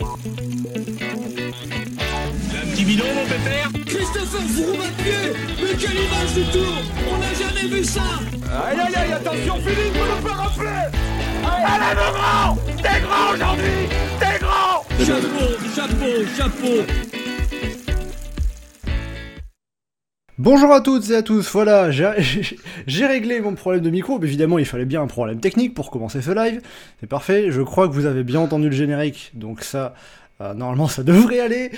Un petit bidon, mon pépère Christopher pied Mais quelle image du tour On n'a jamais vu ça. Aïe aïe aïe, attention Philippe, vous nous faire rappeler Allez mon grand T'es grand aujourd'hui T'es grand. Chapeau, chapeau, chapeau Bonjour à toutes et à tous, voilà, j'ai réglé mon problème de micro, évidemment il fallait bien un problème technique pour commencer ce live, c'est parfait, je crois que vous avez bien entendu le générique, donc ça, euh, normalement ça devrait aller.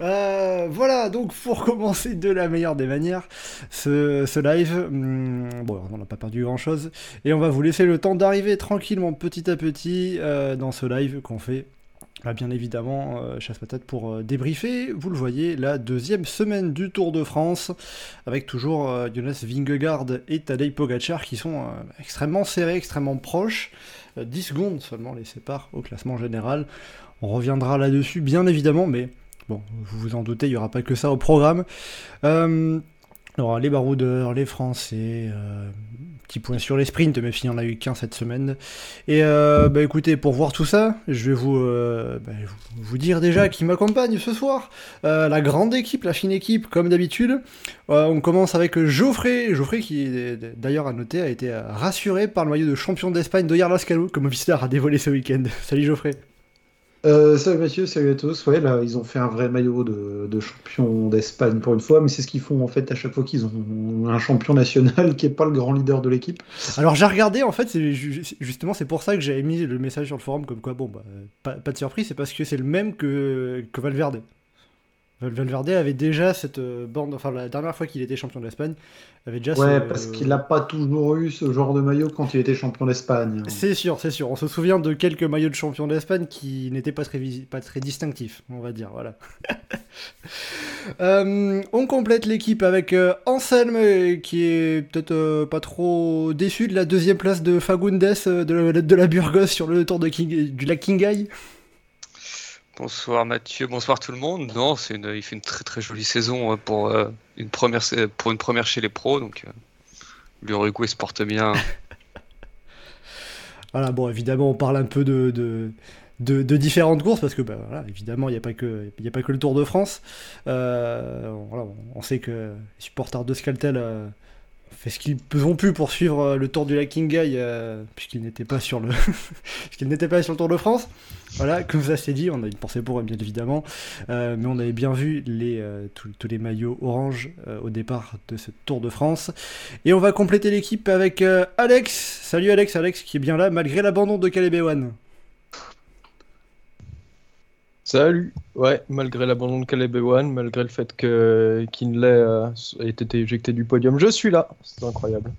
Euh, voilà, donc pour commencer de la meilleure des manières, ce, live, hum, bon on n'a pas perdu grand chose, et on va vous laisser le temps d'arriver tranquillement petit à petit euh, dans ce live qu'on fait bah, bien évidemment, euh, chasse patate pour euh, débriefer, vous le voyez, la deuxième semaine du Tour de France, avec toujours euh, Jonas Vingegaard et Tadej Pogacar qui sont extrêmement serrés, extrêmement proches, Euh, 10 secondes seulement les séparent au classement général. On reviendra là-dessus, bien évidemment, mais bon, vous vous en doutez, il n'y aura pas que ça au programme. Aura les baroudeurs, les Français, petit point sur les sprints, même s'il n'y en a eu qu'un cette semaine. Et euh, bah écoutez, pour voir tout ça, je vais vous, euh, bah, dire déjà qui m'accompagne ce soir. Euh, la grande équipe, la fine équipe, comme d'habitude. Euh, on commence avec Geoffrey. Geoffrey qui, d'ailleurs, à noter, a été rassuré par le maillot de champion d'Espagne de Yarlas Calou, comme Movistar a dévoilé ce week-end. Salut Geoffrey. Euh, salut Mathieu, salut à tous. Ouais, là, ils ont fait un vrai maillot de, champion d'Espagne pour une fois, mais c'est ce qu'ils font en fait à chaque fois qu'ils ont un champion national qui est pas le grand leader de l'équipe. Alors j'ai regardé, en fait, justement c'est pour ça que j'avais mis le message sur le forum comme quoi, bon, bah, pas, de surprise, c'est parce que c'est le même que Valverde. Val- Valverde avait déjà cette euh, bande, enfin la dernière fois qu'il était champion d'Espagne, avait déjà Ouais, ce- parce qu'il a pas toujours eu ce genre de maillot quand il était champion d'Espagne. C'est sûr, c'est sûr. On se souvient de quelques maillots de champion d'Espagne qui n'étaient pas très, pas très distinctifs, on va dire. Voilà. Euh, on complète l'équipe avec euh, Anselme, qui est peut-être euh, pas trop déçu de la deuxième place de Fagundes de, la- de la Burgos sur le tour de King- du lac Kingaï. Bonsoir Mathieu, bonsoir tout le monde. Non, il fait une très très jolie saison euh, pour, euh, une, première, sa- pour une première chez les pros. Donc, euh, l'Uruguay se porte bien. Voilà, bon, évidemment, on parle un peu de, différentes courses, parce que, bah, évidemment, il n'y a, pas que- le Tour de France. On- sait que les supporters de Skaltel euh, fait ce qu'ils ont pu pour suivre euh, le Tour du lac Kingaï, euh, puisqu'ils n'étaient pas sur le Tour de France. Voilà, comme ça c'est dit, on a une pensée pour eux, bien évidemment. Euh, mais on avait bien vu euh, tous, les maillots orange au départ de ce Tour de France. Et on va compléter l'équipe avec Alex. Salut Alex, Alex qui est bien là malgré l'abandon de Caleb Ewan. Salut. Ouais, malgré l'abandon de Caleb Ewan, malgré le fait que Kinley euh, ait été éjecté du podium, je suis là. C'est incroyable.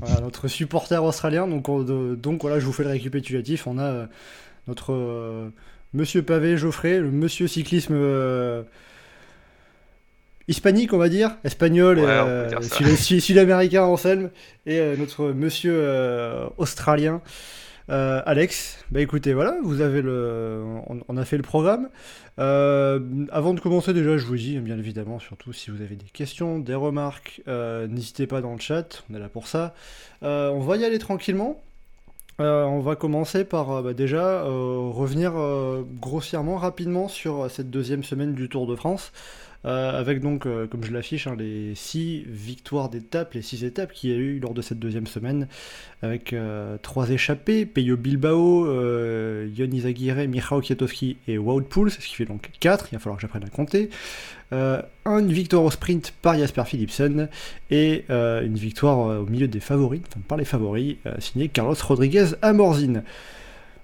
Voilà, notre supporter australien. Donc, on- de- donc voilà, je vous fais le récapitulatif. On a euh, notre euh, monsieur Pavé Geoffrey, le monsieur cyclisme euh, hispanique, on va dire, espagnol, et, Ouais, euh, ça. sud- sud- sud-américain Anselme, et euh, notre monsieur euh, australien. Euh, Alex, bah écoutez, voilà, vous avez le, on, a fait le programme. Euh, avant de commencer, déjà, je vous dis, bien évidemment, surtout si vous avez des questions, des remarques, euh, n'hésitez pas dans le chat, on est là pour ça. On va y aller tranquillement. On va commencer par bah, déjà revenir grossièrement, rapidement sur cette deuxième semaine du Tour de France, euh, avec donc, euh, comme je l'affiche, hein, les six victoires d'étape, les six étapes qu'il y a eu lors de cette deuxième semaine, avec euh, trois échappés, Peyo Bilbao, euh, Yon Izagirre, Michał Kwiatkowski et Wout Poels, ce qui fait donc 4, il va falloir que j'apprenne à compter. Euh, une victoire au sprint par Jasper Philipsen et euh, une victoire euh, au milieu des favoris, enfin par les favoris, euh, signé Carlos Rodriguez à Morzine.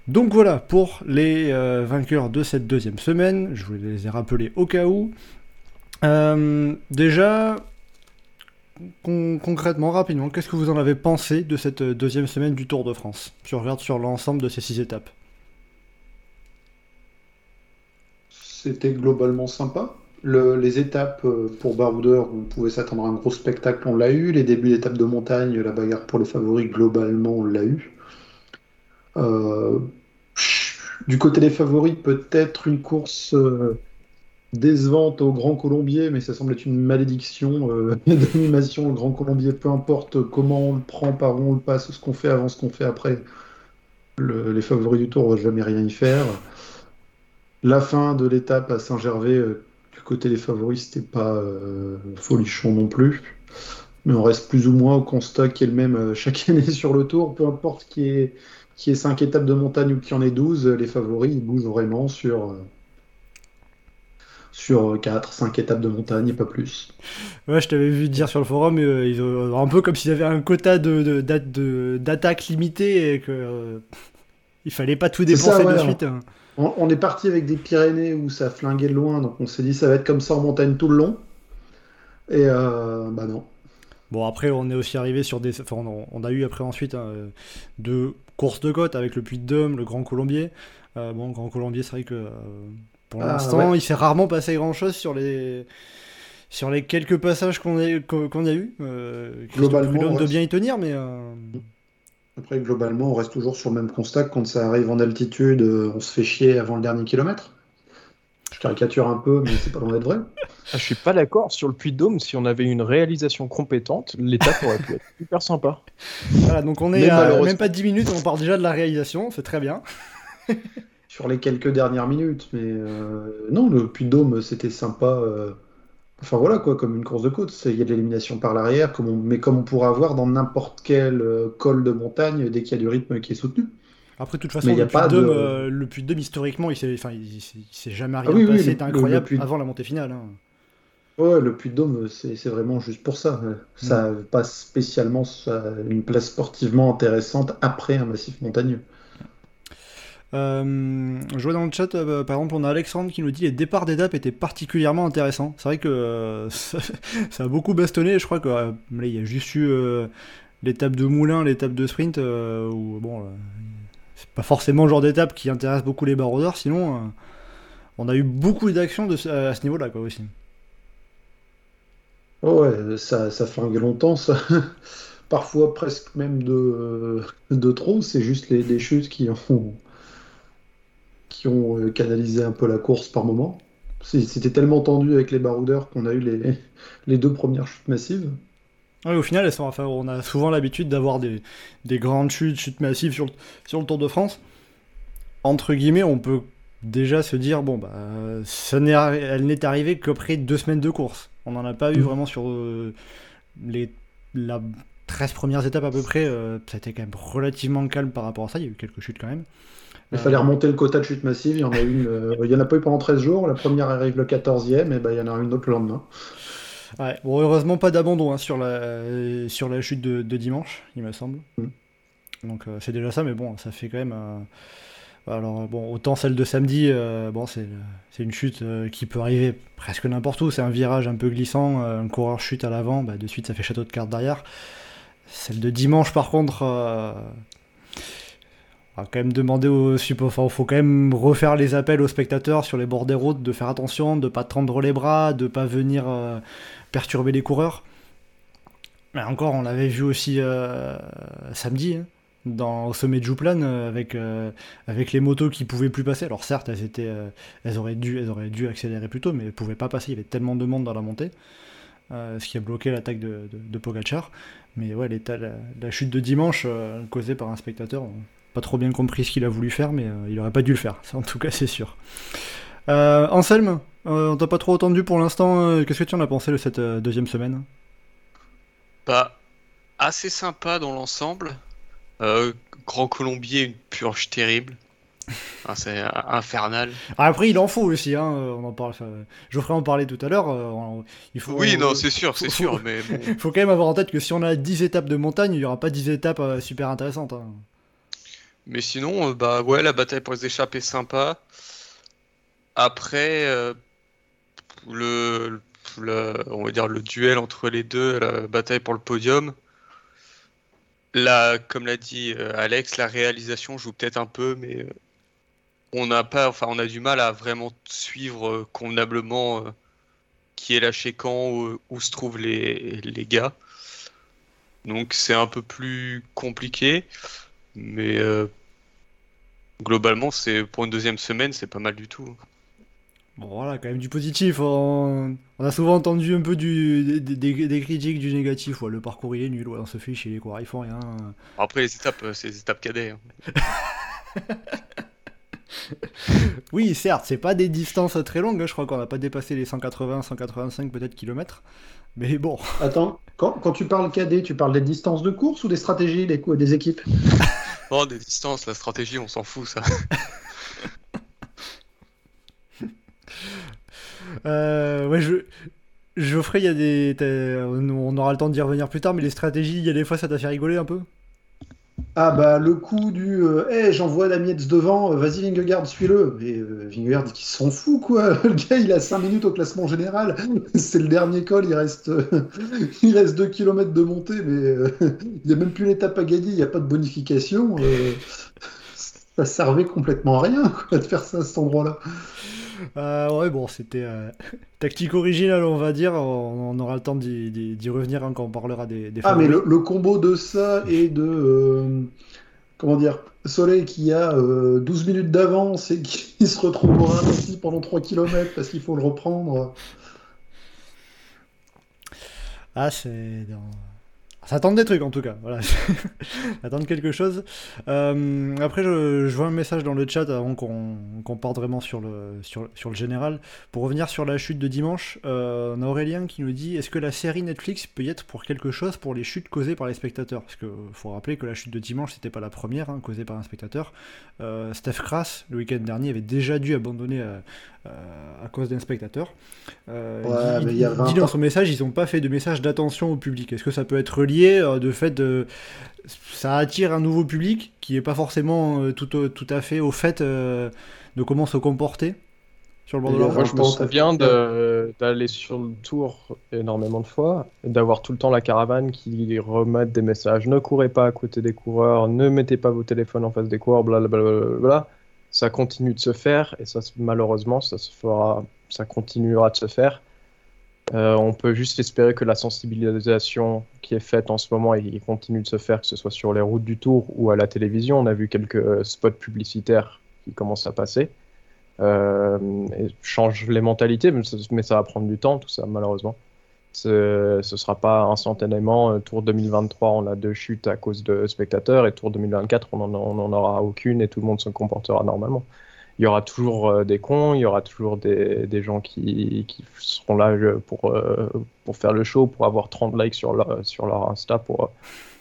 Donc voilà pour les euh, vainqueurs de cette deuxième semaine, je vous les ai rappelés au cas où. Euh, déjà, con- concrètement, rapidement, qu'est-ce que vous en avez pensé de cette euh, deuxième semaine du Tour de France Si on regarde sur l'ensemble de ces six étapes? C'était globalement sympa. Le- les étapes euh, pour baroudeur, on pouvait s'attendre à un gros spectacle, on l'a eu. Les débuts d'étapes de montagne, la bagarre pour les favoris, globalement, on l'a eu. Du côté des favoris, peut-être une course décevante au Grand Colombier, mais ça semble être une malédiction euh, d'animation, le Grand Colombier, peu importe comment on le prend, par où on le passe, ce qu'on fait avant, ce qu'on fait après. Le- les favoris du tour, on va jamais rien y faire. La fin de l'étape à Saint-Gervais, euh, du côté des favoris, c'était pas euh, folichon non plus. Mais on reste plus ou moins au constat qui est le même euh, chaque année sur le tour. Peu importe qui est, qui est 5 étapes de montagne ou qui en est 12, les favoris bougent vraiment sur, sur 4, 5 étapes de montagne et pas plus. Ouais, je t'avais vu dire sur le forum, euh, ils ont- un peu comme s'ils avaient un quota de, de, d'a- de- d'attaque limité et que euh, il fallait pas tout dépenser de ouais. suite. hein. On, on est parti avec des Pyrénées où ça flinguait de loin, donc on s'est dit ça va être comme ça en montagne tout le long. Et euh, bah non. Bon, après, on est aussi arrivé sur des. Enfin, on, on a eu après ensuite hein, euh, deux courses de côte avec le Puy de Dôme, le Grand Colombier. Euh, bon, Grand Colombier, c'est vrai que euh, pour Ah, l'instant, ouais. il s'est rarement passé grand chose sur les. Sur les quelques passages qu'on a, qu'on a eu, euh, Globalement, Prudhomme doit ouais. bien y tenir, mais euh, Après, globalement, on reste toujours sur le même constat que quand ça arrive en altitude, euh, on se fait chier avant le dernier kilomètre. Je caricature un peu, mais c'est pas loin d'être vrai. Ah, je suis pas d'accord sur le Puy de Dôme. Si on avait une réalisation compétente, l'étape aurait pu être super sympa. voilà, donc on est Mais à malheureusement- même pas 10 minutes, on parle déjà de la réalisation, c'est très bien. Sur les quelques dernières minutes, mais euh, non, le Puy de Dôme, c'était sympa. euh, Enfin voilà quoi, comme une course de côte, il y a de l'élimination par l'arrière, comme on- mais comme on pourra avoir dans n'importe quel euh, col de montagne dès qu'il y a du rythme qui est soutenu. Après, de toute façon, Mais y a le Puy de le Puy de Dôme, historiquement, il s'est jamais rien Ah oui, oui, passé le- d'incroyable le- le Puy de- avant la montée finale. hein. Ouais, le Puy de Dôme, c'est c'est vraiment juste pour ça. Ça n'a pas spécialement ça, une place sportivement intéressante après un massif montagneux. Euh, je vois dans le chat, euh, par exemple, on a Alexandre qui nous dit les départs d'étape étaient particulièrement intéressants. C'est vrai que euh, ça, a beaucoup bastonné. Je crois que il y a juste eu l'étape de Moulin, l'étape de sprint, où bon, c'est pas forcément le genre d'étape qui intéresse beaucoup les baroudeurs. Sinon, on a eu beaucoup d'actions à ce niveau-là, quoi, aussi. Oh ouais, ça, ça flingue longtemps, ça. Parfois presque même de, de trop. C'est juste les, les chutes qui ont, qui ont euh, canalisé un peu la course par moment. C'était tellement tendu avec les baroudeurs qu'on a eu les, les deux premières chutes massives. Ouais, au final, elles sont, enfin, on a souvent l'habitude d'avoir des, des grandes chutes, chutes massives sur le, sur le Tour de France. Entre guillemets, on peut déjà se dire, bon, bah, ça elle n'est arrivée qu'après deux semaines de course. On n'en a pas eu Mm. vraiment sur euh, les la 13 premières étapes à peu près. euh, ça a été quand même relativement calme par rapport à ça. Il y a eu quelques chutes quand même. Il Euh, fallait remonter le quota de chutes massives. Il y en a une, euh, il y en a pas eu pendant 13 jours. La première arrive le 14e, et ben il y en a une autre le lendemain. Ouais, bon, heureusement pas d'abandon hein, sur, la, sur la chute de, de dimanche, il me semble. Mm. Donc euh, c'est déjà ça, mais bon, ça fait quand même. euh, Alors bon, autant celle de samedi, euh, bon, c'est une chute euh, qui peut arriver presque n'importe où. C'est un virage un peu glissant, euh, un coureur chute à l'avant, bah, de suite ça fait château de cartes derrière. Celle de dimanche, par contre, euh, on va quand même demander aux supporters, faut quand même refaire les appels aux spectateurs sur les bords des routes de faire attention, de pas tendre les bras, de pas venir euh, perturber les coureurs. Mais encore, on l'avait vu aussi euh, samedi, hein, dans, au sommet de Jouplan, euh, avec, avec les motos qui pouvaient plus passer. Alors certes, elles, étaient, elles, auraient dû, elles auraient dû accélérer plus tôt, mais elles pouvaient pas passer, il y avait tellement de monde dans la montée, ce qui a bloqué l'attaque de, de, Pogacar. Mais ouais, la, la chute de dimanche, causée par un spectateur, on- pas trop bien compris ce qu'il a voulu faire, mais euh, il aurait pas dû le faire, ça en tout cas c'est sûr. Euh, Anselme, euh, on t'a pas trop entendu pour l'instant, qu'est-ce que tu en as pensé de cette deuxième semaine? Bah, assez sympa dans l'ensemble. Grand Colombier, une purge terrible. Ah, c'est infernal. Ah, Après, il en faut aussi, hein, on en parle. Geoffrey en parlait tout à l'heure. on- il faut, Oui, non, c'est sûr, c'est sûr, faut- mais bon. Faut quand même avoir en tête que si on a 10 étapes de montagne, il n'y aura pas 10 étapes super intéressantes. hein. Mais sinon, euh, bah ouais, la bataille pour les échapper sympa. Après, euh, le, on va dire le duel entre les deux, la bataille pour le podium. Là, comme l'a dit euh, Alex, la réalisation joue peut-être un peu, mais on n'a pas, enfin, on a du mal à vraiment suivre convenablement qui est lâché quand, où, où se trouvent les, les gars. Donc c'est un peu plus compliqué. Mais euh, globalement, c'est pour une deuxième semaine, c'est pas mal du tout. Bon, voilà, quand même du positif. On, on a souvent entendu un peu du, des, des- des critiques du négatif. Ouais, le parcours il est nul, ouais, on se fait chier, coureurs ils font rien. Après, les étapes, euh, c'est les étapes cadets. hein. Oui, certes, c'est pas des distances très longues, hein, je crois qu'on n'a pas dépassé les 180, 185 peut-être kilomètres. Mais bon. Attends, quand, quand tu parles cadet, tu parles des distances de course ou des stratégies des, des équipes? Oh, des distances, la stratégie, on s'en fout, ça. Euh, ouais, je. Geoffrey, il y a des. On aura le temps d'y revenir plus tard, mais les stratégies, il y a des fois, ça t'a fait rigoler un peu? Ah bah le coup du hey, j'envoie la miette devant, euh, vas-y Vingegaard, suis-le. Mais euh, Vingegaard qui s'en fout quoi. Le gars il a 5 minutes au classement général. C'est le dernier col, il reste euh, il reste 2 km de montée, mais euh, il n'y a même plus l'étape à gagner, il n'y a pas de bonification. euh, ça servait complètement à rien quoi, de faire ça à cet endroit-là. Euh, ouais, bon, c'était euh, tactique originale, on va dire. On, on aura le temps d'y revenir hein, quand on parlera des, des Ah mais le, le combo de ça et de euh, comment dire Soleil qui a euh, 12 minutes d'avance et qui se retrouve au ralenti pendant 3 km parce qu'il faut le reprendre. Ah, c'est. dans- Ça tente des trucs en tout cas, voilà. Ça tente quelque chose. Euh, après, je, vois un message dans le chat avant qu'on parte vraiment sur le, sur, sur le général. Pour revenir sur la chute de dimanche, euh, on a Aurélien qui nous dit Est-ce que la série Netflix peut y être pour quelque chose pour les chutes causées par les spectateurs? Parce qu'il faut rappeler que la chute de dimanche, c'était pas la première hein, causée par un spectateur. Euh, Steph Kras, le week-end dernier, avait déjà dû abandonner euh, euh, à cause d'un spectateur. Euh, Ouais, il mais dit, il y a il 20 dit dans ans. son message ils n'ont pas fait de message d'attention au public. Est-ce que ça peut être lié euh, de fait de ça attire un nouveau public qui n'est pas forcément euh, tout, tout à fait au fait euh, de comment se comporter sur le bord de la Moi, route? je me souviens d'aller sur le tour énormément de fois, et d'avoir tout le temps la caravane qui remettent des messages. Ne courez pas à côté des coureurs, ne mettez pas vos téléphones en face des coureurs, blablabla. Ça continue de se faire, et ça, malheureusement, ça se fera, ça continuera de se faire. Euh, on peut juste espérer que la sensibilisation qui est faite en ce moment et qui continue de se faire, que ce soit sur les routes du Tour ou à la télévision, on a vu quelques spots publicitaires qui commencent à passer euh, et change les mentalités, mais ça va prendre du temps, tout ça, malheureusement. Ce ne sera pas instantanément. euh, Tour 2023, on a deux chutes à cause de spectateurs, et Tour 2024, on n'en aura aucune, et tout le monde se comportera normalement. Il y aura toujours euh, des cons, il y aura toujours des, des gens qui, qui seront là euh, pour, pour faire le show, pour avoir 30 likes sur leur, sur leur Insta, pour,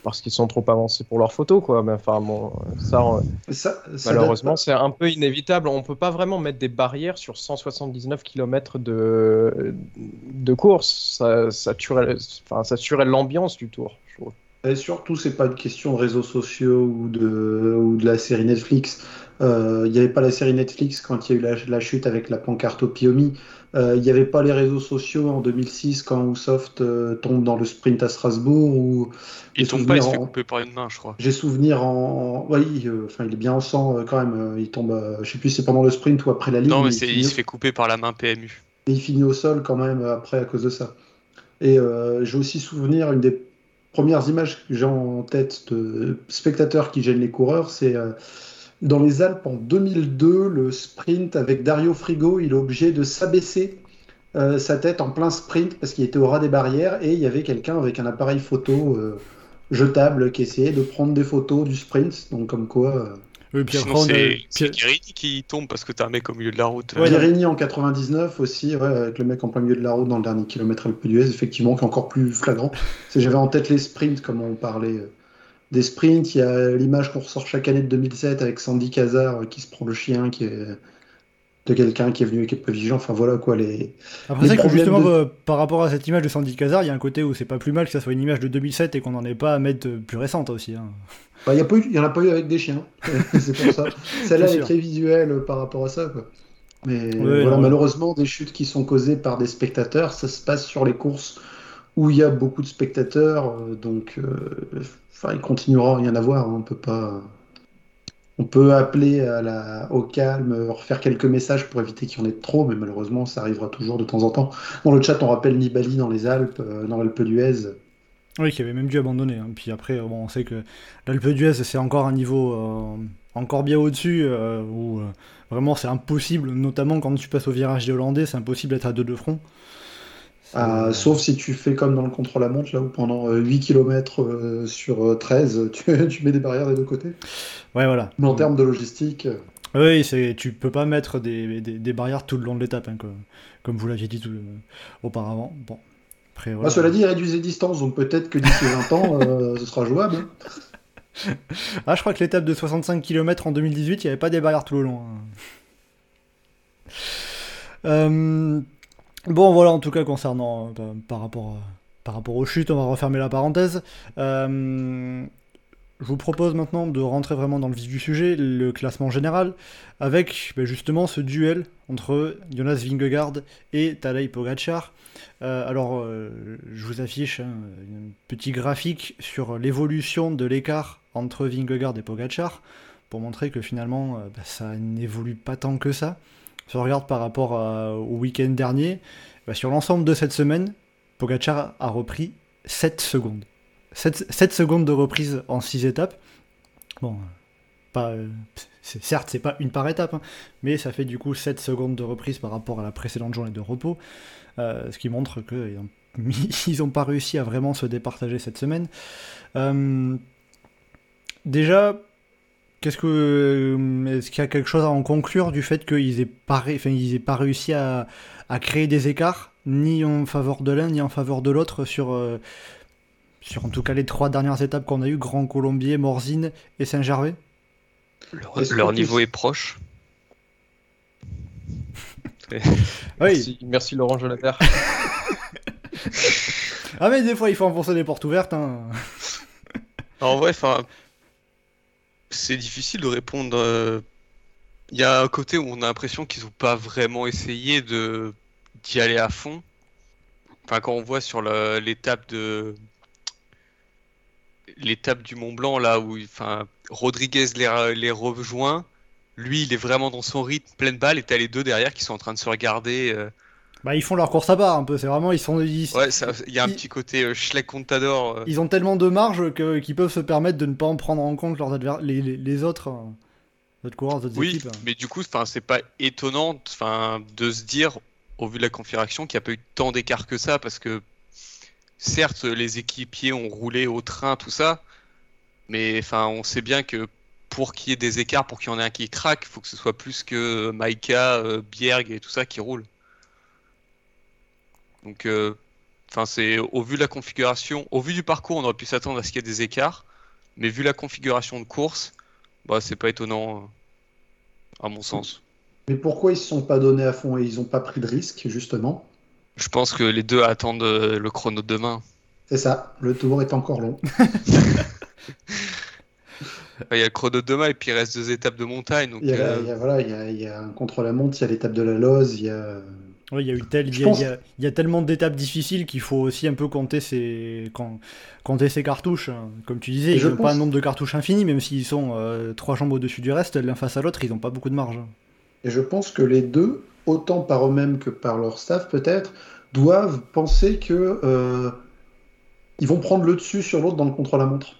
parce qu'ils sont trop avancés pour leurs photos, quoi. Mais enfin, bon, ça, on- Ça, ça Malheureusement, c'est un peu inévitable. On peut pas vraiment mettre des barrières sur 179 km de, de course. Ça, ça tuerait, enfin, ça tuerait l'ambiance du tour. je trouve. Et surtout, c'est pas une question de réseaux sociaux ou de, ou de la série Netflix. Euh, Il n'y avait pas la série Netflix quand il y a eu la, la chute avec la pancarte au Piomi. Euh, Il n'y avait pas les réseaux sociaux en 2006 quand Usoft euh, tombe dans le sprint à Strasbourg. Ou Il tombe pas, il se fait couper par une main, je crois. j'ai souvenir en. Oui, enfin, il est bien en sang quand même. Il tombe, je sais plus si c'est pendant le sprint ou après la ligne. Non, mais il finit il se fait couper par la main PMU. Et il finit au sol quand même après à cause de ça. Et j'ai aussi souvenir, une des premières images que j'ai en tête de spectateurs qui gênent les coureurs, c'est dans les Alpes en 2002, le sprint avec Dario Frigo, il est obligé de s'abaisser euh, sa tête en plein sprint parce qu'il était au ras des barrières et il y avait quelqu'un avec un appareil photo euh, jetable qui essayait de prendre des photos du sprint. Donc comme quoi, euh, Oui, a- c'est Guérini qui tombe parce que t'as un mec au milieu de la route. Ouais, Guérini en 99 aussi, ouais, avec le mec en plein milieu de la route dans le dernier kilomètre Alpe d'Huez, effectivement, qui est encore plus flagrant. J'avais en tête les sprints, comme on parlait euh, des sprints. Il y a l'image qu'on ressort chaque année de 2007 avec Sandy Cazard euh, qui se prend le chien qui est de quelqu'un qui est venu avec Epivigilant. Enfin voilà quoi, les. Après, les justement, de- euh, par rapport à cette image de Sandy Cazard, il y a un côté où c'est pas plus mal que ça soit une image de 2007 et qu'on n'en ait pas à mettre euh, plus récente aussi. hein. Bah, il y a pas eu- il y en a pas eu avec des chiens, c'est pour ça. Celle-là est très visuelle par rapport à ça. Quoi. Mais Ouais, voilà, non, malheureusement, des chutes qui sont causées par des spectateurs, ça se passe sur les courses où il y a beaucoup de spectateurs, donc euh, il continuera à y en avoir. hein, on peut pas. On peut appeler au calme, refaire quelques messages pour éviter qu'il y en ait trop, mais malheureusement, ça arrivera toujours de temps en temps. Dans le chat, on rappelle Nibali dans les Alpes, euh, dans l'Alpe d'Huez. Oui, qui avait même dû abandonner. hein. Puis après, on sait que l'Alpe d'Huez, c'est encore un niveau euh, encore bien au-dessus, euh, où vraiment c'est impossible, notamment quand tu passes au virage des Hollandais, c'est impossible d'être à deux de front. Ah, sauf si tu fais comme dans le contre-la-montre, là où pendant euh, 8 km sur euh, 13, tu, tu mets des barrières des deux côtés. Ouais, voilà. Mais en termes de logistique, euh, Oui, tu peux pas mettre des, des, des barrières tout le long de l'étape, hein, comme, comme vous l'aviez dit tout, euh, auparavant. Bon. Après, voilà. Bah, cela dit, il réduisait distance, donc peut-être que d'ici 20 ans, euh, ce sera jouable. hein. Ah, je crois que l'étape de 65 km en 2018, il n'y avait pas des barrières tout le long. hein. Euh, bon, voilà, en tout cas, concernant euh, par, par rapport, à- par rapport aux chutes, on va refermer la parenthèse. Euh, je vous propose maintenant de rentrer vraiment dans le vif du sujet, le classement général, avec ben, justement ce duel entre Jonas Vingegaard et Tadej Pogacar. Euh, alors, euh, je vous affiche hein, un petit graphique sur l'évolution de l'écart entre Vingegaard et Pogacar, pour montrer que finalement, euh, bah, ça n'évolue pas tant que ça. Si on regarde par rapport à- au week-end dernier, bah, sur l'ensemble de cette semaine, Pogacar a repris 7 secondes. 7, secondes de reprise en 6 étapes. Bon, euh, pas, euh, certes, c'est pas une par étape, hein, mais ça fait du coup 7 secondes de reprise par rapport à la précédente journée de repos. Euh, ce qui montre qu'ils n'ont pas réussi à vraiment se départager cette semaine. Euh, déjà, qu'est-ce que euh, est-ce qu'il y a quelque chose à en conclure du fait qu'ils aient pas, ré- enfin, ils aient pas réussi à, à créer des écarts ni en faveur de l'un ni en faveur de l'autre sur euh, sur en tout cas les trois dernières étapes qu'on a eues, Grand Colombier, Morzine et Saint-Gervais? Leur, niveau est proche? Oui. Merci, merci Laurent Jalabert. Ah mais des fois il faut enfoncer les portes ouvertes. Hein. En vrai, enfin, c'est difficile de répondre. euh, Il y a un côté où on a l'impression qu'ils n'ont pas vraiment essayé de d'y aller à fond. Enfin, quand on voit sur l'étape de l'étape du Mont Blanc là où, enfin, Rodriguez les, les rejoint. Lui, il est vraiment dans son rythme, pleine balle, et t'as les deux derrière qui sont en train de se regarder. euh, Bah ils font leur course à part un peu. C'est vraiment ils sont ils, Ouais, il y a un petit côté euh, Schleck Contador. euh, ils ont tellement de marge qu'ils peuvent se permettre de ne pas en prendre en compte leurs adver- les, les, les autres euh, autres coureurs, autres Oui, équipes. hein. mais du coup, c'est pas étonnant, de se dire, au vu de la configuration, qu'il n'y a pas eu tant d'écart que ça, parce que certes, les équipiers ont roulé au train, tout ça, mais enfin, on sait bien que pour qu'il y ait des écarts, pour qu'il y en ait un qui craque, il faut que ce soit plus que Maika, euh, Bjerg et tout ça qui roulent. Donc, euh, enfin, c'est au vu de la configuration, au vu du parcours, on aurait pu s'attendre à ce qu'il y ait des écarts, mais vu la configuration de course, bah, c'est pas étonnant, euh, à mon sens. Mais pourquoi ils se sont pas donnés à fond et ils ont pas pris de risque, justement? Je pense que les deux attendent euh, le chrono de demain. C'est ça, le tour est encore long. Il y a le chrono de demain et puis il reste deux étapes de montagne. Donc, Il y a, la- euh, il y a- voilà, il y a, il y a un contre-la-montre, il y a l'étape de la Loze, il y a... Ouais, il y a eu tel, il Je y a, pense- il y a- il y a tellement d'étapes difficiles qu'il faut aussi un peu compter ses, com- compter ses cartouches. Comme tu disais, ils n'ont pas un nombre de cartouches infini, même s'ils sont euh, trois jambes au-dessus du reste, l'un face à l'autre, ils n'ont pas beaucoup de marge. Et je pense que les deux, autant par eux-mêmes que par leur staff peut-être, doivent penser que euh, ils vont prendre le dessus sur l'autre dans le contre-la-montre.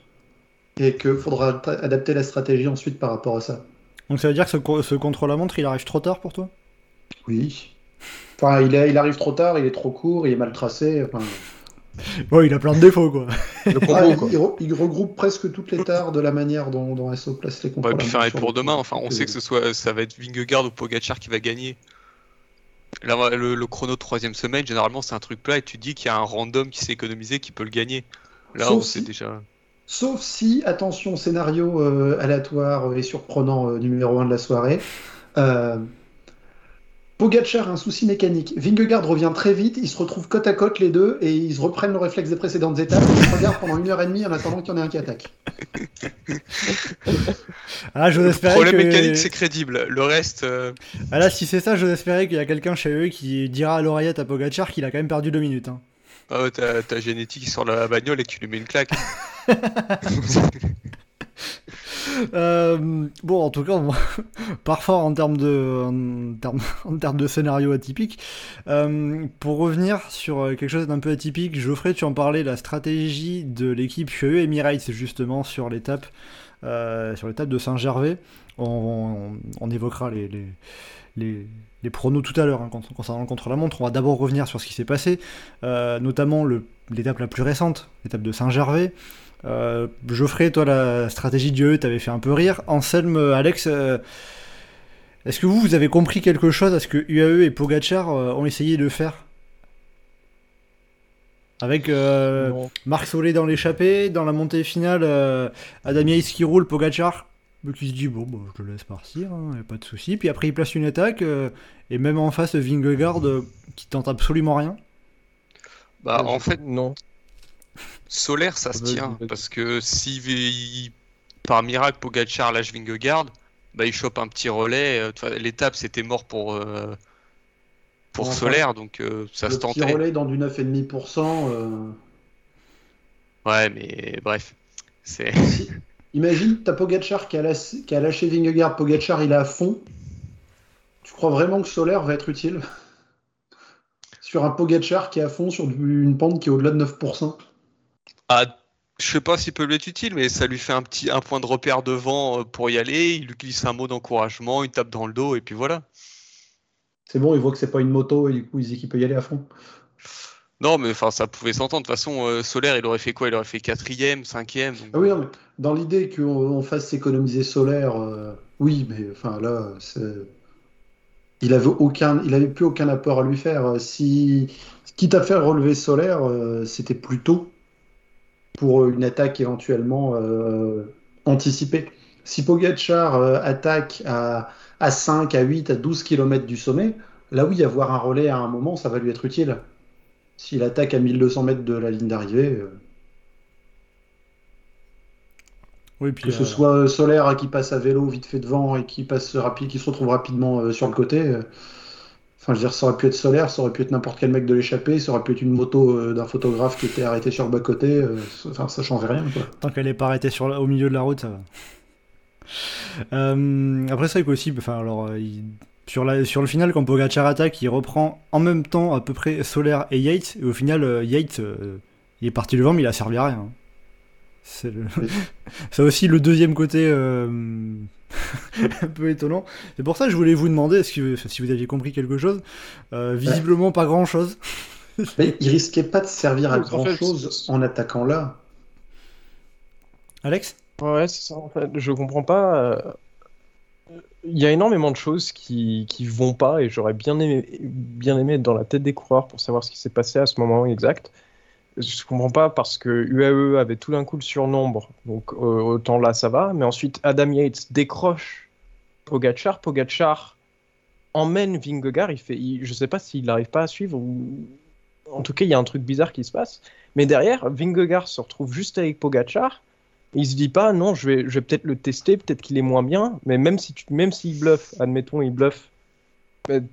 Et qu'il faudra adapter la stratégie ensuite par rapport à ça. Donc ça veut dire que ce, co- ce contre-la-montre, il arrive trop tard pour toi? Oui. Enfin, il, est- il arrive trop tard, il est trop court, il est mal tracé. Enfin, Ouais, il a plein de défauts, quoi. Le combo, ah, il, quoi. il re- il regroupe presque toutes les tares de la manière dont, dont SO place les faire et pour demain. Enfin, on sait que ce soit, ça va être Vingegaard ou Pogacar qui va gagner. Là, le, le chrono de troisième semaine, généralement, c'est un truc plat et tu dis qu'il y a un random qui s'est économisé qui peut le gagner. Là, Sauf on sait si- déjà. Sauf si, attention, scénario euh, aléatoire et surprenant euh, numéro 1 de la soirée. Euh, Pogacar a un souci mécanique. Vingegaard revient très vite, ils se retrouvent côte à côte les deux et ils se reprennent le réflexe des précédentes étapes. Ils se regardent pendant une heure et demie en attendant qu'il y en ait un qui attaque. Ah, je Le problème que... mécanique, c'est crédible. Le reste, euh, Ah là, si c'est ça, je espérais qu'il y a quelqu'un chez eux qui dira à l'oreillette à Pogachar qu'il a quand même perdu deux minutes. hein. ah ouais, t'as t'as génétique qui sort de la bagnole et que tu lui mets une claque. Euh, bon, en tout cas, parfois en termes de, scénario atypique. Euh, pour revenir sur euh, quelque chose d'un peu atypique, Geoffrey, tu en parlais, la stratégie de l'équipe UAE Emirates justement sur l'étape, sur l'étape de Saint-Gervais. On, évoquera les, pronos tout à l'heure hein, con- concernant le contre-la-montre. On va d'abord revenir sur ce qui s'est passé, notamment l'étape la plus récente, l'étape de Saint-Gervais. Euh, Geoffrey, toi, la stratégie du E t'avait fait un peu rire. Anselme, euh, Alex, euh, Est-ce que vous, vous avez compris quelque chose à ce que UAE et Pogachar euh, ont essayé de faire? Avec euh. Marc Solé dans l'échappée, dans la montée finale, euh, Adam Yates qui roule, Pogachar qui se dit bon, bah, je le laisse partir, hein, y a pas de souci. Puis après, il place une attaque, euh, et même en face, Vingegaard euh, qui tente absolument rien. Bah, en fait, non. Solaire, ça se Vas-y, tient. vas-y. Parce que si il- par miracle Pogacar lâche Vingegaard, bah, il chope un petit relais. euh, L'étape, c'était mort pour, euh, pour Enfin, Solaire, donc euh, ça le se petit tentait. relais dans du 9,5%. euh, Ouais, mais bref. C'est... Imagine, t'as Pogachar qui a, lâché, qui a lâché Vingegaard, Pogachar il est à fond. Tu crois vraiment que Solaire va être utile? Sur un Pogachar qui est à fond sur une pente qui est au-delà de 9%. Ah, je sais pas s'il peut lui être utile, mais ça lui fait un petit un point de repère devant euh, pour y aller. Il lui glisse un mot d'encouragement, une tape dans le dos, et puis voilà. C'est bon, il voit que c'est pas une moto et du coup il dit qu'il peut y aller à fond. Non, mais enfin, ça pouvait s'entendre. De toute façon, euh, Solaire, il aurait fait quoi? Il aurait fait quatrième, cinquième. donc- Ah oui, non, mais dans l'idée qu'on on fasse s'économiser Solaire, euh, oui, mais enfin là, il avait aucun, il avait plus aucun apport à lui faire. Si, quitte à faire relever Solaire, euh, c'était plutôt pour une attaque éventuellement euh, anticipée. Si Pogacar euh, attaque à, à 5, à 8, à 12 km du sommet, là oui, avoir un relais à un moment, ça va lui être utile. S'il attaque à 1200 mètres de la ligne d'arrivée, euh, Oui, puis, Que ce soit Solaire qui passe à vélo vite fait devant et qui passe rapide, qui se retrouve rapidement sur le côté. Enfin, je veux dire, ça aurait pu être Solaire, ça aurait pu être n'importe quel mec de l'échappée, ça aurait pu être une moto euh, d'un photographe qui était arrêté sur le bas-côté. euh, Enfin, ça change rien, quoi. Tant qu'elle est pas arrêtée au milieu de la route, ça va. Euh, après, c'est il- sur, le final, quand Pogacar attaque, il reprend en même temps à peu près Solaire et Yates, et au final, Yates, il est parti devant, mais il a servi à rien. C'est le... Oui. c'est aussi le deuxième côté euh, un peu étonnant. C'est pour ça que je voulais vous demander si vous aviez compris quelque chose. Euh, visiblement, pas grand chose. Mais il risquait pas de servir à En fait, grand-chose en attaquant là. Alex? Ouais, c'est ça en fait. Je comprends pas. euh, Il y a énormément de choses qui, qui vont pas et j'aurais bien aimé, bien aimé être dans la tête des coureurs pour savoir ce qui s'est passé à ce moment exact. Je comprends pas parce que UAE avait tout d'un coup le surnombre, donc euh, autant là ça va. Mais ensuite, Adam Yates décroche Pogachar. Pogachar emmène Vingegaard. Il fait, je sais pas s'il n'arrive pas à suivre ou. En tout cas, il y a un truc bizarre qui se passe. Mais derrière, Vingegaard se retrouve juste avec Pogachar. Il se dit pas, non, je vais, je vais peut-être le tester, peut-être qu'il est moins bien, mais même si même s'il bluffe, admettons, il bluffe, ben,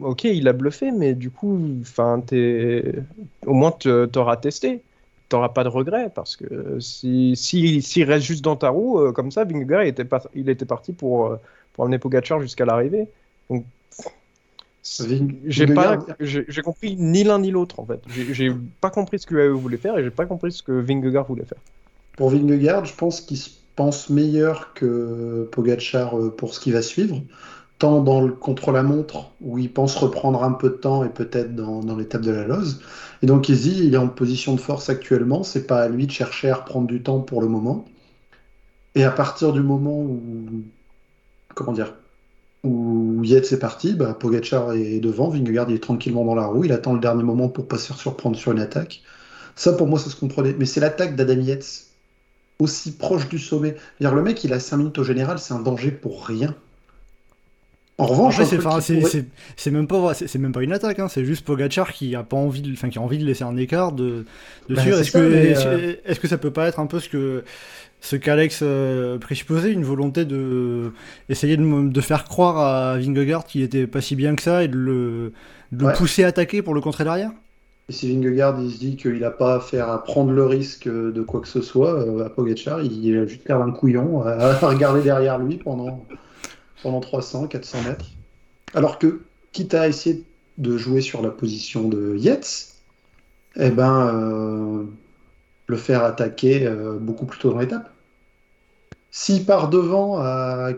ok, il a bluffé, mais du coup, enfin, au moins t'auras testé, t'auras pas de regret, parce que si, si, s'il reste juste dans ta roue, euh, comme ça, Vingegaard, il était, il était parti pour, euh, pour amener Pogacar jusqu'à l'arrivée. Donc, j'ai pas, j'ai compris ni l'un ni l'autre en fait. J'ai pas compris ce que UAE voulait faire et j'ai pas compris ce que Vingegaard voulait faire. Pour Vingegaard, je pense qu'il se pense meilleur que Pogacar euh, pour ce qui va suivre, tant dans le contre-la-montre, où il pense reprendre un peu de temps et peut-être dans, dans l'étape de la Loze. Et donc dit, il est en position de force actuellement, c'est pas à lui de chercher à reprendre du temps pour le moment. Et à partir du moment où, comment dire, où Yates est parti, bah, Pogacar est devant, Vingegaard est tranquillement dans la roue, il attend le dernier moment pour pas se faire surprendre sur une attaque. Ça pour moi ça se comprenait, mais c'est l'attaque d'Adam Yates aussi proche du sommet. Le mec, il a 5 minutes au général, c'est un danger pour rien. En revanche, un c'est pourrait- même pas c'est c'est même pas une attaque, hein, c'est juste Pogachar qui a pas envie, de, enfin qui a envie de laisser un écart de, de Bah, Est-ce que euh, est-ce que ça peut pas être un peu ce que ce qu'Alex euh, présupposait, une volonté de essayer de, faire croire à Vingegaard qu'il était pas si bien que ça et de le, de le Ouais. pousser à attaquer pour le contrer derrière? Et si Vingegaard il se dit qu'il n'a pas à faire à prendre le risque de quoi que ce soit, euh, à Pogacar, il a juste l'air d'un couillon à regarder derrière lui pendant, pendant 300, 400 mètres. Alors que, quitte à essayer de jouer sur la position de Yates, eh ben, euh, le faire attaquer euh, beaucoup plus tôt dans l'étape. S'il part devant à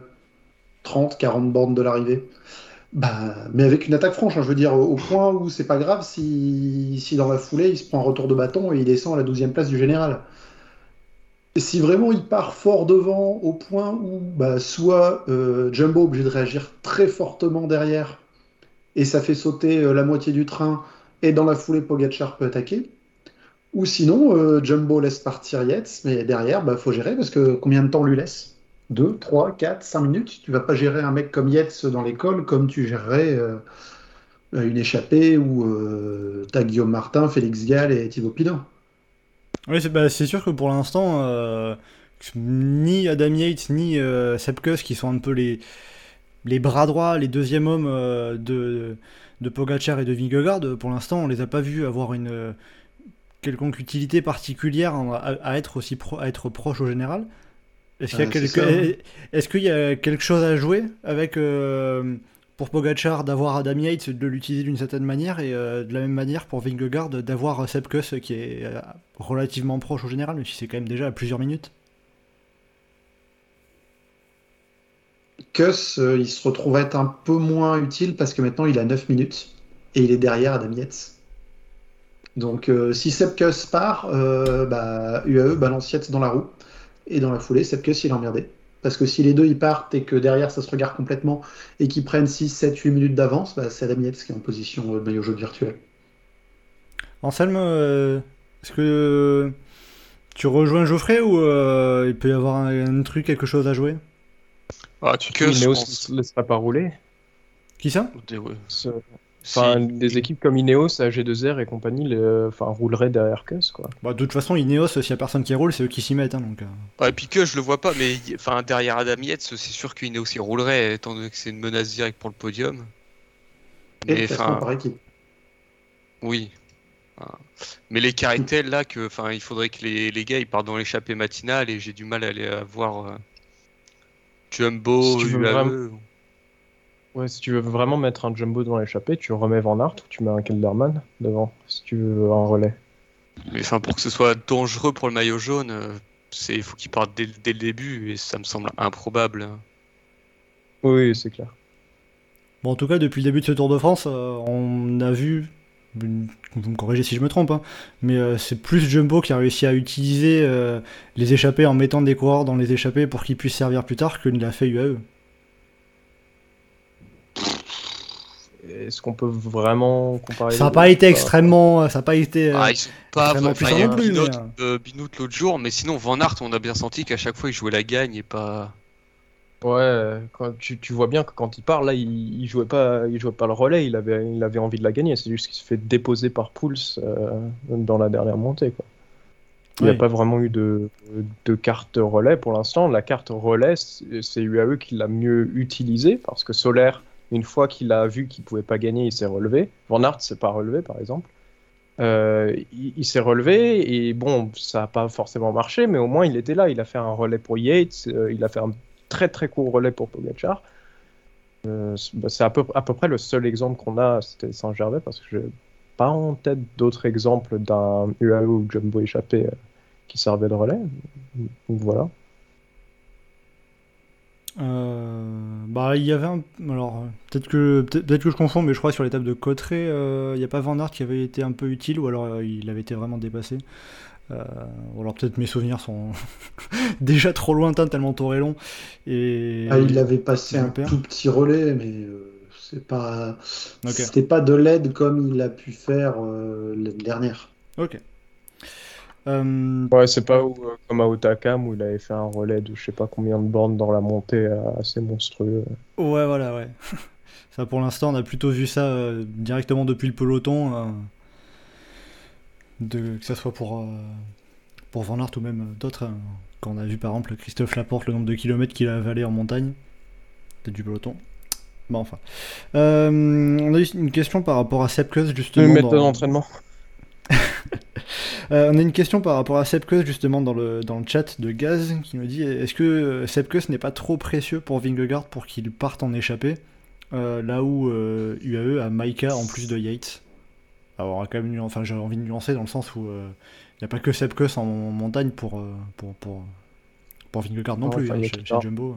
30, 40 bornes de l'arrivée, bah, mais avec une attaque franche, hein, je veux dire, au point où c'est pas grave si, si dans la foulée il se prend un retour de bâton et il descend à la 12e place du général. Si vraiment il part fort devant au point où bah, soit euh, Jumbo est obligé de réagir très fortement derrière et ça fait sauter euh, la moitié du train et dans la foulée Pogachar peut attaquer, ou sinon euh, Jumbo laisse partir Yates mais derrière bah faut gérer parce que combien de temps lui laisse? 2, 3, 4, 5 minutes? Tu vas pas gérer un mec comme Yates dans l'école comme tu gérerais une échappée où euh, t'as Guillaume Martin, Félix Gall et Thibaut Pinot. Oui, c'est bah, c'est sûr que pour l'instant, euh, ni Adam Yates ni euh, Sepp Kuss, qui sont un peu les, les bras droits, les deuxièmes hommes euh, de, de Pogacar et de Vingegaard, pour l'instant, on les a pas vus avoir une euh, quelconque utilité particulière à, à être aussi pro- à être proche au général. Est-ce qu'il y a Euh, quelque- qu'il y a quelque chose à jouer avec euh, pour Pogacar d'avoir Adam Yates, de l'utiliser d'une certaine manière, et euh, de la même manière pour Vingegaard d'avoir Sepp Kuss qui est euh, relativement proche au général, même si c'est quand même déjà à plusieurs minutes. Kuss, euh, il se retrouve être un peu moins utile parce que maintenant il a 9 minutes et il est derrière Adam Yates. Donc si Sepp Kuss part, bah, UAE balance Yates dans la roue et dans la foulée, Sepp Kuss il est emmerdé. Parce que si les deux ils partent et que derrière ça se regarde complètement et qu'ils prennent 6, 7, 8 minutes d'avance, bah, c'est Adam Yates qui est en position euh, maillot jaune virtuel. Anselme, euh, est-ce que tu rejoins Geoffrey ou euh, il peut y avoir un, un truc, quelque chose à jouer? Ah, tu que, ne se laissera pas rouler. Qui ça? Ouais. Si. Enfin, des équipes comme Ineos, AG2R et compagnie le- enfin, rouleraient derrière Kuss, quoi. Bah, De toute façon, Ineos, s'il y a personne qui roule, c'est eux qui s'y mettent. hein, donc, euh. Ouais, puis que je le vois pas, mais y- enfin derrière Adam Yates, c'est sûr qu'Ineos y roulerait, étant donné que c'est une menace directe pour le podium. Et Mais classement enfin, par équipe. oui. Mais l'écart est tel là que, enfin, il faudrait que les, les gars ils partent dans l'échappée matinale et j'ai du mal à les voir euh, Jumbo, Si tu veux UAE. vraiment- Ouais, si tu veux vraiment mettre un jumbo dans l'échappée, tu remets Van Aert ou tu mets un Kelderman devant, si tu veux un relais. Mais enfin, pour que ce soit dangereux pour le maillot jaune, euh, c'est il faut qu'ils partent dès, dès le début et ça me semble improbable. hein. Oui, c'est clair. Bon, en tout cas, depuis le début de ce Tour de France, euh, on a vu, vous me corrigez si je me trompe, hein, mais euh, c'est plus Jumbo qui a réussi à utiliser euh, les échappées en mettant des coureurs dans les échappées pour qu'ils puissent servir plus tard que ne l'a fait UAE. Est-ce qu'on peut vraiment comparer Ça n'a les pas été extrêmement, ça n'a pas été. euh, Ah, ils sont pas puissants non plus, Binout, mais, euh, Binout l'autre jour, mais sinon Van Aert, on a bien senti qu'à chaque fois il jouait la gagne et pas. Ouais, quand tu, tu vois bien que quand il part, là, il, il jouait pas, il jouait pas le relais, il avait, il avait envie de la gagner. C'est juste qu'il se fait déposer par Pouls euh, dans la dernière montée, quoi. Il n'y a pas vraiment eu de, de carte relais pour l'instant. La carte relais, c'est c'est UAE qui l'a mieux utilisée parce que Solaire, une fois qu'il a vu qu'il pouvait pas gagner, il s'est relevé. Van Aert s'est pas relevé, par exemple. Euh, il s'est relevé et bon, ça n'a pas forcément marché, mais au moins il était là. Il a fait un relais pour Yates, euh, il a fait un très très court relais pour Pogacar. Euh, c'est c'est à peu, à peu près le seul exemple qu'on a, c'était Saint-Gervais, parce que je n'ai pas en tête d'autres exemples d'un UAE ou Jumbo échappé euh, qui servait de relais. Donc voilà. Euh, bah, il y avait un. Alors, peut-être que, peut-être que je confonds, mais je crois que sur l'étape de Cotteret, euh, il n'y a pas Van Aert qui avait été un peu utile, ou alors euh, il avait été vraiment dépassé. Ou alors peut-être mes souvenirs sont déjà trop lointains, tellement le tour est long. Et... Ah, il avait passé un tout petit relais, mais c'est pas, c'était pas de l'aide comme il a pu faire l'année dernière. Ok. Euh, Ouais, c'est pas où, euh, comme à Otakam où il avait fait un relais de je sais pas combien de bornes dans la montée euh, assez monstrueux. Ouais, voilà, ouais. Ça, pour l'instant, on a plutôt vu ça euh, directement depuis le peloton. de, que ça soit pour, pour Van Aert ou même d'autres. hein. quand on a vu par exemple Christophe Laporte, le nombre de kilomètres qu'il a avalé en montagne. Peut-être du peloton. Bah, enfin. On a eu une question par rapport à Sepkus, justement. Une méthode dans- d'entraînement. Euh, on a une question par rapport à Sepkus justement dans le, dans le chat de Gaz qui nous dit est-ce que euh, Sepkus n'est pas trop précieux pour Vingegaard pour qu'il parte en échappée euh, là où euh, UAE a Maika en plus de Yates? Alors on a quand même enfin j'ai envie de nuancer dans le sens où il n'y a pas que Sepkus en, montagne pour, pour, pour, pour Vingegaard non plus enfin, hein, il y a chez. Jumbo.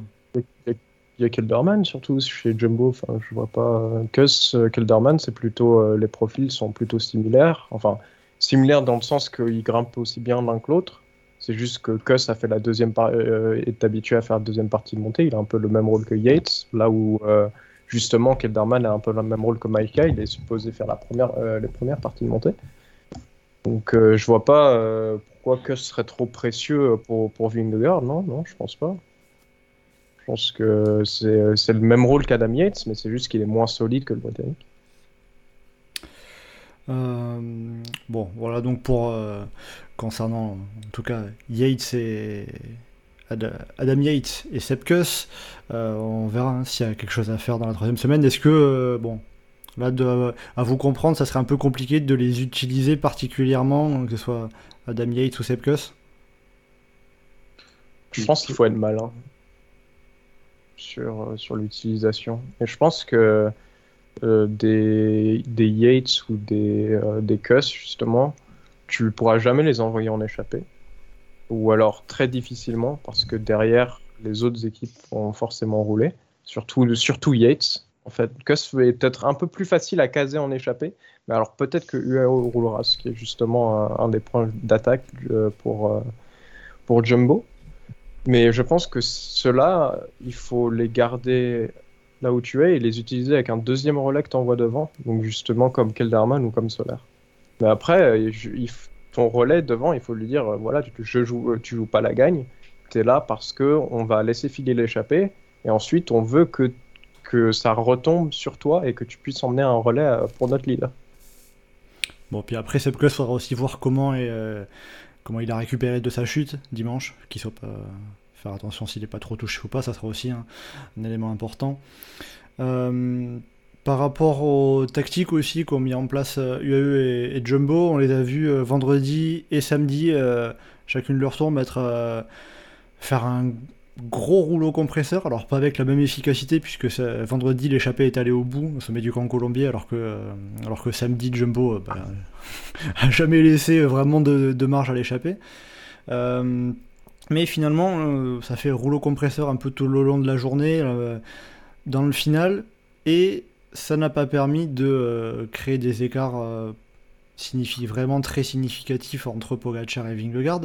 Il y a Kelderman surtout chez Jumbo. Enfin, je vois pas. Kuss, Kelderman, c'est plutôt euh, les profils sont plutôt similaires. Enfin, similaires dans le sens qu'ils grimpent aussi bien l'un que l'autre. C'est juste que Kuss a fait la deuxième euh, est habitué à faire la deuxième partie de montée. Il a un peu le même rôle que Yates, là où euh, justement Kelderman a un peu le même rôle que Maika. Il est supposé faire la première, euh, les premières parties de montée. Donc euh, je vois pas pourquoi Kuss serait trop précieux pour, pour Vingegaard. Non, non, je pense pas. Je pense que c'est le même rôle qu'Adam Yates, mais c'est juste qu'il est moins solide que le Britannique. Euh, bon, voilà donc pour euh, concernant en tout cas Yates et Ad- Adam Yates et Sepkus, euh, on verra hein, s'il y a quelque chose à faire dans la troisième semaine. Est-ce que euh, bon, là à vous comprendre, ça serait un peu compliqué de les utiliser particulièrement, que ce soit Adam Yates ou Sepkus Je pense qu'il faut être malin sur, sur l'utilisation. Et je pense que euh, des, Yates ou des, euh, Cuss, justement, tu ne pourras jamais les envoyer en échappée. Ou alors très difficilement, parce que derrière, les autres équipes vont forcément rouler. Surtout, surtout Yates. En fait, Cuss est peut-être un peu plus facile à caser en échappée. Mais alors peut-être que UAO roulera, ce qui est justement un, un des points d'attaque euh, pour, euh, pour Jumbo. Mais je pense que ceux-là, il faut les garder là où tu es et les utiliser avec un deuxième relais que tu envoies devant, donc justement comme Kelderman ou comme Solaire. Mais après, euh, il ton relais devant, il faut lui dire euh, voilà, tu, je joue, euh, tu joues pas la gagne, tu es là parce que on va laisser filer l'échappée et ensuite on veut que, ça retombe sur toi et que tu puisses emmener un relais pour notre leader. Bon, puis après, Sepkus faudra aussi voir comment, comment il a récupéré de sa chute dimanche, qu'il soit pas. Faire attention s'il n'est pas trop touché ou pas, ça sera aussi un, élément important. Euh, par rapport aux tactiques aussi qu'ont mis en place euh, UAE et, et Jumbo, on les a vus euh, vendredi et samedi, euh, chacune leur tour, mettre, euh, faire un gros rouleau compresseur, alors pas avec la même efficacité, puisque vendredi l'échappée est allée au bout, au sommet du camp colombier, alors que, euh, alors que samedi Jumbo euh, bah, a jamais laissé vraiment de, de marge à l'échappée. Mais finalement, euh, ça fait rouleau compresseur un peu tout le long de la journée, euh, dans le final, et ça n'a pas permis de euh, créer des écarts signifie vraiment très significatifs entre Pogacar et Vingegaard.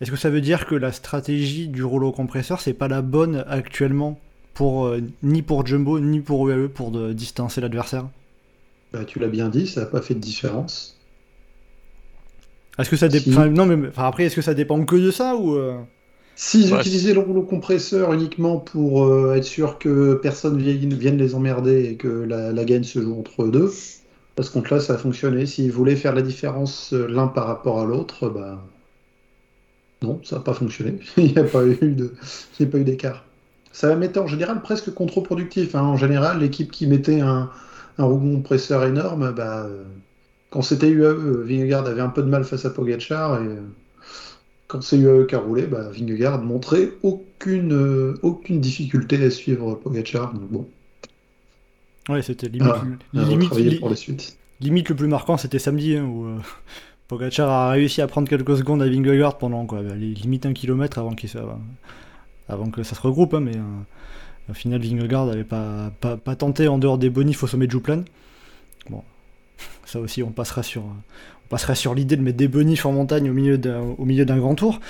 Est-ce que ça veut dire que la stratégie du rouleau compresseur, c'est pas la bonne actuellement pour ni pour Jumbo ni pour UAE pour de distancer l'adversaire? Bah, tu l'as bien dit, ça n'a pas fait de différence. Est-ce que ça Si. dépend Non, mais enfin, après, est-ce que ça dépend que de ça ou S'ils Ouais, utilisaient le rouleau compresseur uniquement pour euh, être sûr que personne vienne, vienne les emmerder et que la, la gagne se joue entre eux deux, à ce compte-là, ça a fonctionné. S'ils voulaient faire la différence euh, l'un par rapport à l'autre, bah non, ça n'a pas fonctionné. Il n'y a pas eu de, il n'y a pas eu d'écart. Ça m'était en général presque contre-productif. hein. En général, l'équipe qui mettait un, un rouleau compresseur énorme, bah, euh, quand c'était UAE, euh, Vingegaard avait un peu de mal face à Pogacar et euh, quand c'est UAE qui a roulé, bah, Vingegaard montrait aucune, euh, aucune difficulté à suivre Pogacar. Donc bon, Ouais, c'était limite, Ah, à limite, retravailler li- pour la suite. limite le plus marquant, c'était samedi, hein, où euh, Pogacar a réussi à prendre quelques secondes à Vingegaard pendant quoi, bah, limite un kilomètre avant, qu'il avant que ça se regroupe, hein, mais euh, au final Vingegaard n'avait pas, pas, pas tenté en dehors des bonifs au sommet de Jouplan. Bon, ça aussi on passera sur, on passera sur l'idée de mettre des bonifs en montagne au milieu d'un, au milieu d'un grand tour.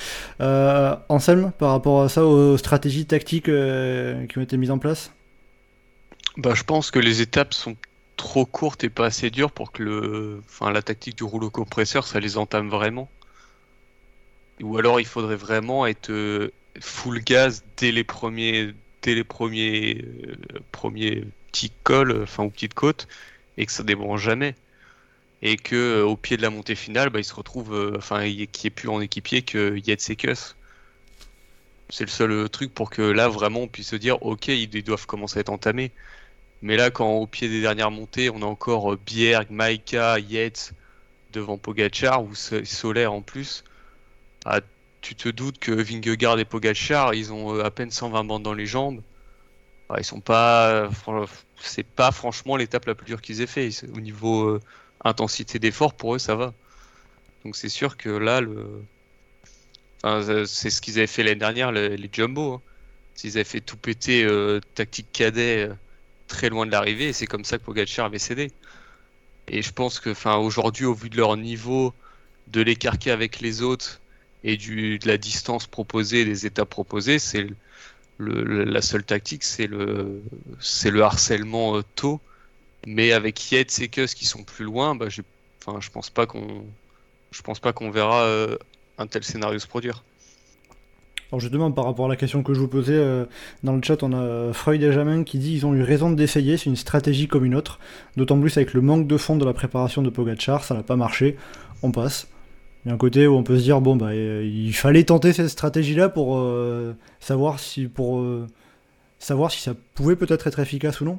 Euh, Anselme, par rapport à ça, aux stratégies tactiques euh, qui ont été mises en place? Bah, je pense que les étapes sont trop courtes et pas assez dures pour que le, enfin, la tactique du rouleau compresseur, ça les entame vraiment. Ou alors il faudrait vraiment être euh, full gaz dès les premiers, dès les premiers, euh, premiers petits cols, enfin ou petites côtes, et que ça débranche jamais. Et que euh, au pied de la montée finale, bah, il se retrouve, euh, enfin, n'y ait plus en équipier que Yates et Kuss. C'est le seul euh, truc pour que là vraiment on puisse se dire, ok, ils doivent commencer à être entamés. Mais là, quand au pied des dernières montées, on a encore Bjerg, Maika, Yates devant Pogachar ou So- Solaire en plus, ah, tu te doutes que Vingegaard et Pogachar, ils ont à peine 120 bandes dans les jambes. Ah, ils sont pas, c'est pas franchement l'étape la plus dure qu'ils aient fait. Au niveau intensité d'effort, pour eux, ça va. Donc c'est sûr que là, le, enfin, c'est- c'est ce qu'ils avaient fait l'année dernière, les, les Jumbo. hein. S'ils avaient fait tout péter euh, tactique cadet. euh, très loin de l'arrivée et c'est comme ça que Pogacar avait cédé. Et je pense que aujourd'hui au vu de leur niveau, de l'écart avec les autres et du, de la distance proposée, des étapes proposées, c'est le- la seule tactique, c'est le, le harcèlement euh, tôt. Mais avec Yates et Kuss qui sont plus loin, bah, enfin, je pense pas qu'on, je pense pas qu'on verra euh, un tel scénario se produire. Alors justement, par rapport à la question que je vous posais, euh, dans le chat, on a Freud et Jamin qui dit ils ont eu raison d'essayer, c'est une stratégie comme une autre. D'autant plus avec le manque de fond de la préparation de Pogachar, ça n'a pas marché, on passe. Il y a un côté où on peut se dire, bon, bah, euh, il fallait tenter cette stratégie-là pour, savoir, si, pour savoir si ça pouvait peut-être être efficace ou non.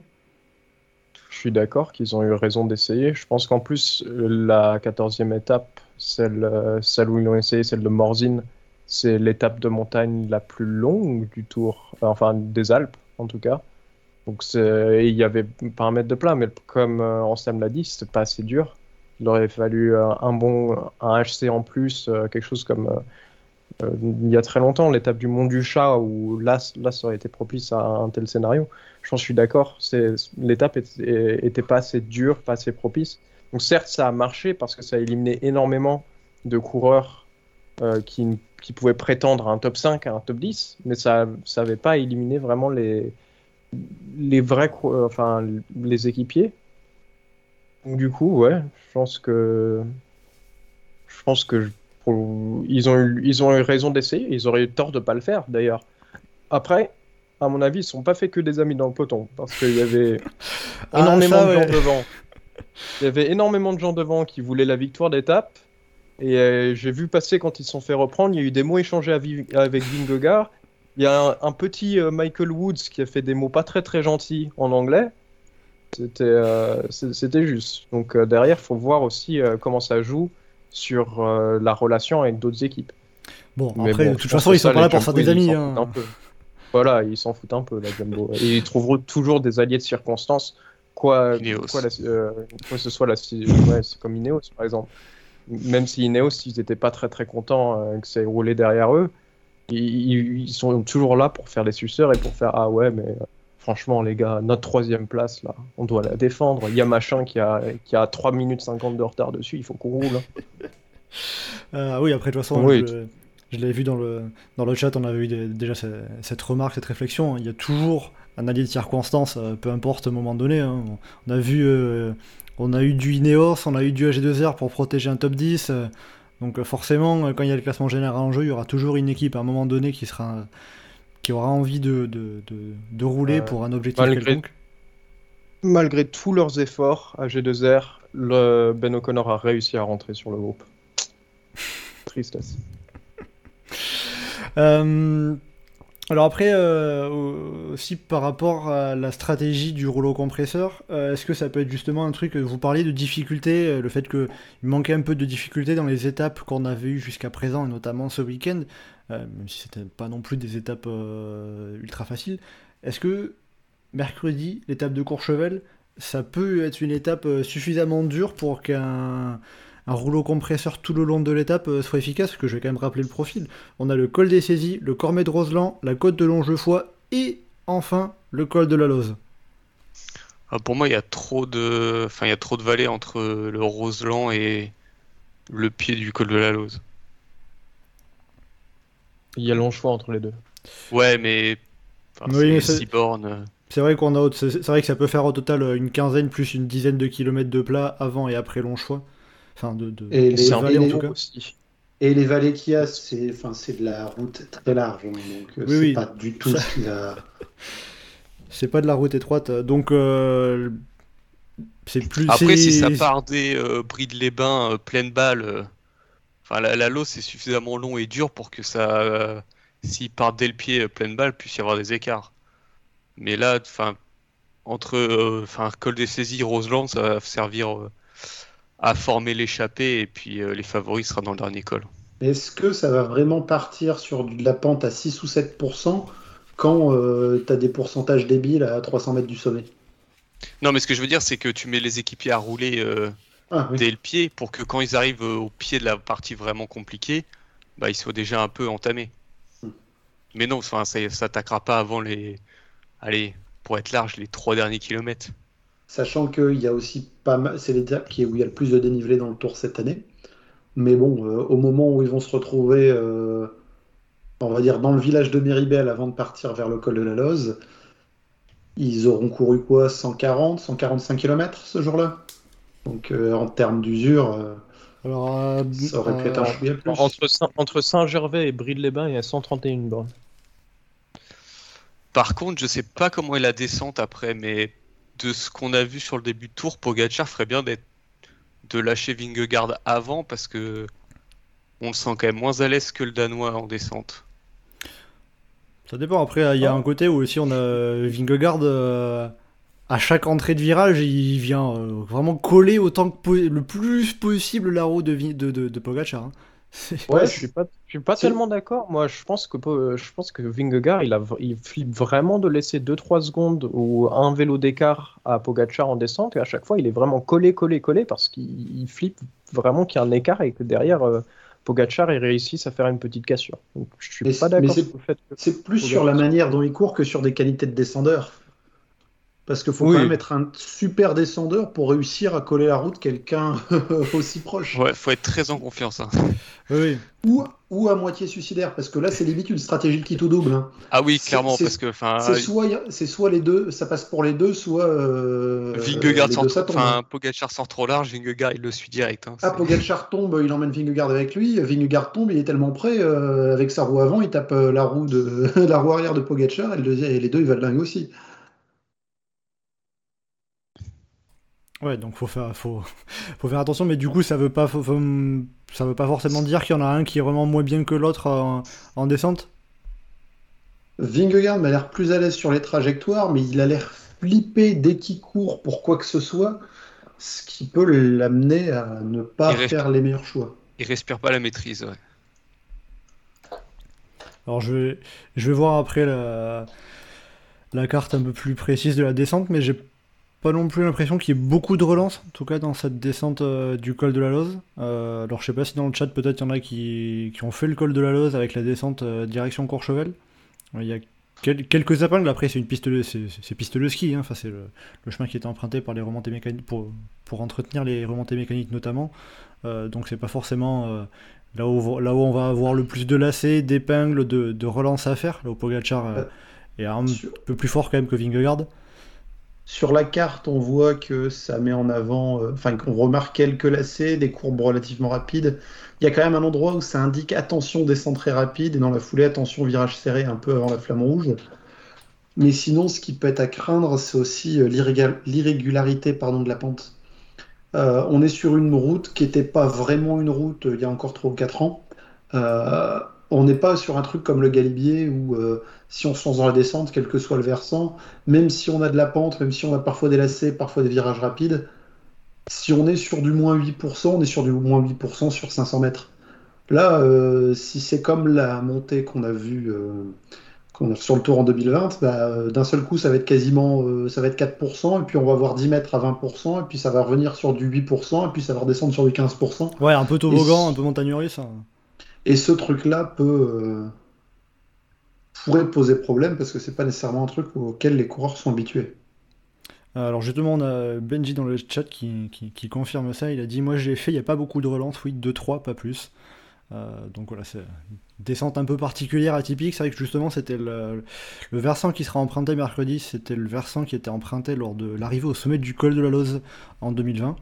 Je suis d'accord qu'ils ont eu raison d'essayer. Je pense qu'en plus, la 14e étape, celle, euh, celle où ils l'ont essayé, celle de Morzine, c'est l'étape de montagne la plus longue du tour, euh, enfin des Alpes en tout cas. Donc il y avait pas un mètre de plat, mais comme euh, Anselme l'a dit, c'était pas assez dur. Il aurait fallu euh, un bon un HC en plus, quelque chose comme euh, il y a très longtemps, l'étape du Mont du Chat, où là, là ça aurait été propice à un tel scénario. Je pense que je suis d'accord, l'étape était, était pas assez dure, pas assez propice. Donc certes, ça a marché parce que ça a éliminé énormément de coureurs euh, qui, pouvaient prétendre à un top 5, à un top 10, mais ça n'avait pas éliminé vraiment les, vrais, euh, enfin les équipiers. Donc du coup, ouais, je pense que je pense que ils ont eu, ils ont eu raison d'essayer. Ils auraient eu tort de pas le faire d'ailleurs. Après, à mon avis, ils sont pas fait que des amis dans le peloton parce qu'il y avait Ah, énormément ça, de ouais. gens devant. Il y avait énormément de gens devant qui voulaient la victoire d'étape. Et euh, j'ai vu passer quand ils se sont fait reprendre, il y a eu des mots échangés avec Vingegaard. Il y a un, un petit euh, Michael Woods qui a fait des mots pas très très gentils en anglais. C'était euh, juste. Donc euh, derrière, il faut voir aussi comment ça joue sur euh, la relation avec d'autres équipes. Bon, Mais après, bon, de toute façon, ils sont pas là pour faire des ils amis. s'en hein. foutent un peu. Voilà, ils s'en foutent un peu, la Jumbo. Et ils trouveront toujours des alliés de circonstance, quoi, quoi, la- euh, quoi que ce soit la, ouais, c'est comme Ineos, par exemple. Même si Ineos, ils n'étaient pas très très contents euh, que ça ait roulé derrière eux, ils, ils- ils sont toujours là pour faire les suceurs et pour faire Ah ouais, mais euh, franchement, les gars, notre troisième place, là, on doit la défendre. Il y a machin qui a, qui a 3 minutes 50 de retard dessus, il faut qu'on roule. Euh, oui, après, de toute façon, Oui. je, je l'avais vu dans le, dans le chat, on avait eu des- déjà ce- cette remarque, cette réflexion. Il y a toujours un allié de circonstance, euh, peu importe au moment donné. hein. On a vu, euh, on a eu du Ineos, on a eu du AG2R pour protéger un top 10. euh, donc forcément, quand il y a le classement général en jeu, il y aura toujours une équipe à un moment donné qui sera qui aura envie de, de, de, de rouler Euh, pour un objectif malgré- quelconque. Malgré tous leurs efforts à G2R, le Ben O'Connor a réussi à rentrer sur le groupe. Tristesse. Euh, alors après, euh, aussi par rapport à la stratégie du rouleau compresseur, euh, est-ce que ça peut être justement un truc, vous parliez de difficulté, euh, le fait qu'il manquait un peu de difficulté dans les étapes qu'on avait eues jusqu'à présent, et notamment ce week-end, euh, même si c'était pas non plus des étapes euh, ultra faciles, est-ce que mercredi, l'étape de Courchevel, ça peut être une étape euh, suffisamment dure pour qu'un un rouleau compresseur tout le long de l'étape euh, soit efficace, parce que je vais quand même rappeler le profil. On a le col des saisies, le Cormet de Roseland, la côte de Longefoy et enfin le col de la Loze. Ah, pour moi, il y a trop de, enfin, il y a trop de vallées entre le Roseland et le pied du col de la Lose. Il y a long choix entre les deux. Ouais, mais enfin, Oui, mais c'est bornes. C'est vrai qu'on a c'est vrai que ça peut faire au total euh, une quinzaine plus une dizaine de kilomètres de plat avant et après Longefoy. Enfin de, de... Et les- vallées, et en les- tout cas. aussi. Et les vallées qu'il y a, c'est enfin, c'est de la route très large. hein, donc euh, Oui, c'est oui. pas du tout Ça- ce. C'est pas de la route étroite, euh, donc euh, c'est plus. Après, si ça part des euh, Brides-les-Bains euh, pleine balle, euh, enfin, la, la Lose c'est suffisamment long et dur pour que ça, euh, s'il part dès le pied euh, pleine balle, puisse y avoir des écarts. Mais là, enfin, entre, euh, col des saisies, Roseland, ça va servir euh, à former l'échappée et puis les favoris sera dans le dernier col. Est-ce que ça va vraiment partir sur de la pente à 6 ou 7% quand tu as des pourcentages débiles à 300 mètres du sommet? Non, mais ce que je veux dire, c'est que tu mets les équipiers à rouler Ah oui. dès le pied pour que quand ils arrivent euh, au pied de la partie vraiment compliquée, bah, ils soient déjà un peu entamés. Hmm. Mais non, enfin, ça s'attaquera pas avant les. Allez, pour être large, les trois derniers kilomètres. Sachant qu'il y a aussi pas mal, c'est l'étape qui est où il y a le plus de dénivelé dans le tour cette année. Mais bon, euh, au moment où ils vont se retrouver, euh, on va dire, dans le village de Méribel avant de partir vers le col de la Loze, ils auront couru quoi? 140, 145 km ce jour-là? Donc euh, en termes d'usure, euh, Alors, euh, ça aurait pu être un chouïa plus. Entre, entre Saint-Gervais et Bride-les-Bains, il y a 131 bornes. Par contre, je sais pas comment est la descente après, mais de ce qu'on a vu sur le début de tour, Pogacar ferait bien d'être de lâcher Vingegaard avant parce que on le sent quand même moins à l'aise que le Danois en descente. Ça dépend. Après, il y a un côté où aussi on a Vingegaard. euh, à chaque entrée de virage, il vient euh, vraiment coller autant que le plus possible la roue de, de, de, de Pogacar. hein. Ouais, je suis pas, je suis pas tellement d'accord. Moi, je pense que je pense que Vingegaard, il a, il flippe vraiment de laisser 2-3 secondes ou un vélo d'écart à Pogacar en descente et à chaque fois, il est vraiment collé, collé, collé parce qu'il il flippe vraiment qu'il y a un écart et que derrière euh, Pogacar, il réussisse à faire une petite cassure. Donc, je suis Mais pas d'accord c'est- plus Pogacar. sur la manière dont il court que sur des qualités de descendeur. Parce qu'il faut Oui. quand même être un super descendeur pour réussir à coller la route de quelqu'un aussi proche. Ouais, faut être très en confiance. hein. Oui. Ou, ou à moitié suicidaire, parce que là, c'est limite une stratégie de kit au double. hein. Ah oui, clairement, c'est- parce que C'est soit, c'est soit les deux, ça passe pour les deux, soit. Euh, Vingegaard sort enfin, Pogacar sort trop large, Vingegaard il le suit direct. hein. Ah, Pogacar tombe, il emmène Vingegaard avec lui. Vingegaard tombe, il est tellement près, euh, avec sa roue avant, il tape euh, la roue, de, la roue arrière de Pogacar, et, le deuxième- et les deux, ils valent dingue aussi. Ouais, donc faut faire, faut, faut faire attention, mais du coup, ça veut pas, faut- faut- ça veut pas forcément dire qu'il y en a un qui est vraiment moins bien que l'autre en, en descente? Vingegaard m'a l'air plus à l'aise sur les trajectoires, mais il a l'air flippé dès qu'il court pour quoi que ce soit, ce qui peut l'amener à ne pas Il faire les meilleurs choix. Il respire pas la maîtrise. ouais. Alors je vais, je vais voir après la, la carte un peu plus précise de la descente, mais j'ai pas non plus l'impression qu'il y ait beaucoup de relance, en tout cas dans cette descente euh, du col de la Loze. Euh, alors je sais pas si dans le chat peut-être il y en a qui, qui ont fait le col de la Loze avec la descente euh, direction Courchevel. Il y a quel- quelques épingles, après c'est une piste de, c'est, piste de ski, hein. enfin, c'est le, le chemin qui était emprunté par les remontées mécaniques pour, pour entretenir les remontées mécaniques notamment. Donc c'est pas forcément là, où, là où on va avoir le plus de lacets, d'épingles, de, de relance à faire, là où Pogacar euh, est un peu plus fort quand même que Vingegaard. Sur la carte, on voit que ça met en avant, euh, enfin qu'on remarque quelques lacets, des courbes relativement rapides. Il y a quand même un endroit où ça indique attention descente très rapide, et dans la foulée, attention virage serré un peu avant la flamme rouge. Mais sinon, ce qui peut être à craindre, c'est aussi euh, l'irrégularité pardon, de la pente. Euh, on est sur une route qui n'était pas vraiment une route il y a encore 3 ou 4 ans. On n'est pas sur un truc comme le Galibier où si on se lance dans la descente, quel que soit le versant, même si on a de la pente, même si on a parfois des lacets, parfois des virages rapides, si on est sur du moins 8%, on est sur du moins 8% sur 500 mètres. Là, euh, si c'est comme la montée qu'on a vue euh, qu'on a sur le tour en 2020, bah, euh, d'un seul coup, ça va être quasiment ça va être 4%, et puis on va voir 10 mètres à 20%, et puis ça va revenir sur du 8%, et puis ça va redescendre sur du 15%. Ouais, un peu toboggan, Et- un peu montagne russe. hein. Et ce truc-là peut pourrait poser problème parce que c'est pas nécessairement un truc auquel les coureurs sont habitués. Alors justement, on a Benji dans le chat qui, qui- qui confirme ça. Il a dit Moi je l'ai fait, il n'y a pas beaucoup de relance, oui, 2-3, pas plus. Euh, donc voilà, c'est une descente un peu particulière, atypique. C'est vrai que justement, c'était le, le versant qui sera emprunté mercredi, c'était le versant qui était emprunté lors de l'arrivée au sommet du col de la Loze en 2020.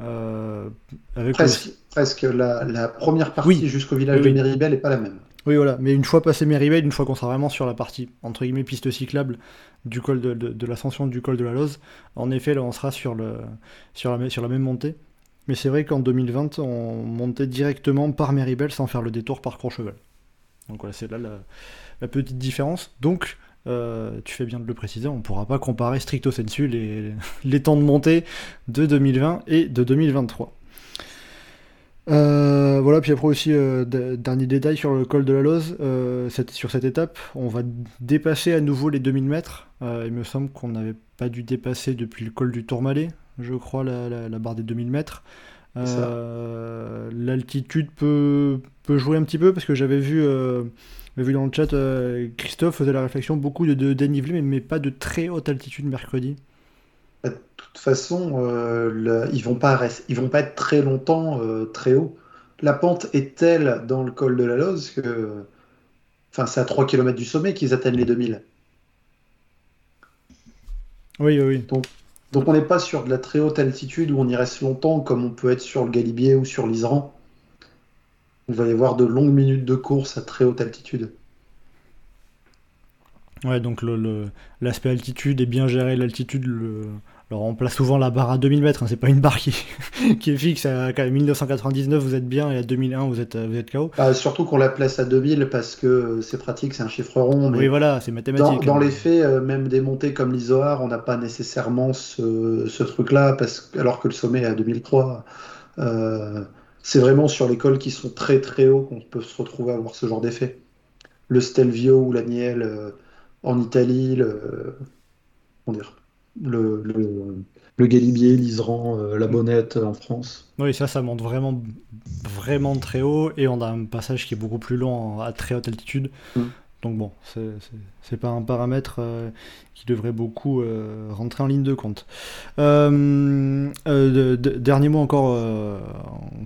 Euh, avec Presque, le- presque la, la première partie Oui. jusqu'au village oui. de Méribel n'est pas la même. Oui, voilà, mais une fois passé Méribel, une fois qu'on sera vraiment sur la partie, entre guillemets, piste cyclable du col de, l'ascension du col de la Loze, en effet, là, on sera sur, la, même montée. Mais c'est vrai qu'en 2020, on montait directement par Méribel sans faire le détour par Courchevel. Donc voilà, c'est là la, la petite différence. Donc, euh, tu fais bien de le préciser, on ne pourra pas comparer stricto sensu les, les temps de montée de 2020 et de 2023. Euh, voilà, puis après aussi, euh, dernier détail sur le col de la Loze, euh, cette- sur cette étape, on va dépasser à nouveau les 2000 mètres. Il me semble qu'on n'avait pas dû dépasser depuis le col du Tourmalet, je crois, la, la- la barre des 2000 mètres. L'altitude peut, peut jouer un petit peu, parce que j'avais vu, dans le chat, Christophe faisait la réflexion, beaucoup de, de dénivelé, mais, mais pas de très haute altitude mercredi. De toute façon, euh, le- ils vont pas ils vont pas être très longtemps euh, très haut. la pente est telle dans le col de la Loze que. Enfin, c'est à 3 km du sommet qu'ils atteignent les 2000. Oui, oui, oui. Donc on n'est pas sur de la très haute altitude où on y reste longtemps comme on peut être sur le Galibier ou sur l'Isran. On va y avoir de longues minutes de course à très haute altitude. Ouais, donc le- l'aspect altitude est bien géré. L'altitude, le... alors on place souvent la barre à 2000 mètres, hein, c'est pas une barre qui, qui est fixe. À même 1999, vous êtes bien, et à 2001, vous êtes, vous êtes KO. Ah, surtout qu'on la place à 2000 parce que c'est pratique, c'est un chiffre rond. Mais Oui, voilà, c'est mathématique. dans hein. les faits, euh, même des montées comme l'Isoar, on n'a pas nécessairement ce, ce truc-là, parce alors que le sommet est à 2003. Euh, c'est vraiment sur les cols qui sont très très hauts qu'on peut se retrouver à avoir ce genre d'effet. Le Stelvio ou l'Agnel euh, en Italie, le, comment dire, le, le, le Galibier, l'Isran, euh, la Bonnette en France. Oui, ça, ça monte vraiment, vraiment très haut, et on a un passage qui est beaucoup plus long à très haute altitude. Mm. Donc bon, c'est- pas un paramètre euh, qui devrait beaucoup euh, rentrer en ligne de compte. Euh, de- de- dernier mot encore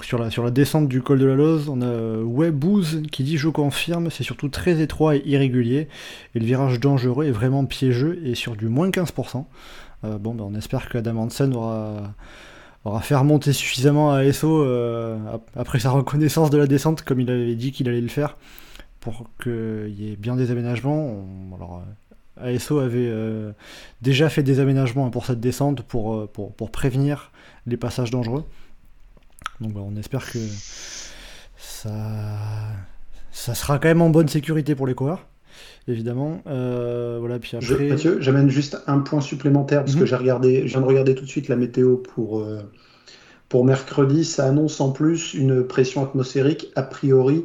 sur, la, descente du col de la Loze, on a Webbouz qui dit je confirme, c'est surtout très étroit et irrégulier, et le virage dangereux est vraiment piégeux et sur du moins 15%. Euh, bon, ben, on espère que Adam Hansen aura fait remonter suffisamment à ap- après sa reconnaissance de la descente, comme il avait dit qu'il allait le faire, pour qu'il y ait bien des aménagements. On- alors, euh, ASO avait euh, déjà fait des aménagements pour cette descente pour, euh, pour, pour prévenir les passages dangereux. Donc bah, on espère que ça, ça sera quand même en bonne sécurité pour les coureurs, évidemment. Euh, voilà, puis Je- après... Mathieu, j'amène juste un point supplémentaire parce Mhm. que j'ai regardé, je viens de regarder tout de suite la météo pour, euh, pour mercredi. Ça annonce en plus une pression atmosphérique a priori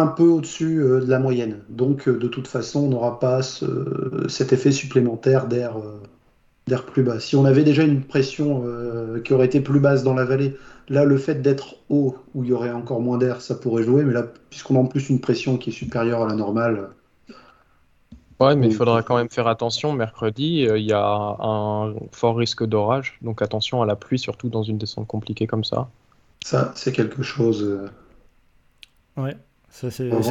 un peu au-dessus euh, de la moyenne. Donc euh, de toute façon, on n'aura pas ce- cet effet supplémentaire d'air euh, d'air plus bas. Si on avait déjà une pression euh, qui aurait été plus basse dans la vallée, là le fait d'être haut où il y aurait encore moins d'air, ça pourrait jouer. Mais là, puisqu'on a en plus une pression qui est supérieure à la normale. Ouais, mais il faudra quand même faire attention. Mercredi, euh, il y a un fort risque d'orage, donc attention à la pluie, surtout dans une descente compliquée comme ça. Ça, c'est quelque chose. Ouais, c'est... voir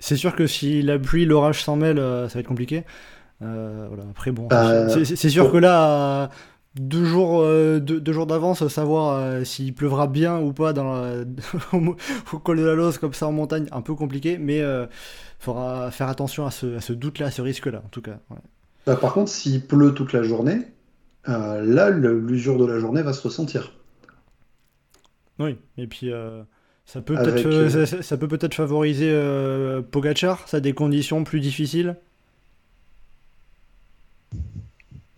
c'est- sûr que si la pluie, l'orage s'en mêle, euh, ça va être compliqué. Euh, voilà. Après, bon, Euh, c'est- sûr que là, deux jours, euh, deux, deux jours d'avance, savoir euh, s'il pleuvra bien ou pas dans la- au, col de la Lose, comme ça en montagne, un peu compliqué, mais il faudra faire attention à ce, doute-là, à ce risque-là, en tout cas. ouais. Bah, par contre, s'il pleut toute la journée, là, l'usure de la journée va se ressentir. Oui, et puis ça peut Avec, peut-être euh, ça, ça peut peut-être favoriser euh, Pogacar, ça a des conditions plus difficiles?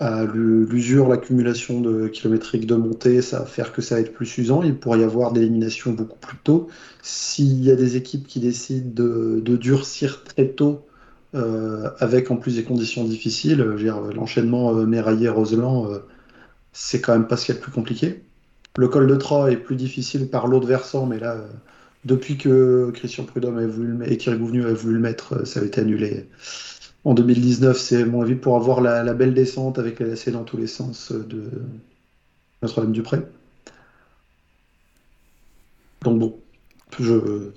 Euh, le- L'usure, l'accumulation de kilométrique de montée, ça va faire que ça va être plus usant. Il pourrait y avoir des éliminations beaucoup plus tôt. S'il y a des équipes qui décident de, de durcir très tôt, euh, avec en plus des conditions difficiles, l'enchaînement Méraillé-Roseland, euh, c'est quand même pas ce qu'il y a de plus compliqué. Le col de Troyes est plus difficile par l'autre versant, mais là, euh, depuis que Christian Prudhomme voulu le et Thierry Gouvenu a voulu le mettre, euh, ça a été annulé. En 2019, c'est mon avis pour avoir la, la belle descente avec les lacets dans tous les sens euh, de Notre-Dame-du-Pré. Donc bon, je...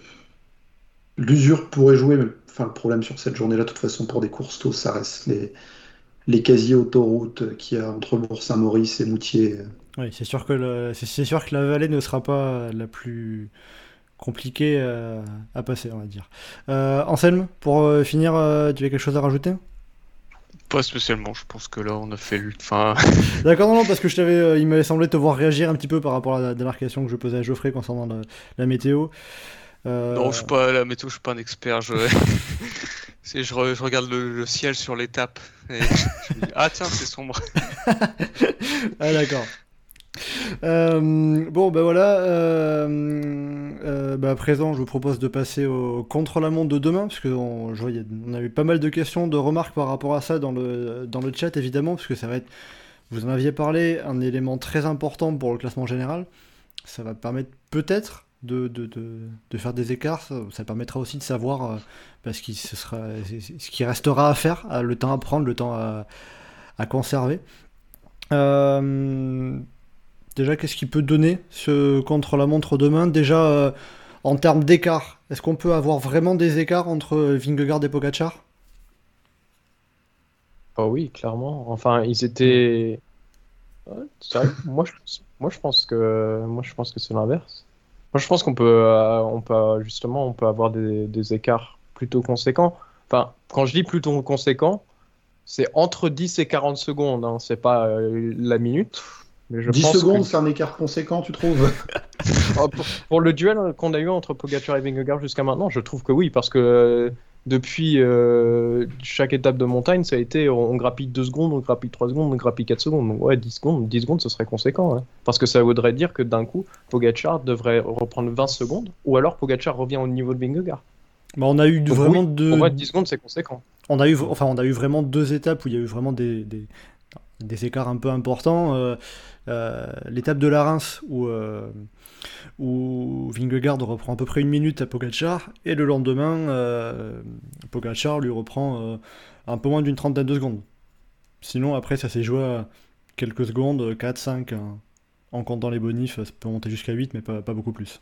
l'usure pourrait jouer, mais enfin, le problème sur cette journée-là, de toute façon, pour des courses tôt, ça reste les, les quasi-autoroutes qu'il y a entre Bourg-Saint-Maurice et Moutier. Oui, c'est sûr que le- c'est sûr que la vallée ne sera pas la plus compliquée euh, à passer, on va dire. Euh, Anselme, pour euh, finir, tu as quelque chose à rajouter? Pas spécialement, je pense que là on a fait le. Enfin, D'accord, non, non, parce que je t'avais, il m'avait semblé te voir réagir un petit peu par rapport à la démarcation que je posais à Geoffrey concernant la météo. Euh, non, je suis pas la météo, je suis pas un expert. Je, C'est- je, re- je regarde le, le ciel sur l'étape et je me dis ah tiens c'est sombre. Ah d'accord. Euh, bon ben voilà, euh, euh, bah, à présent je vous propose de passer au contre-la-montre de demain, parce a- on a eu pas mal de questions, de remarques par rapport à ça dans le, dans le chat évidemment, parce que ça va être, vous en aviez parlé, un élément très important pour le classement général. Ça va permettre peut-être de, de, de, de faire des écarts, ça, permettra aussi de savoir bah, ce, qui, ce, sera, ce qui restera à faire, le temps à prendre, le temps à, à conserver. Euh, déjà, qu'est-ce qu'il peut donner ce contre-la-montre demain? Déjà, euh, En termes d'écart, est-ce qu'on peut avoir vraiment des écarts entre Vingegaard et Pogacar? Oh oui, clairement. Enfin, ils étaient. Ouais, c'est vrai. moi, je, moi, je pense que moi, je pense que c'est l'inverse. Moi, je pense qu'on peut, euh, on peut justement, on peut avoir des, des écarts plutôt conséquents. Enfin, quand je dis plutôt conséquent, c'est entre 10 et 40 secondes. Hein. C'est pas euh, la minute. Mais je 10 pense secondes, que- c'est un écart conséquent, tu trouves Ah, pour, pour le duel qu'on a eu entre Pogacar et Vingegaard jusqu'à maintenant, je trouve que oui, parce que euh, depuis euh, chaque étape de montagne, ça a été on, on grappille 2 secondes, on grappille 3 secondes, on grappille 4 secondes. Donc ouais, 10 secondes, 10 secondes, ce serait conséquent. hein. Parce que ça voudrait dire que d'un coup, Pogacar devrait reprendre 20 secondes, ou alors Pogacar revient au niveau de Vingegaard. Bah, On a eu Donc vraiment oui, deux. Pour moi, 10 secondes, c'est conséquent. On a eu, enfin, on a eu vraiment deux étapes où il y a eu vraiment des, des, des écarts un peu importants. Euh, euh, L'étape de la Reims où, euh, où Vingegaard reprend à peu près une minute à Pogacar et le lendemain, Pogacar lui reprend un peu moins d'une trentaine de secondes. Sinon, après, ça s'est joué à quelques secondes, 4, 5, hein. en comptant les bonifs, ça peut monter jusqu'à 8, mais pas beaucoup plus.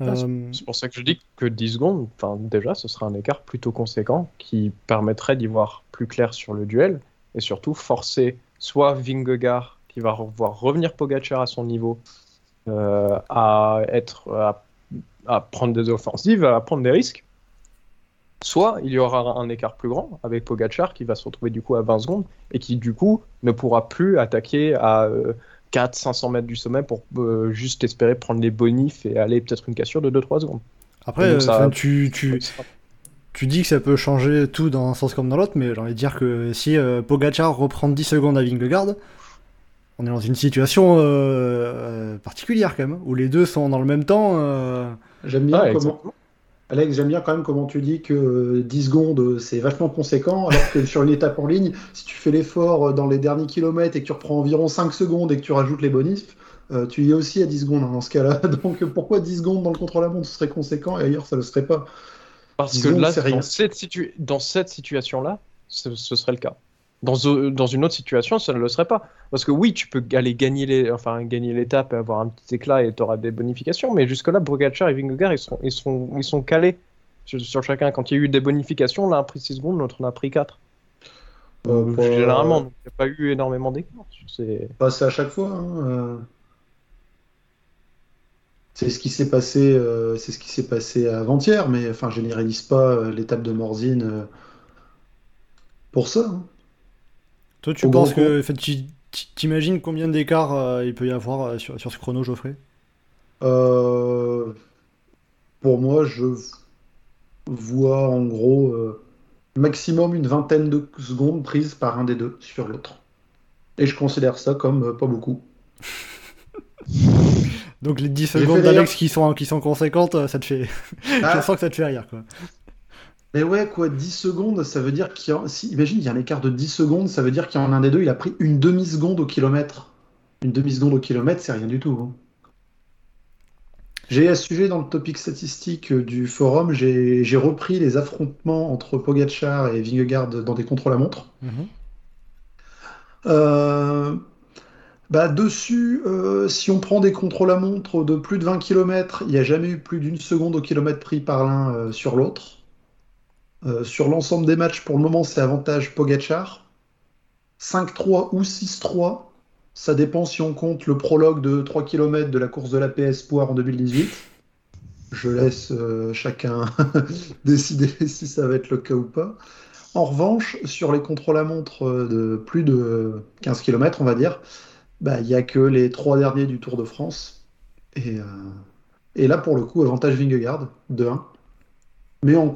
Ah, Euh, C'est pour ça que je dis que 10 secondes, enfin déjà, ce sera un écart plutôt conséquent qui permettrait d'y voir plus clair sur le duel et surtout forcer soit Vingegaard qui va voir revenir Pogacar à son niveau euh, à être à, prendre des offensives, à prendre des risques. Soit il y aura un écart plus grand avec Pogacar qui va se retrouver du coup à 20 secondes et qui du coup ne pourra plus attaquer à 400-500 mètres du sommet pour euh, juste espérer prendre les bonifs et aller peut-être une cassure de 2-3 secondes. Après, Donc, ça- tu, tu, Tu dis que ça peut changer tout dans un sens comme dans l'autre, mais j'ai envie de dire que si euh, Pogacar reprend 10 secondes à Vingegaard, on est dans une situation euh, euh, particulière quand même, où les deux sont dans le même temps. euh, J'aime bien Ah, comment. Alex, j'aime bien quand même comment tu dis que euh, 10 secondes, euh, c'est vachement conséquent, alors que sur une étape en ligne, si tu fais l'effort euh, dans les derniers kilomètres et que tu reprends environ 5 secondes et que tu rajoutes les bonifs, euh, tu y es aussi à 10 secondes hein, dans ce cas-là. Donc euh, pourquoi 10 secondes dans le contre-la-montre ce serait conséquent et ailleurs ça ne le serait pas Parce que là, dans cette, situ- dans cette situation-là, ce, ce serait le cas. Dans, euh, dans une autre situation, ça ne le serait pas. Parce que oui, tu peux aller gagner les, enfin, gagner l'étape et avoir un petit éclat et tu auras des bonifications, mais jusque-là, Pogacar et Vingegaard, ils sont, ils sont, ils sont calés sur, sur chacun. Quand il y a eu des bonifications, l'un a pris 6 secondes, l'autre en a pris 4. Euh, pas- Généralement, donc il n'y a pas eu énormément d'écart. C'est- Pas c'est à chaque fois. hein, euh. C'est ce qui s'est passé, euh, c'est ce qui s'est passé avant-hier, mais enfin, je généralise pas euh, l'étape de Morzine euh, pour ça. hein. Toi, tu Au penses que. fait, tu- T'imagines combien d'écarts euh, il peut y avoir euh, sur, sur ce chrono, Geoffrey? Euh, pour moi, je vois en gros euh, maximum une vingtaine de secondes prises par un des deux sur l'autre. Et je considère ça comme pas beaucoup. Donc les 10 J'ai secondes d'Alex qui sont, qui sont conséquentes, ça te fait. Ah. Je sens que ça te fait rire, quoi. Mais ouais, quoi, 10 secondes, ça veut dire qu'il y a... si, imagine, il y a un écart de 10 secondes, ça veut dire qu'il y en a un des deux, il a pris une demi-seconde au kilomètre. Une demi-seconde au kilomètre, c'est rien du tout. hein. J'ai à ce sujet dans le topic statistique euh, du forum, j'ai repris les affrontements entre Pogacar et Vingegaard dans des contre-la-montre. Mhm. Euh, bah dessus, euh, si on prend des contre-la-montre de plus de 20 km, il n'y a jamais eu plus d'une seconde au kilomètre pris par l'un euh, sur l'autre. Euh, sur l'ensemble des matchs, pour le moment, c'est avantage Pogachar. 5-3 ou 6-3. Ça dépend si on compte le prologue de 3 km de la course de la PS Espoir en 2018. Je laisse euh, chacun décider si ça va être le cas ou pas. En revanche, sur les contre-la-montre euh, de plus de 15 km, on va dire, bah, il n'y a que les trois derniers du Tour de France. Et, là, pour le coup, avantage Vingegaard, de 1. Mais, en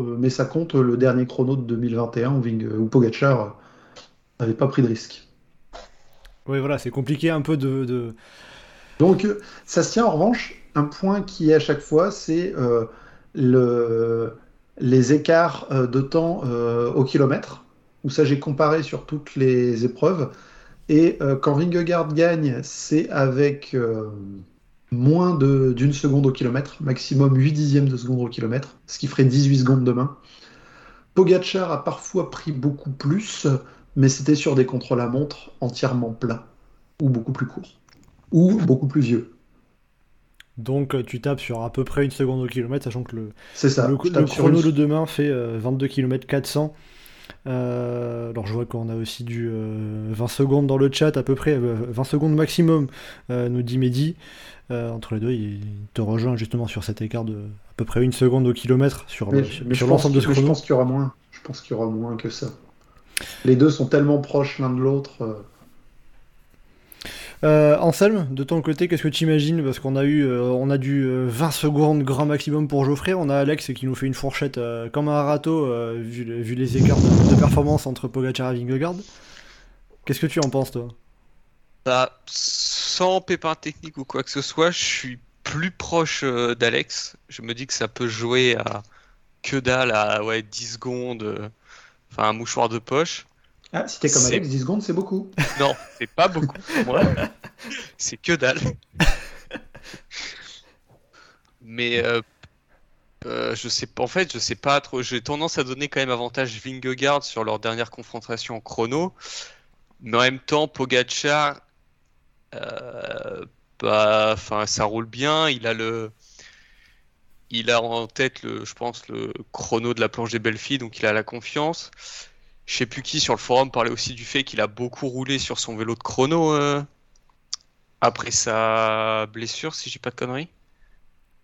mais ça compte le dernier chrono de 2021 où, où Pogacar euh, n'avait pas pris de risque. Oui, voilà, c'est compliqué un peu de. de- Donc, euh, ça se tient en revanche. Un point qui est à chaque fois, c'est euh, le, les écarts de temps euh, au kilomètre. Où ça, j'ai comparé sur toutes les épreuves. Et euh, quand Vingegaard gagne, c'est avec moins d'une seconde au kilomètre, maximum 8 dixièmes de seconde au kilomètre, ce qui ferait 18 secondes de main. Pogacar a parfois pris beaucoup plus, mais c'était sur des contre-la-montre entièrement plats, ou beaucoup plus courts, ou beaucoup plus vieux. Donc euh, tu tapes sur à peu près une seconde au kilomètre, sachant que le, ça. le, le chrono une- de demain fait euh, 22 km 400. Euh, alors je vois qu'on a aussi du euh, 20 secondes dans le chat à peu près, euh, 20 secondes maximum, euh, nous dit Mehdi. Euh, entre les deux, il te rejoint justement sur cet écart de à peu près une seconde au kilomètre sur, Mais, le- sur l'ensemble de ce mais je pense qu'il y aura moins. Je pense qu'il y aura moins que ça. Les deux sont tellement proches l'un de l'autre. euh, Euh, Anselme, de ton côté, qu'est-ce que tu imagines? Parce qu'on a eu euh, on a du euh, 20 secondes grand maximum pour Geoffrey, on a Alex qui nous fait une fourchette comme un râteau vu les écarts de, de performance entre Pogacar et Vingegaard. Qu'est-ce que tu en penses toi? Bah, sans pépin technique ou quoi que ce soit, je suis plus proche euh, d'Alex. Je me dis que ça peut jouer à que dalle, à ouais, 10 secondes, euh, enfin un mouchoir de poche. Ah, si t'es comme C'est- Alex, 10 secondes, c'est beaucoup. Non, c'est pas beaucoup pour moi. C'est que dalle. Mais euh, euh, je sais pas. En fait, je sais pas trop. J'ai tendance à donner quand même avantage Vingegaard sur leur dernière confrontation en chrono. Mais en même temps, Pogacar, bah, enfin, ça roule bien. Il a le, il a en tête le, je pense, le chrono de la planche des belles filles, donc il a la confiance. Je sais plus qui sur le forum parlait aussi du fait qu'il a beaucoup roulé sur son vélo de chrono euh, après sa blessure, si j'ai pas de conneries.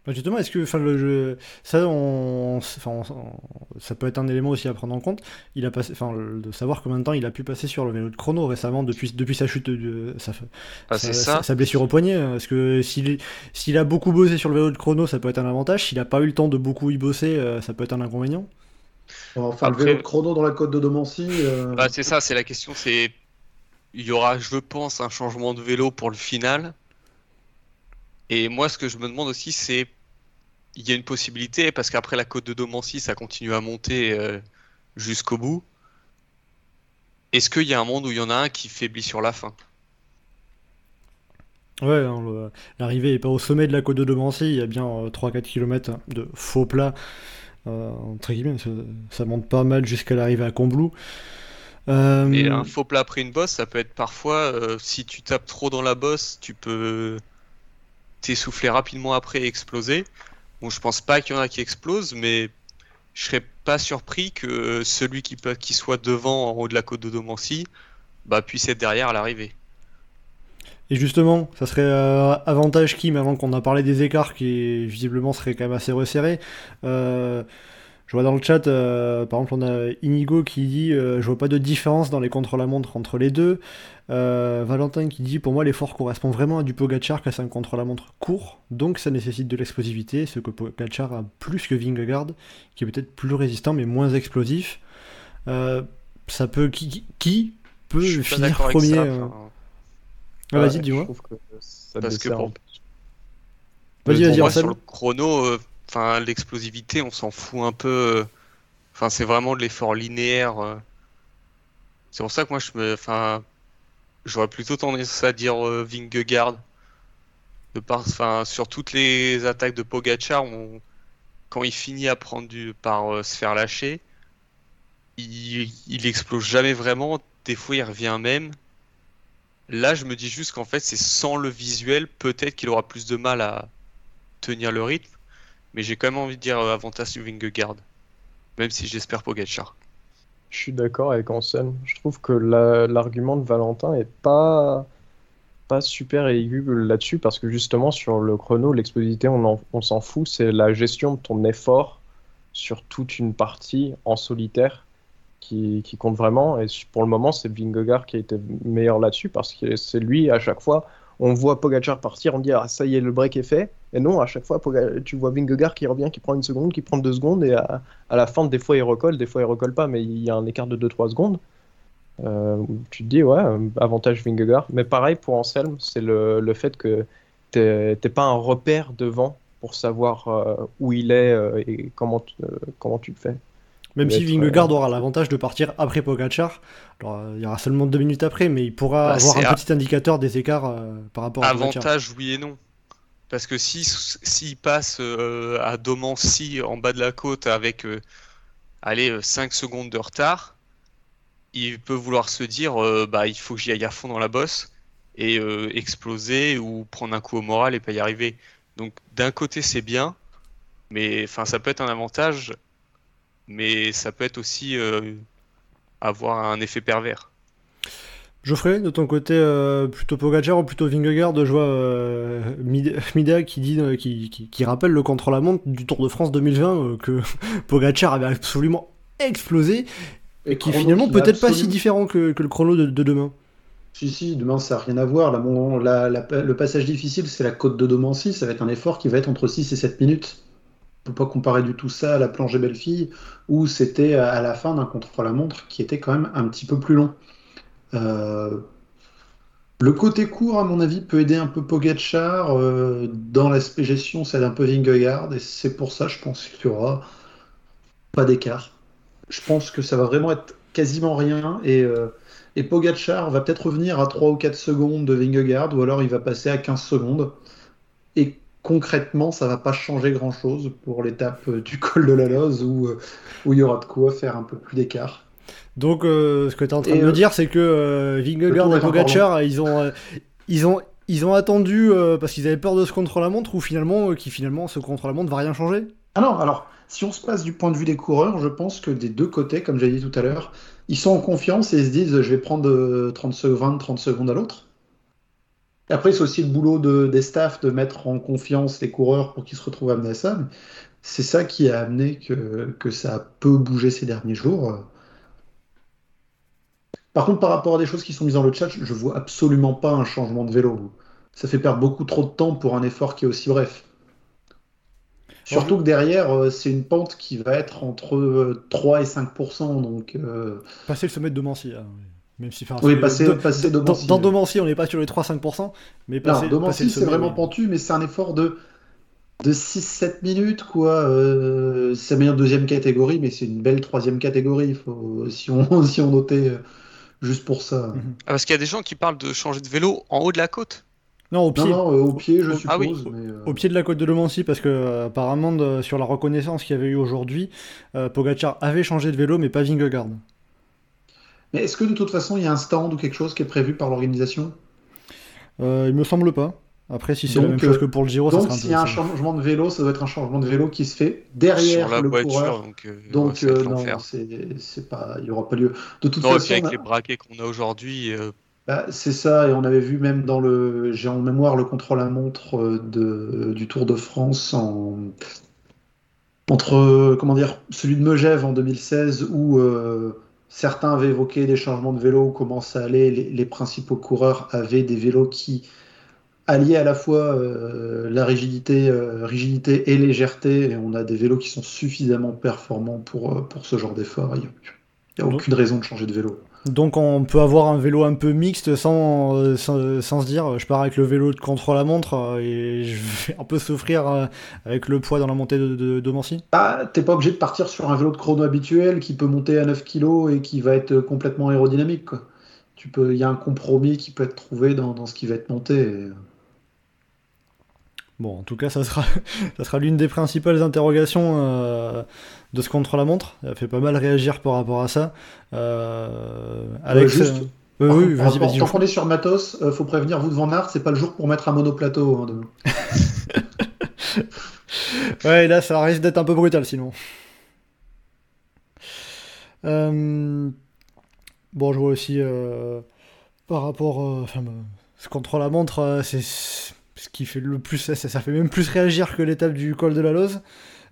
Bah, Justement, est-ce que enfin, le jeu, ça, on, enfin, on- on- ça peut être un élément aussi à prendre en compte. Il a passé, enfin, de savoir combien de temps il a pu passer sur le vélo de chrono récemment depuis, depuis sa chute, de, sa, Ah, sa, ça. blessure au poignet. Est-ce que s'il s'il a beaucoup bossé sur le vélo de chrono, ça peut être un avantage. S'il a pas eu le temps de beaucoup y bosser, euh, ça peut être un inconvénient. Enfin, Après- le vélo de chrono dans la côte de Domancy. euh, Bah, c'est ça, c'est la question. C'est il y aura, je pense, un changement de vélo pour le final. Et moi, ce que je me demande aussi, c'est il y a une possibilité parce qu'après la côte de Domancy, ça continue à monter euh, jusqu'au bout. Est-ce qu'il y a un monde où il y en a un qui faiblit sur la fin? Ouais, hein, l'arrivée est pas au sommet de la côte de Domancy, il y a bien 3-4 km de faux plat, euh, entre guillemets, ça, ça monte pas mal jusqu'à l'arrivée à Combloux. Euh, Et un faux plat après une bosse, ça peut être parfois, euh, si tu tapes trop dans la bosse, tu peux t'essouffler rapidement après et exploser. Bon, je pense pas qu'il y en a qui explosent, mais je serais pas surpris que celui qui, soit devant en haut de la côte de Domancy bah, puisse être derrière à l'arrivée. Et justement, ça serait euh, avantage qui, maintenant qu'on a parlé des écarts qui visiblement seraient quand même assez resserrés. euh, je vois dans le chat, euh, par exemple, on a Inigo qui dit euh, Je vois pas de différence dans les contre-la-montre entre les deux. Euh, Valentin qui dit Pour moi, l'effort correspond vraiment à du Pogacar qui a un contre-la-montre court, donc ça nécessite de l'explosivité, ce que Pogacar a plus que Vingegaard, qui est peut-être plus résistant mais moins explosif. Euh, ça peut. Qui, qui- peut Je suis pas finir premier ça. euh, enfin, ah, Vas-y, Ouais, dis-moi. Je trouve que ça Parce que pour-. Vas-y, vas-y, sur le chrono, euh, enfin, l'explosivité, on s'en fout un peu. euh, Enfin, c'est vraiment de l'effort linéaire. euh. C'est pour ça que moi, je me, enfin, j'aurais plutôt tendance à dire euh, Vingegaard. De par, enfin, sur toutes les attaques de Pogacar, on- quand il finit à prendre du, par euh, se faire lâcher, il, il explose jamais vraiment. Des fois, il revient même. Là, je me dis juste qu'en fait, c'est sans le visuel, peut-être qu'il aura plus de mal à tenir le rythme. Mais j'ai quand même envie de dire euh, avantage du Vingegaard. Même si j'espère Pogacar. Je suis d'accord avec Anselme. Je trouve que la- l'argument de Valentin est pas, pas super aigu là-dessus parce que justement sur le chrono, l'explosivité, on, en- on s'en fout. C'est la gestion de ton effort sur toute une partie en solitaire qui, qui compte vraiment. Et pour le moment, c'est Vingegaard qui a été meilleur là-dessus parce que c'est lui à chaque fois. On voit Pogacar partir, on dit ah ça y est le break est fait. Et non, à chaque fois tu vois Vingegaard qui revient, qui prend une seconde, qui prend deux secondes et à, la fin, des fois il recolle, des fois il recolle pas, mais il y a un écart de 2-3 secondes. Euh, tu te dis, ouais, euh, avantage Vingegaard. Mais pareil pour Anselme, c'est le, le fait que t'es pas un repère devant pour savoir euh, où il est et comment, comment tu le fais. Même si Vingegaard euh, aura l'avantage de partir après Pogacar, alors euh, il y aura seulement deux minutes après, mais il pourra Bah, avoir un à- petit indicateur des écarts euh, par rapport à Pogacar. Avantage, oui et non. Parce que si s'il passe euh, à Domancy en bas de la côte avec euh, allez, euh, 5 secondes de retard, il peut vouloir se dire euh, bah il faut que j'y aille à fond dans la bosse et euh, exploser ou prendre un coup au moral et pas y arriver. Donc d'un côté c'est bien, mais enfin ça peut être un avantage, mais ça peut être aussi euh, avoir un effet pervers. Geoffrey, de ton côté, euh, plutôt Pogacar ou plutôt Vingegaard Je vois euh, Mid- Mida qui, dit, euh, qui, qui- qui rappelle le contre-la-montre du Tour de France 2020 euh, que Pogacar avait absolument explosé et qui finalement peut-être pas si différent que, que le chrono de, de demain. Si, si, demain ça n'a rien à voir. Là, mon- la- la- le passage difficile, c'est la côte de Domancy. Ça va être un effort qui va être entre 6 et 7 minutes. Pas comparer du tout ça à la plongée Belle-Fille, où c'était à la fin d'un contre-la-montre qui était quand même un petit peu plus long. Euh, Le côté court, à mon avis, peut aider un peu Pogacar. euh, dans l'aspect gestion, aide un peu Vingegaard. Et c'est pour ça, je pense qu'il y aura pas d'écart. Je pense que ça va vraiment être quasiment rien. Et, euh, et Pogacar va peut-être revenir à 3 ou 4 secondes de Vingegaard, ou alors il va passer à 15 secondes. Et concrètement, ça va pas changer grand-chose pour l'étape euh, du col de la Loze, où, euh, où il y aura de quoi faire un peu plus d'écart. Donc, euh, ce que tu es en train Et, de me dire, c'est que euh, Vingegaard et Pogacar, ils ont, euh, ils ont, ils ont attendu euh, parce qu'ils avaient peur de ce contre-la-montre ou finalement, euh, qui finalement, ce contre-la-montre va rien changer? Ah non, alors, si on se passe du point de vue des coureurs, je pense que des deux côtés, comme j'ai dit tout à l'heure, ils sont en confiance et ils se disent je vais prendre euh, 30 secondes, 20, 30 secondes à l'autre. Après, c'est aussi le boulot de- des staffs de mettre en confiance les coureurs pour qu'ils se retrouvent amenés à ça. C'est ça qui a amené que, que ça a peu bougé ces derniers jours. Par contre, par rapport à des choses qui sont mises dans le chat, je vois absolument pas un changement de vélo. Ça fait perdre beaucoup trop de temps pour un effort qui est aussi bref. Surtout que derrière, euh, c'est une pente qui va être entre euh, 3 et 5%. Donc, euh, Passer le sommet de Domancy. hein, oui. Même si, enfin, Oui, c'est- passer- de- passer dans, Domancy, dans ouais. Domancy, on n'est pas sur les 3-5%, mais non, passer, passer Domancy, c'est vraiment oui. pentu, mais c'est un effort de, de 6-7 minutes. quoi. Euh, c'est la meilleure deuxième catégorie, mais c'est une belle troisième catégorie. Faut, si, on, si on notait euh, juste pour ça. Mhm. Ah, parce qu'il y a des gens qui parlent de changer de vélo en haut de la côte. Non, au Non, pied. non, euh, au pied, je suppose. ah oui, mais, euh, Au pied de la côte de Domancy, parce que euh, apparemment, de- sur la reconnaissance qu'il y avait eu aujourd'hui, euh, Pogacar avait changé de vélo, mais pas Vingegaard. Mais est-ce que de toute façon, il y a un stand ou quelque chose qui est prévu par l'organisation? Euh, il me semble pas. Après, si c'est la même chose euh, que pour le Giro, ça Donc, sera s'il y a un changement de vélo, ça doit être un changement de vélo qui se fait derrière sur la le voiture, coureur. donc, euh, Donc, ça euh, non, c'est c'est pas, il n'y aura pas lieu. De toute Non, et puis façon, avec a- les braquets qu'on a aujourd'hui, euh, bah, c'est ça, et on avait vu même dans le, j'ai en mémoire le contre-la-montre euh, de, du Tour de France en, entre, comment dire, celui de Megève en 2016 où euh, certains avaient évoqué des changements de vélo, comment ça allait, les, les principaux coureurs avaient des vélos qui alliaient à la fois euh, la rigidité, euh, rigidité et légèreté, et on a des vélos qui sont suffisamment performants pour, euh, pour ce genre d'effort. Il n'y a, aucune raison de changer de vélo. Donc on peut avoir un vélo un peu mixte sans, euh, sans, sans se dire je pars avec le vélo de contre-la-montre euh, et je vais un peu souffrir euh, avec le poids dans la montée de, Mancy. Ah, t'es pas obligé de partir sur un vélo de chrono habituel qui peut monter à 9 kg et qui va être complètement aérodynamique. Il y a un compromis qui peut être trouvé dans, dans ce qui va être monté. Bon, en tout cas, ça sera, ça sera l'une des principales interrogations euh, de ce contre-la-montre. Ça fait pas mal réagir par rapport à ça. Euh, Alex, juste- euh, oui, vas-y, vas-y. Tant qu'on est sur Matos, euh, faut prévenir vous de Van Aert, c'est pas le jour pour mettre un monoplateau. hein, demain. Ouais, là, ça risque d'être un peu brutal sinon. Euh, Bon, je vois aussi par rapport. Enfin, ce contre-la-montre, c'est ce qui fait le plus. Ça, ça fait même plus réagir que l'étape du col de la Loze.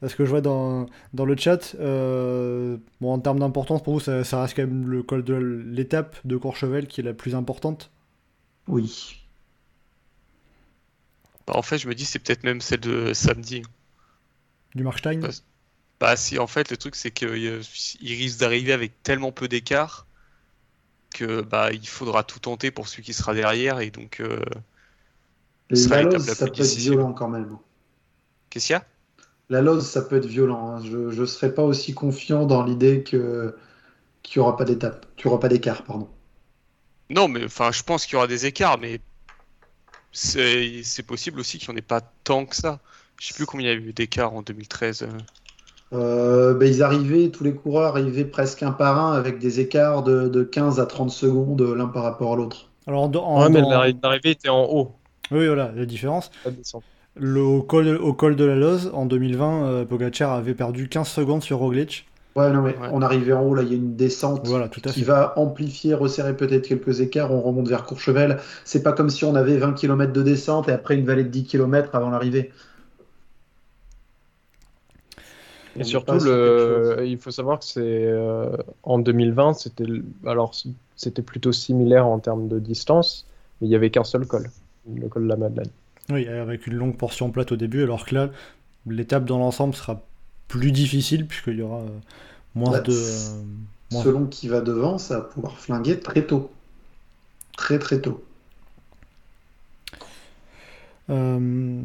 Parce que je vois dans, dans le chat, euh, bon, en termes d'importance, pour vous, ça, ça reste quand même le col de l'étape de Courchevel qui est la plus importante. Oui. bah, en fait, je me dis c'est peut-être même celle de samedi. Du Markstein. Bah si, en fait, le truc c'est qu'il risque d'arriver avec tellement peu d'écart que bah il faudra tout tenter pour celui qui sera derrière et donc euh, la la ça peut être difficile. violent quand même. qu'est-ce qu'il y a? La Loze, ça peut être violent. hein. Je ne serais pas aussi confiant dans l'idée que qu'il n'y aura pas d'étape, qu'il n'y aura pas d'écart, pardon. Non, mais enfin, je pense qu'il y aura des écarts, mais c'est possible aussi qu'il n'y en ait pas tant que ça. Je sais plus combien il y a eu d'écarts en 2013. euh. Euh, ben, ils arrivaient, tous les coureurs arrivaient presque un par un avec des écarts de, de 15 à 30 secondes euh, l'un par rapport à l'autre. Alors, en, en- Ouais, mais l'arrivée était en haut, Oui, voilà, la différence. Le, au, col, au col de la Loze, en 2020, euh, Pogacar avait perdu 15 secondes sur Roglic. Ouais, non, mais Ouais. on arrive en haut, là, il y a une descente Voilà, tout à qui fait. va amplifier, resserrer peut-être quelques écarts, on remonte vers Courchevel. C'est pas comme si on avait 20 km de descente et après une vallée de 10 km avant l'arrivée. Et surtout, le... il faut savoir que c'est euh, en 2020, c'était alors c'était plutôt similaire en termes de distance, mais il y avait qu'un seul col, le col de la Madeleine. Oui, avec une longue portion plate au début, alors que là, l'étape dans l'ensemble sera plus difficile puisqu'il y aura euh, moins Bah, de. euh, moins- Selon qui va devant, ça va pouvoir flinguer très tôt. Très très tôt. Euh,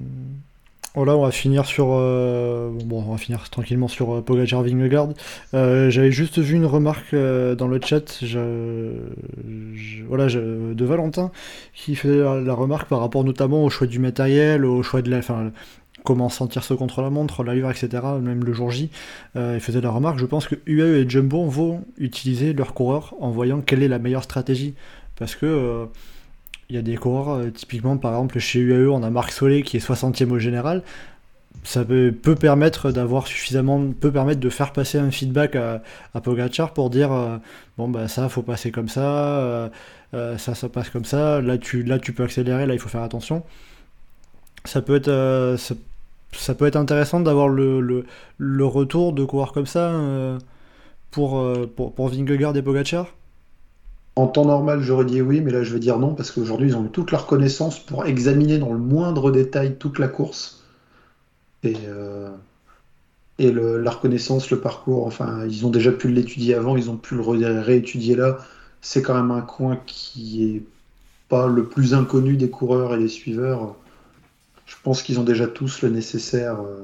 Voilà, on va finir sur. euh, Bon, on va finir tranquillement sur euh, Pogacar. Euh, J'avais juste vu une remarque euh, dans le chat, voilà, de Valentin, qui faisait la, remarque par rapport notamment au choix du matériel, au choix de la. Enfin, comment sentir ce contre la montre, la livre, etc., même le jour J. Il faisait la remarque, je pense que UAE et Jumbo vont utiliser leurs coureurs en voyant quelle est la meilleure stratégie. Parce que. Il y a des coureurs, euh, typiquement par exemple chez UAE, on a Marc Solé qui est 60e au général. Ça peut, peut permettre d'avoir suffisamment, peut permettre de faire passer un feedback à, à pour dire euh, bon bah ça faut passer comme ça, euh, ça ça passe comme ça, là tu, là tu peux accélérer, là il faut faire attention. Ça peut être, ça, peut être intéressant d'avoir le, le, retour de coureurs comme ça pour, pour, pour Vingegaard et Pogacar. En temps normal, j'aurais dit oui, mais là je vais dire non parce qu'aujourd'hui ils ont eu toute leur connaissance pour examiner dans le moindre détail toute la course. Et, euh, et le- la reconnaissance, le parcours, enfin, ils ont déjà pu l'étudier avant, ils ont pu le ré- réétudier là. C'est quand même un coin qui est pas le plus inconnu des coureurs et des suiveurs. Je pense qu'ils ont déjà tous le nécessaire. euh.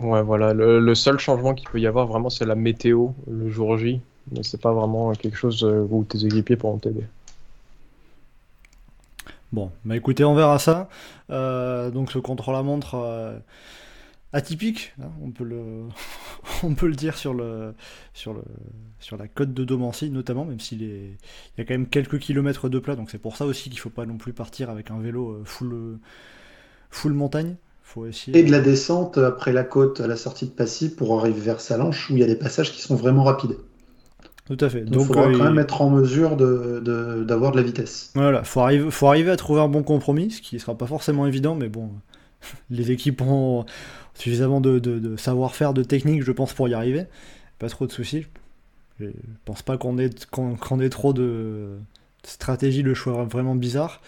Ouais, voilà, le seul changement qu'il peut y avoir vraiment, c'est la météo le jour J, mais c'est pas vraiment quelque chose euh, où tes équipiers pourront t'aider. Bon, bah écoutez, on verra ça. Euh, donc ce contre-la-montre euh, atypique, hein, on peut le, on peut le dire sur le, sur le, sur la côte de Domancy notamment, même s'il est, il y a quand même quelques kilomètres de plat, donc c'est pour ça aussi qu'il faut pas non plus partir avec un vélo full, full montagne. Faut essayer. Et de la descente après la côte à la sortie de Passy pour arriver vers Salanches où il y a des passages qui sont vraiment rapides. Tout à fait. Donc il faudra euh, quand même être en mesure de, de- d'avoir de la vitesse. Voilà, faut arriver, faut arriver à trouver un bon compromis, ce qui sera pas forcément évident, mais bon, les équipes ont suffisamment de, de- savoir-faire, de technique, je pense, pour y arriver. Pas trop de soucis. Je pense pas qu'on ait, qu'on, qu'on ait trop de stratégie, le choix vraiment bizarre.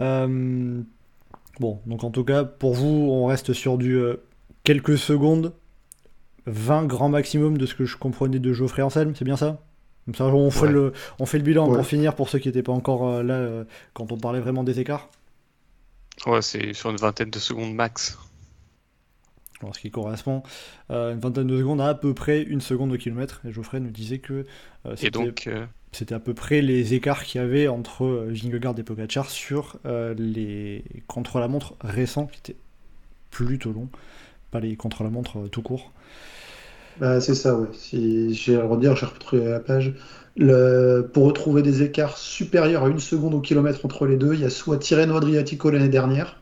Euh, bon, donc en tout cas, pour vous, on reste sur du euh, quelques secondes, 20 grand maximum de ce que je comprenais de Geoffrey Anselme, c'est bien ça? Comme ça, on fait, Ouais. le, on fait le bilan Ouais. pour finir pour ceux qui n'étaient pas encore euh, là euh, quand on parlait vraiment des écarts. Ouais, c'est sur une vingtaine de secondes max. Alors, ce qui correspond à une vingtaine de secondes à à peu près une seconde au kilomètre. Et Geoffrey nous disait que euh, c'était, euh, à peu près les écarts qu'il y avait entre euh, Vingegaard et Pogacar sur euh, les contre-la-montre récents qui étaient plutôt longs, pas les contre-la-montre euh, tout court. Bah, c'est ça, ouais. Si j'ai à redire, j'ai retrouvé la page. Pour retrouver des écarts supérieurs à une seconde au kilomètre entre les deux, il y a soit Tirreno Adriatico l'année dernière,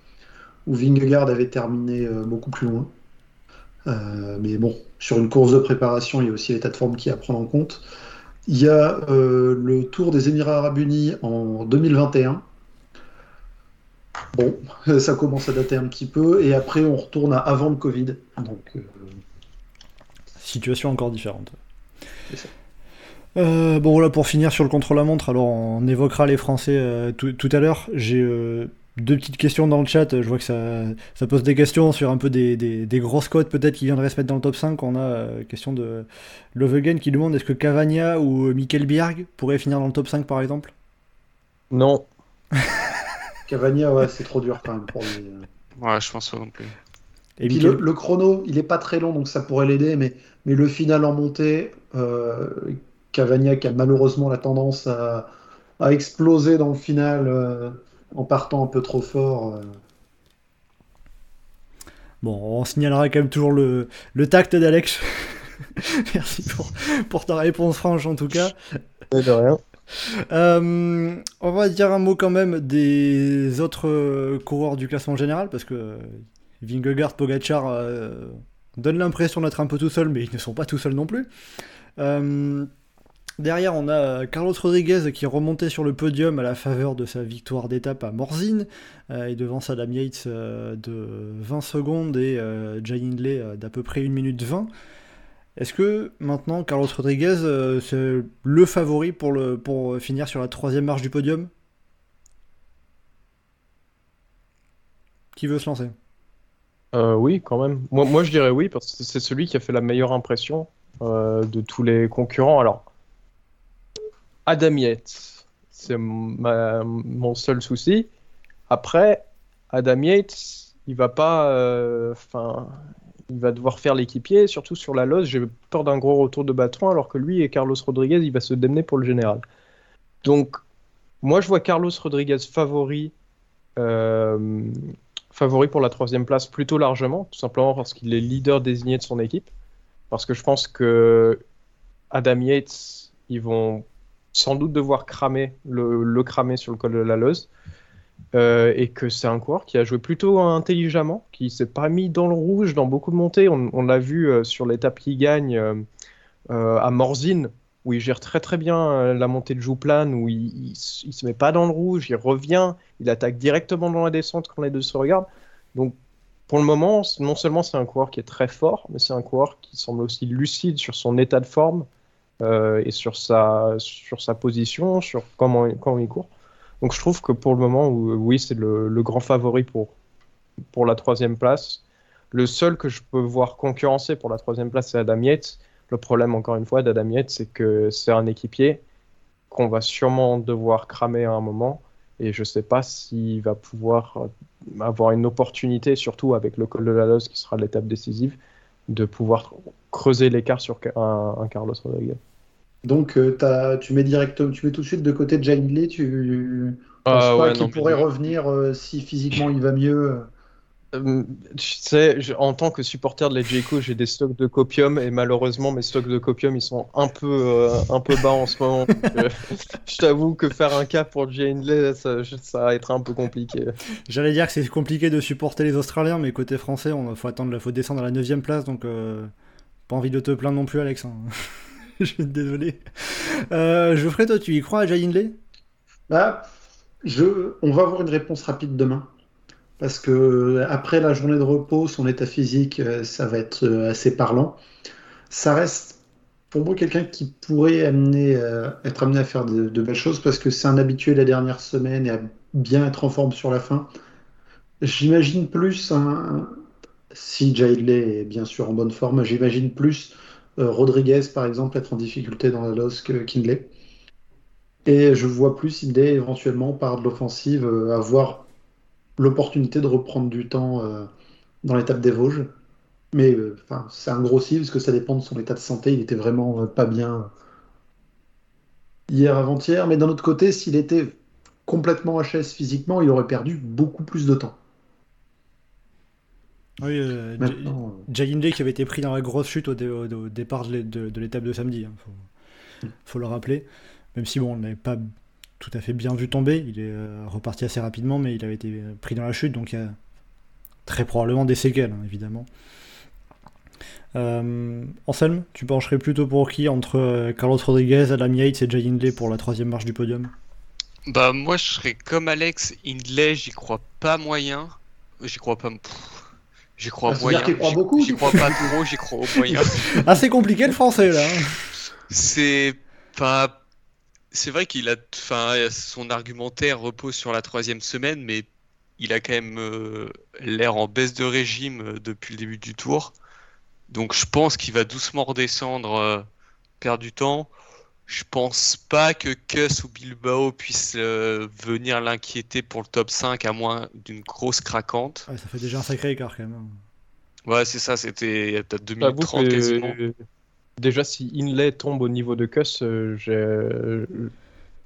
où Vingegaard avait terminé euh, beaucoup plus loin. Euh, mais bon, sur une course de préparation, il y a aussi l'état de forme qui est à prendre en compte. Il y a euh, le Tour des Émirats Arabes Unis en 2021. Bon, ça commence à dater un petit peu, et après on retourne à avant le Covid. Donc, Situation encore différente. C'est ça. Euh, bon voilà pour finir sur le contre-la-montre, alors on évoquera les Français euh, tout, tout à l'heure. J'ai euh, deux petites questions dans le chat, je vois que ça, ça pose des questions sur un peu des, des- des grosses cotes peut-être qui viendraient se mettre dans le top 5. On a euh, question de Lovegen qui demande est-ce que Cavagna ou Mikel Bierg pourraient finir dans le top 5 par exemple? Non, Cavagna, ouais, c'est trop dur quand même pour lui. ouais, je pense pas non plus. Et Puis le, le chrono, il est pas très long, donc ça pourrait l'aider, mais, mais le final en montée, euh, Cavagna qui a malheureusement la tendance à, à exploser dans le final euh, en partant un peu trop fort. euh. Bon, on signalera quand même toujours le, le tact d'Alex. Merci pour, pour ta réponse franche en tout cas. de rien. Euh, on va dire un mot quand même des autres coureurs du classement général, parce que Vingegaard, Pogacar euh, donnent l'impression d'être un peu tout seuls, mais ils ne sont pas tout seuls non plus. Euh, derrière, on a Carlos Rodriguez qui est remonté sur le podium à la faveur de sa victoire d'étape à Morzine, euh, et devant Adam Yates euh, de 20 secondes et euh, Jay Hindley euh, d'à peu près 1 minute 20. Est-ce que maintenant Carlos Rodriguez euh, c'est le favori pour finir sur la troisième marche du podium? Qui veut se lancer? Euh, oui, quand même. Moi, je dirais oui, parce que c'est celui qui a fait la meilleure impression euh, de tous les concurrents. Alors, Adam Yates, c'est mon seul souci. Après, Adam Yates, il va pas. euh, Enfin, il va devoir faire l'équipier, surtout sur la losse. J'ai peur d'un gros retour de bâton, alors que lui et Carlos Rodriguez, il va se démener pour le général. Donc, moi, je vois Carlos Rodriguez favori. Favori pour la troisième place plutôt largement, tout simplement parce qu'il est leader désigné de son équipe. Parce que je pense que Adam Yates, ils vont sans doute devoir cramer le, cramer sur le col de la. Euh, et que c'est un coureur qui a joué plutôt intelligemment, qui s'est pas mis dans le rouge dans beaucoup de montées. On, l'a vu euh, sur l'étape qui gagne euh, euh, à Morzine, où il gère très très bien euh, la montée de Jouplane, où il, il, se met pas dans le rouge, il revient, il attaque directement dans la descente quand les deux se regardent. Donc pour le moment, non seulement c'est un coureur qui est très fort, mais c'est un coureur qui semble aussi lucide sur son état de forme euh, et sur sa, sur sa position, sur comment, comment il court. Donc je trouve que pour le moment, où- oui, c'est le, le grand favori pour, pour la troisième place. Le seul que je peux voir concurrencer pour la troisième place, c'est Adam Yates. Le problème, encore une fois, d'Adam Yates, c'est que c'est un équipier qu'on va sûrement devoir cramer à un moment. Et je ne sais pas s'il va pouvoir euh, avoir une opportunité, surtout avec le col de la Loze qui sera l'étape décisive, de pouvoir creuser l'écart sur un, un Carlos Rodriguez. Donc, euh, t'as- tu mets direct, tu mets tout de suite de côté de Jay Hindley, tu penses Ah pas ouais, qu'il pourrait mais- revenir euh, si physiquement il va mieux euh tu sais, je- en tant que supporter de la Jayco, j'ai des stocks de copium et malheureusement mes stocks de copium ils sont un peu euh, un peu bas en ce moment. Euh, je t'avoue que faire un cap pour Jay Hindley, ça, ça va être un peu compliqué. J'allais dire que c'est compliqué de supporter les Australiens, mais côté français, on faut attendre, faut descendre à la 9 place, donc euh, pas envie de te plaindre non plus, Alex. hein. Je suis désolé. Euh, Geoffrey, toi, tu y crois à Jay Hindley? Bah, je, on va avoir une réponse rapide demain. Parce que euh, après la journée de repos, son état physique, euh, ça va être euh, assez parlant. Ça reste pour moi quelqu'un qui pourrait être amené à faire de, belles choses parce que c'est un habitué la dernière semaine et à bien être en forme sur la fin. J'imagine plus si Jailey est bien sûr en bonne forme, j'imagine plus Rodriguez par exemple être en difficulté dans la losse que Kindley. Et je vois plus Hindley éventuellement par de l'offensive avoir l'opportunité de reprendre du temps euh, dans l'étape des Vosges. Mais euh, enfin, c'est un gros si parce que ça dépend de son état de santé. Il était vraiment euh, pas bien hier avant-hier. Mais d'un autre côté, s'il était complètement HS physiquement, il aurait perdu beaucoup plus de temps. Oui, euh, Hindley qui avait été pris dans la grosse chute au, dé- au- au départ de l'é- de, de l'étape de samedi, hein, faut, faut le rappeler. Même si bon, on n'avait pas tout à fait bien vu tomber, il est euh, reparti assez rapidement, mais il avait été pris dans la chute, donc il y a très probablement des séquelles, hein, évidemment. Euh, Anselme, tu pencherais plutôt pour qui entre euh, Carlos Rodriguez, Adam Yates et Jay Hindley pour la troisième marche du podium? Bah moi je serais comme Alex, Hindley, j'y crois pas moyen. J'y crois pas. J'y crois Ah, moyen. J'y- beaucoup J'y crois pas trop, j'y crois au moyen. Assez compliqué le français là. hein. C'est pas. C'est vrai qu'il a. Enfin, son argumentaire repose sur la troisième semaine, mais il a quand même euh, l'air en baisse de régime euh, depuis le début du tour. Donc je pense qu'il va doucement redescendre, euh, perdre du temps. Je pense pas que Kuss ou Bilbao puissent euh, venir l'inquiéter pour le top 5 à moins d'une grosse craquante. Ouais, ça fait déjà un sacré écart quand même. Ouais, c'est ça, c'était il y a peut-être 2 J'avoue minutes 30 que, quasiment. Euh, Déjà, si Inlay tombe au niveau de Kuss, euh, j'ai-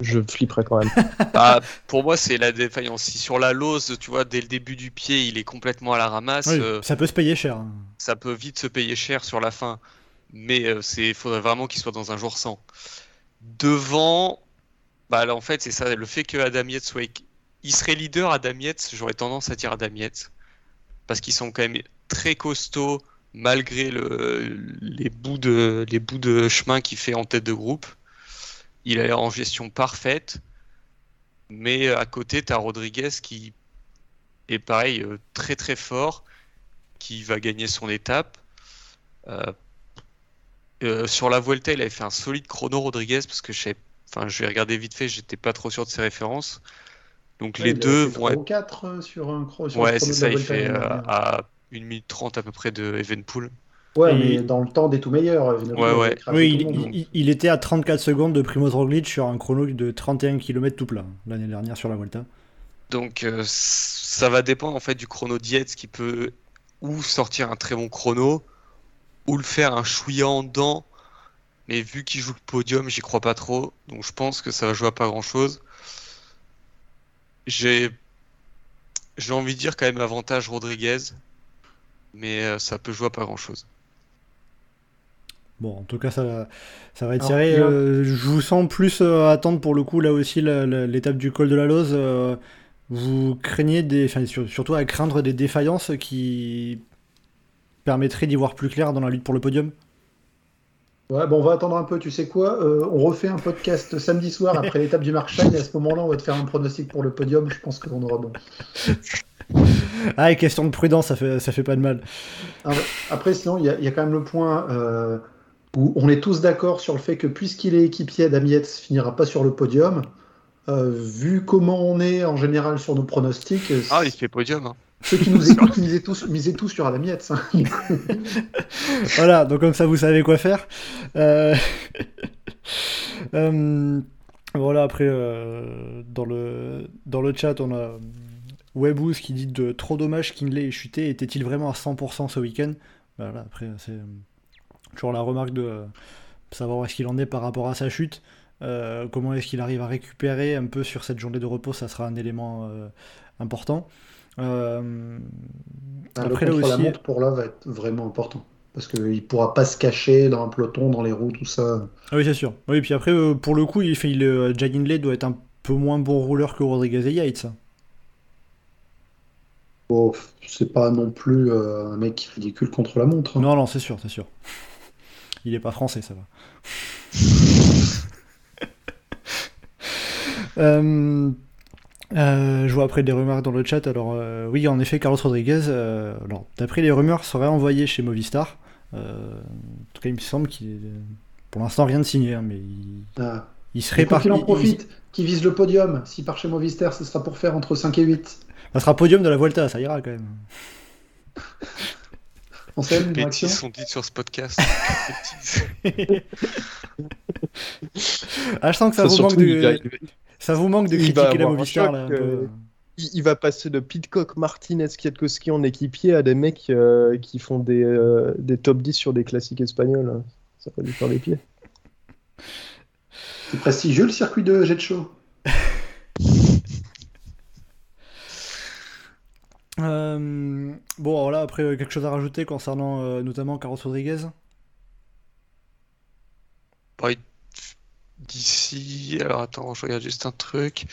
je flipperais quand même. Bah, pour moi, c'est la défaillance. Si sur la lose, tu vois, dès le début du pied, il est complètement à la ramasse, Oui, euh, ça peut se payer cher. hein. ça peut vite se payer cher sur la fin. Mais euh, c'est, faudrait vraiment qu'il soit dans un jour sans. Devant, Bah là, en fait, c'est ça, le fait que Adam Yates soit. Il serait leader, Adam Yates, j'aurais tendance à dire Adam Yates. Parce qu'ils sont quand même très costauds, malgré le, les, bouts de, les bouts de chemin qu'il fait en tête de groupe. Il est en gestion parfaite. Mais à côté, tu as Rodriguez qui est pareil, euh, très très fort, qui va gagner son étape. Euh, euh, sur la Vuelta, il avait fait un solide chrono Rodriguez parce que je enfin, je vais regarder vite fait, j'étais pas trop sûr de ses références. Donc les deux vont être. 4 sur un chrono. Ouais, c'est ça, il fait à 1 minute 30 à peu près de Evenpool. Ouais, mais dans le temps des tout meilleurs. Ouais, ouais. Oui, il, il, il, était à 34 secondes de Primoz Roglic sur un chrono de 31 km tout plat l'année dernière sur la Vuelta. Donc euh, ça va dépendre en fait du chrono Dietz qui peut ou sortir un très bon chrono ou le faire un chouïa en dedans. Mais vu qu'il joue le podium, j'y crois pas trop. Donc je pense que ça va jouer à pas grand chose. J'ai j'ai envie de dire quand même avantage Rodriguez, mais euh, ça peut jouer à pas grand chose. Bon, en tout cas, ça, ça va être serré. Euh, je vous sens plus euh, attendre pour le coup, là aussi, l'étape du col de la Lose. Euh, vous craignez des. Enfin, surtout à craindre des défaillances qui permettraient d'y voir plus clair dans la lutte pour le podium? Ouais, bon, on va attendre un peu. Tu sais quoi On refait un podcast samedi soir après l'étape du Marshall et à ce moment-là, on va te faire un pronostic pour le podium. Je pense qu'on aura bon. ah, et question de prudence, ça fait, ça fait pas de mal. Après, sinon, il y, y, a quand même le point où on est tous d'accord sur le fait que puisqu'il est équipier, Yates finira pas sur le podium. Euh, vu comment on est en général sur nos pronostics. Ah, il fait podium. Hein. Ceux qui nous écoutent misaient tous, misaient tous sur Adam Yates. Hein. voilà, donc comme ça vous savez quoi faire. Euh... euh... Voilà, après, euh, dans, le, dans le chat, on a Webhouse qui dit de trop dommage qu'Inley ait chuté. Était-il vraiment à 100% ce week-end? Voilà, après, c'est toujours la remarque de savoir où est-ce qu'il en est par rapport à sa chute. Comment est-ce qu'il arrive à récupérer un peu sur cette journée de repos, ça sera un élément euh, après, le aussi... la montre pour là va être vraiment important. Parce qu'il ne pourra pas se cacher dans un peloton, dans les roues, tout ça. Ah oui, c'est sûr. Oui, puis après, pour le coup, il fait, il, Lay doit être un peu moins bon rouleur que Rodriguez et Yates. Bon, c'est pas non plus un mec ridicule contre la montre. Hein. Non, non, c'est sûr, c'est sûr. Il est pas français, ça va. Euh, euh, je vois après des rumeurs dans le chat. Alors, euh, oui, en effet, Carlos Rodriguez, d'après les rumeurs, serait envoyé chez Movistar. en tout cas, il me semble qu'il pour l'instant rien de signé, hein, mais il, ah. il serait parti. en profite, qui vise le podium. Si par chez Movistar, ce sera pour faire entre 5 et 8. Ça sera podium de la Vuelta, ça ira quand même. On une sont dites sur ce podcast. ah, je sens que ça, vous manque, de... ça vous manque de critiquer la Movistar. Là, il, va passer de Pitcock, Martinez, Kwiatkowski en équipier à des mecs euh, qui font des, euh, des top 10 sur des classiques espagnols. Ça va lui faire les pieds. C'est prestigieux le circuit de jet show. Euh, bon, voilà, après, euh, quelque chose à rajouter concernant euh, notamment Carlos Rodriguez? D'ici. Alors attends, je regarde juste un truc.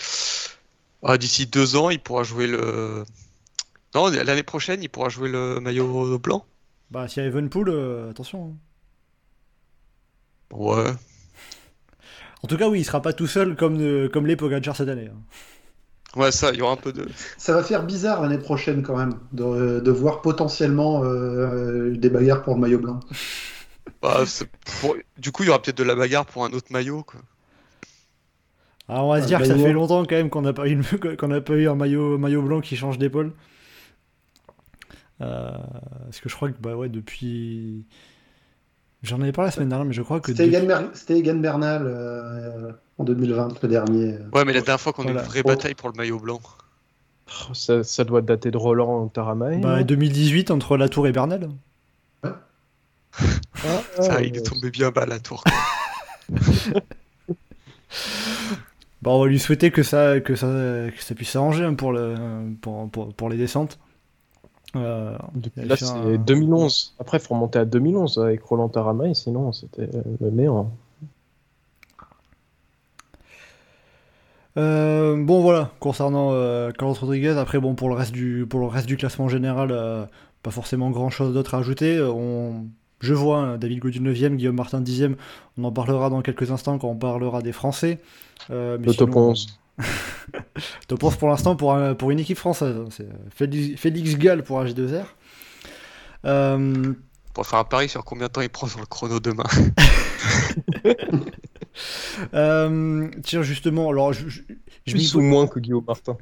Ah, D'ici deux ans, il pourra jouer le. Non, l'année prochaine, il pourra jouer le maillot blanc. Bah, s'il y a Evenpool, attention. Hein. Ouais. En tout cas, oui, il sera pas tout seul comme, comme les Pogacar cette année. Hein. Ouais, ça, il y aura un peu de. Ça va faire bizarre l'année prochaine quand même, de, de voir potentiellement euh, des bagarres pour le maillot blanc. Bah, Du coup, il y aura peut-être de la bagarre pour un autre maillot. Quoi. Alors, on va se dire que ça fait longtemps quand même qu'on n'a pas, eu... qu'on pas eu un maillot, maillot blanc qui change d'épaule. Euh... Parce que je crois que bah ouais, depuis. J'en avais parlé la semaine dernière, mais je crois que. C'était Egan, Bernal. Euh, en 2020, le dernier. Ouais, mais la dernière fois qu'on a eu une vraie bataille pour le maillot blanc. Oh, ça, ça, doit dater de Roland Taramay. Bah, 2018 entre Latour et Bernal. Ah, ça, il est tombé bien bas, Latour. bon, on va lui souhaiter que ça, que ça, que ça puisse s'arranger hein, pour, le, pour, pour, pour, les descentes. Euh, là, c'est 2011. Après, il faut remonter à 2011 avec Roland Taramay, sinon c'était le néant. Euh, bon voilà, concernant euh, Carlos Rodriguez, après bon pour le reste du, pour le reste du classement général, euh, pas forcément grand chose d'autre à ajouter. On, je vois hein, David Gaudu 9ème, Guillaume Martin 10ème, on en parlera dans quelques instants quand on parlera des Français. Euh, mais Le top sinon, 11. Top 11 pour l'instant pour, un- pour une équipe française. hein. C'est Félix, Félix Gall pour AG2R. Euh, Pour faire un pari sur combien de temps il prend sur le chrono demain. euh, tiens justement, alors je, je- je m'y- Plus ou moins que Guillaume Martin.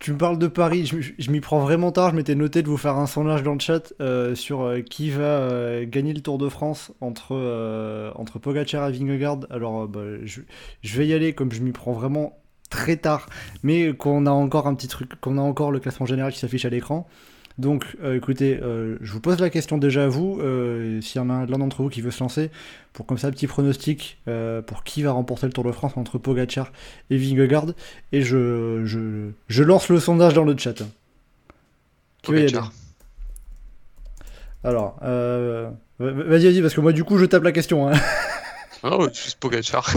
Tu me parles de Paris, je, m'y prends vraiment tard. Je m'étais noté de vous faire un sondage dans le chat euh, sur euh, qui va euh, gagner le Tour de France entre, entre et Vingegaard. Alors, bah, je, je vais y aller comme je m'y prends vraiment très tard, mais qu'on a encore un petit truc, qu'on a encore le classement général qui s'affiche à l'écran. Donc, euh, écoutez, euh, je vous pose la question déjà à vous, euh, s'il y en a l'un d'entre vous qui veut se lancer, pour comme ça, petit pronostic pour qui va remporter le Tour de France entre Pogacar et Vingegaard. Et je, je, je lance le sondage dans le chat. Qui veut y aller? Alors, euh, va- vas-y, vas-y, parce que moi, du coup, je tape la question. Hein. Ah ouais, juste Pogachar.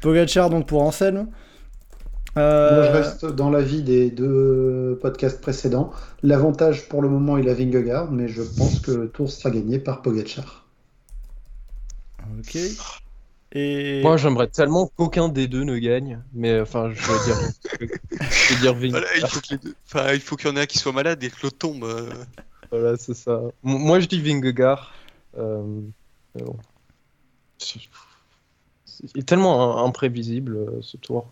Pogacar, donc, pour Anselme. Euh, Moi, je reste dans l'avis des deux podcasts précédents. L'avantage pour le moment, il a Vingegaard, mais je pense que le tour sera gagné par Pogacar. Ok. Et... Moi, j'aimerais tellement qu'aucun des deux ne gagne, mais enfin, je veux dire, je veux dire Voilà, il faut deux- enfin, qu'il y en ait un qui soit malade et que l'autre tombe. euh. Voilà, c'est ça. M- Moi, je dis Vingegaard. Euh, bon. C'est tellement im- imprévisible euh, ce tour.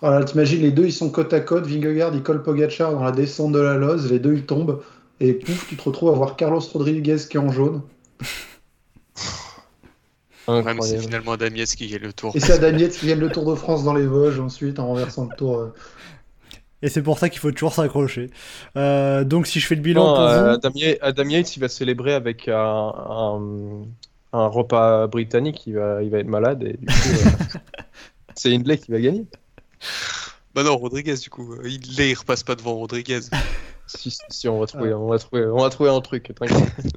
Voilà, t'imagines, les deux, ils sont côte à côte. Vingegaard, il colle Pogacar dans la descente de la Loze. Les deux, ils tombent. Et pouf, tu te retrouves à voir Carlos Rodriguez qui est en jaune. Ouais, c'est finalement Adamiès qui gagne le tour. Et c'est Adamiette qui gagne le Tour de France dans les Vosges ensuite en renversant le tour. euh. Et c'est pour ça qu'il faut toujours s'accrocher. Euh, donc, si je fais le bilan Non, pour euh, vous. Adam, Yates, Adam Yates, il va célébrer avec un, un, un repas britannique. Il va, il va être malade et du coup, euh, c'est Hindley qui va gagner. Bah non, Rodriguez du coup. Il là, il repasse pas devant Rodriguez. Si, si, si, on va trouver, on va trouver, on va trouver un truc. t'inquiète.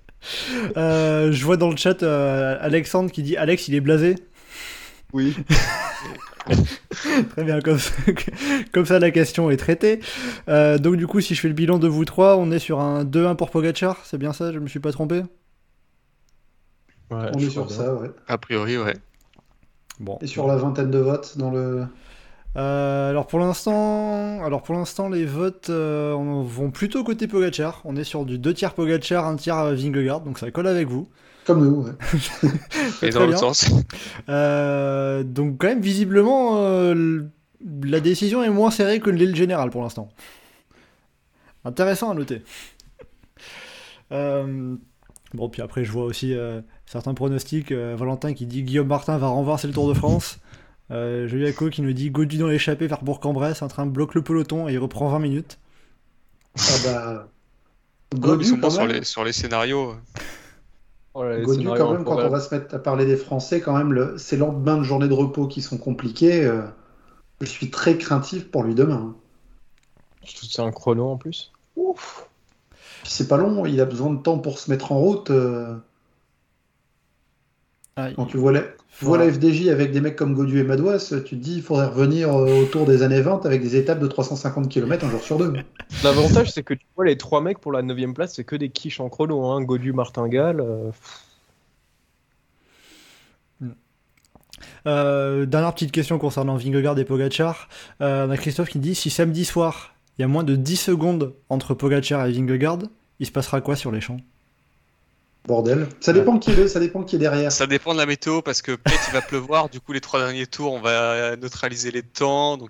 Euh, je vois dans le chat euh, Alexandre qui dit Alex, il est blasé. Oui. Très bien, comme ça, comme ça, la question est traitée. Euh, donc du coup, si je fais le bilan de vous trois, on est sur un 2-1 pour Pogachar, c'est bien ça Je me suis pas trompé? Ouais, On est sur bien. ça, ouais. A priori, ouais. Bon. Et sur la vingtaine de votes dans le. Euh, alors pour l'instant, alors pour l'instant, les votes euh, on- vont plutôt côté Pogachar. On est sur du 2 tiers Pogachar, 1 tiers euh, Vingegaard, donc ça colle avec vous. Comme nous, ouais. Et dans l'autre sens. Euh, donc quand même visiblement, euh, la décision est moins serrée que l'île générale pour l'instant. Intéressant à noter. Euh, bon, puis après, je vois aussi euh, certains pronostics. euh, Valentin qui dit Guillaume Martin va renverser le Tour de France. Euh, Juliaco qui nous dit Godu dans l'échappée vers Bourg-en-Bresse, un train bloque le peloton et il reprend 20 minutes. Ah bah. Godu, sur même. les, sur les scénarios. Oh là, les Godu, scénarios quand même, quand on va se mettre à parler des Français, quand même, le... ces lendemains de journée de repos qui sont compliqués, euh, je suis très craintif pour lui demain. C'est un chrono en plus? Ouf. C'est pas long, il a besoin de temps pour se mettre en route. euh, Ah, Quand tu vois la, tu vois Voilà. la FDJ avec des mecs comme Godu et Madouas, tu te dis il faudrait revenir euh, autour des années 20 avec des étapes de 350 km un jour sur deux. L'avantage, c'est que tu vois, les trois mecs pour la 9ème place, c'est que des quiches en chrono. Hein. Godu, Martingale. euh, Euh, dernière petite question concernant Vingegaard et Pogachar. Euh, on a Christophe qui dit si samedi soir il y a moins de 10 secondes entre Pogachar et Vingegaard, il se passera quoi sur les champs? Bordel. Ça dépend qui est, ça dépend qui est derrière. Ça dépend de la météo parce que peut-être il va pleuvoir. Du coup, les trois derniers tours, on va neutraliser les temps. Donc,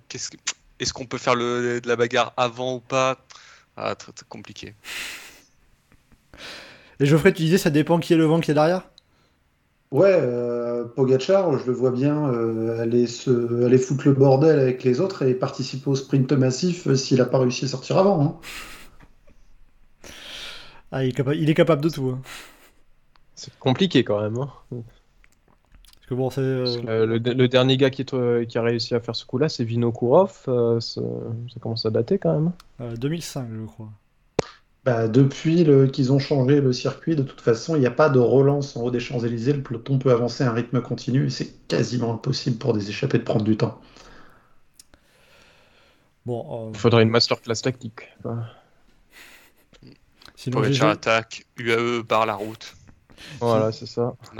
est-ce qu'on peut faire le, de la bagarre avant ou pas? Ah, très, très compliqué. Et Geoffrey, tu disais ça dépend qui est le vent qui est derrière? Ouais, euh, Pogachar, je le vois bien euh, aller, se, aller foutre le bordel avec les autres et participer au sprint massif euh, s'il a pas réussi à sortir avant. hein. Ah, il est, capa- il est capable de tout. hein. C'est compliqué quand même. hein. Parce que bon, c'est. euh, Parce que, euh, le, le dernier gars qui, est, euh, qui a réussi à faire ce coup-là, c'est Vinokourov. euh, ça, commence à dater quand même. euh, 2005, je crois. Bah, depuis le- qu'ils ont changé le circuit, de toute façon, il n'y a pas de relance en haut des Champs-Élysées. Le peloton peut avancer à un rythme continu et c'est quasiment impossible pour des échappés de prendre du temps. Bon, euh, Faudrait une masterclass tactique. quoi. sinon, GG, attaque, UAE barre la route. Voilà, c'est ça.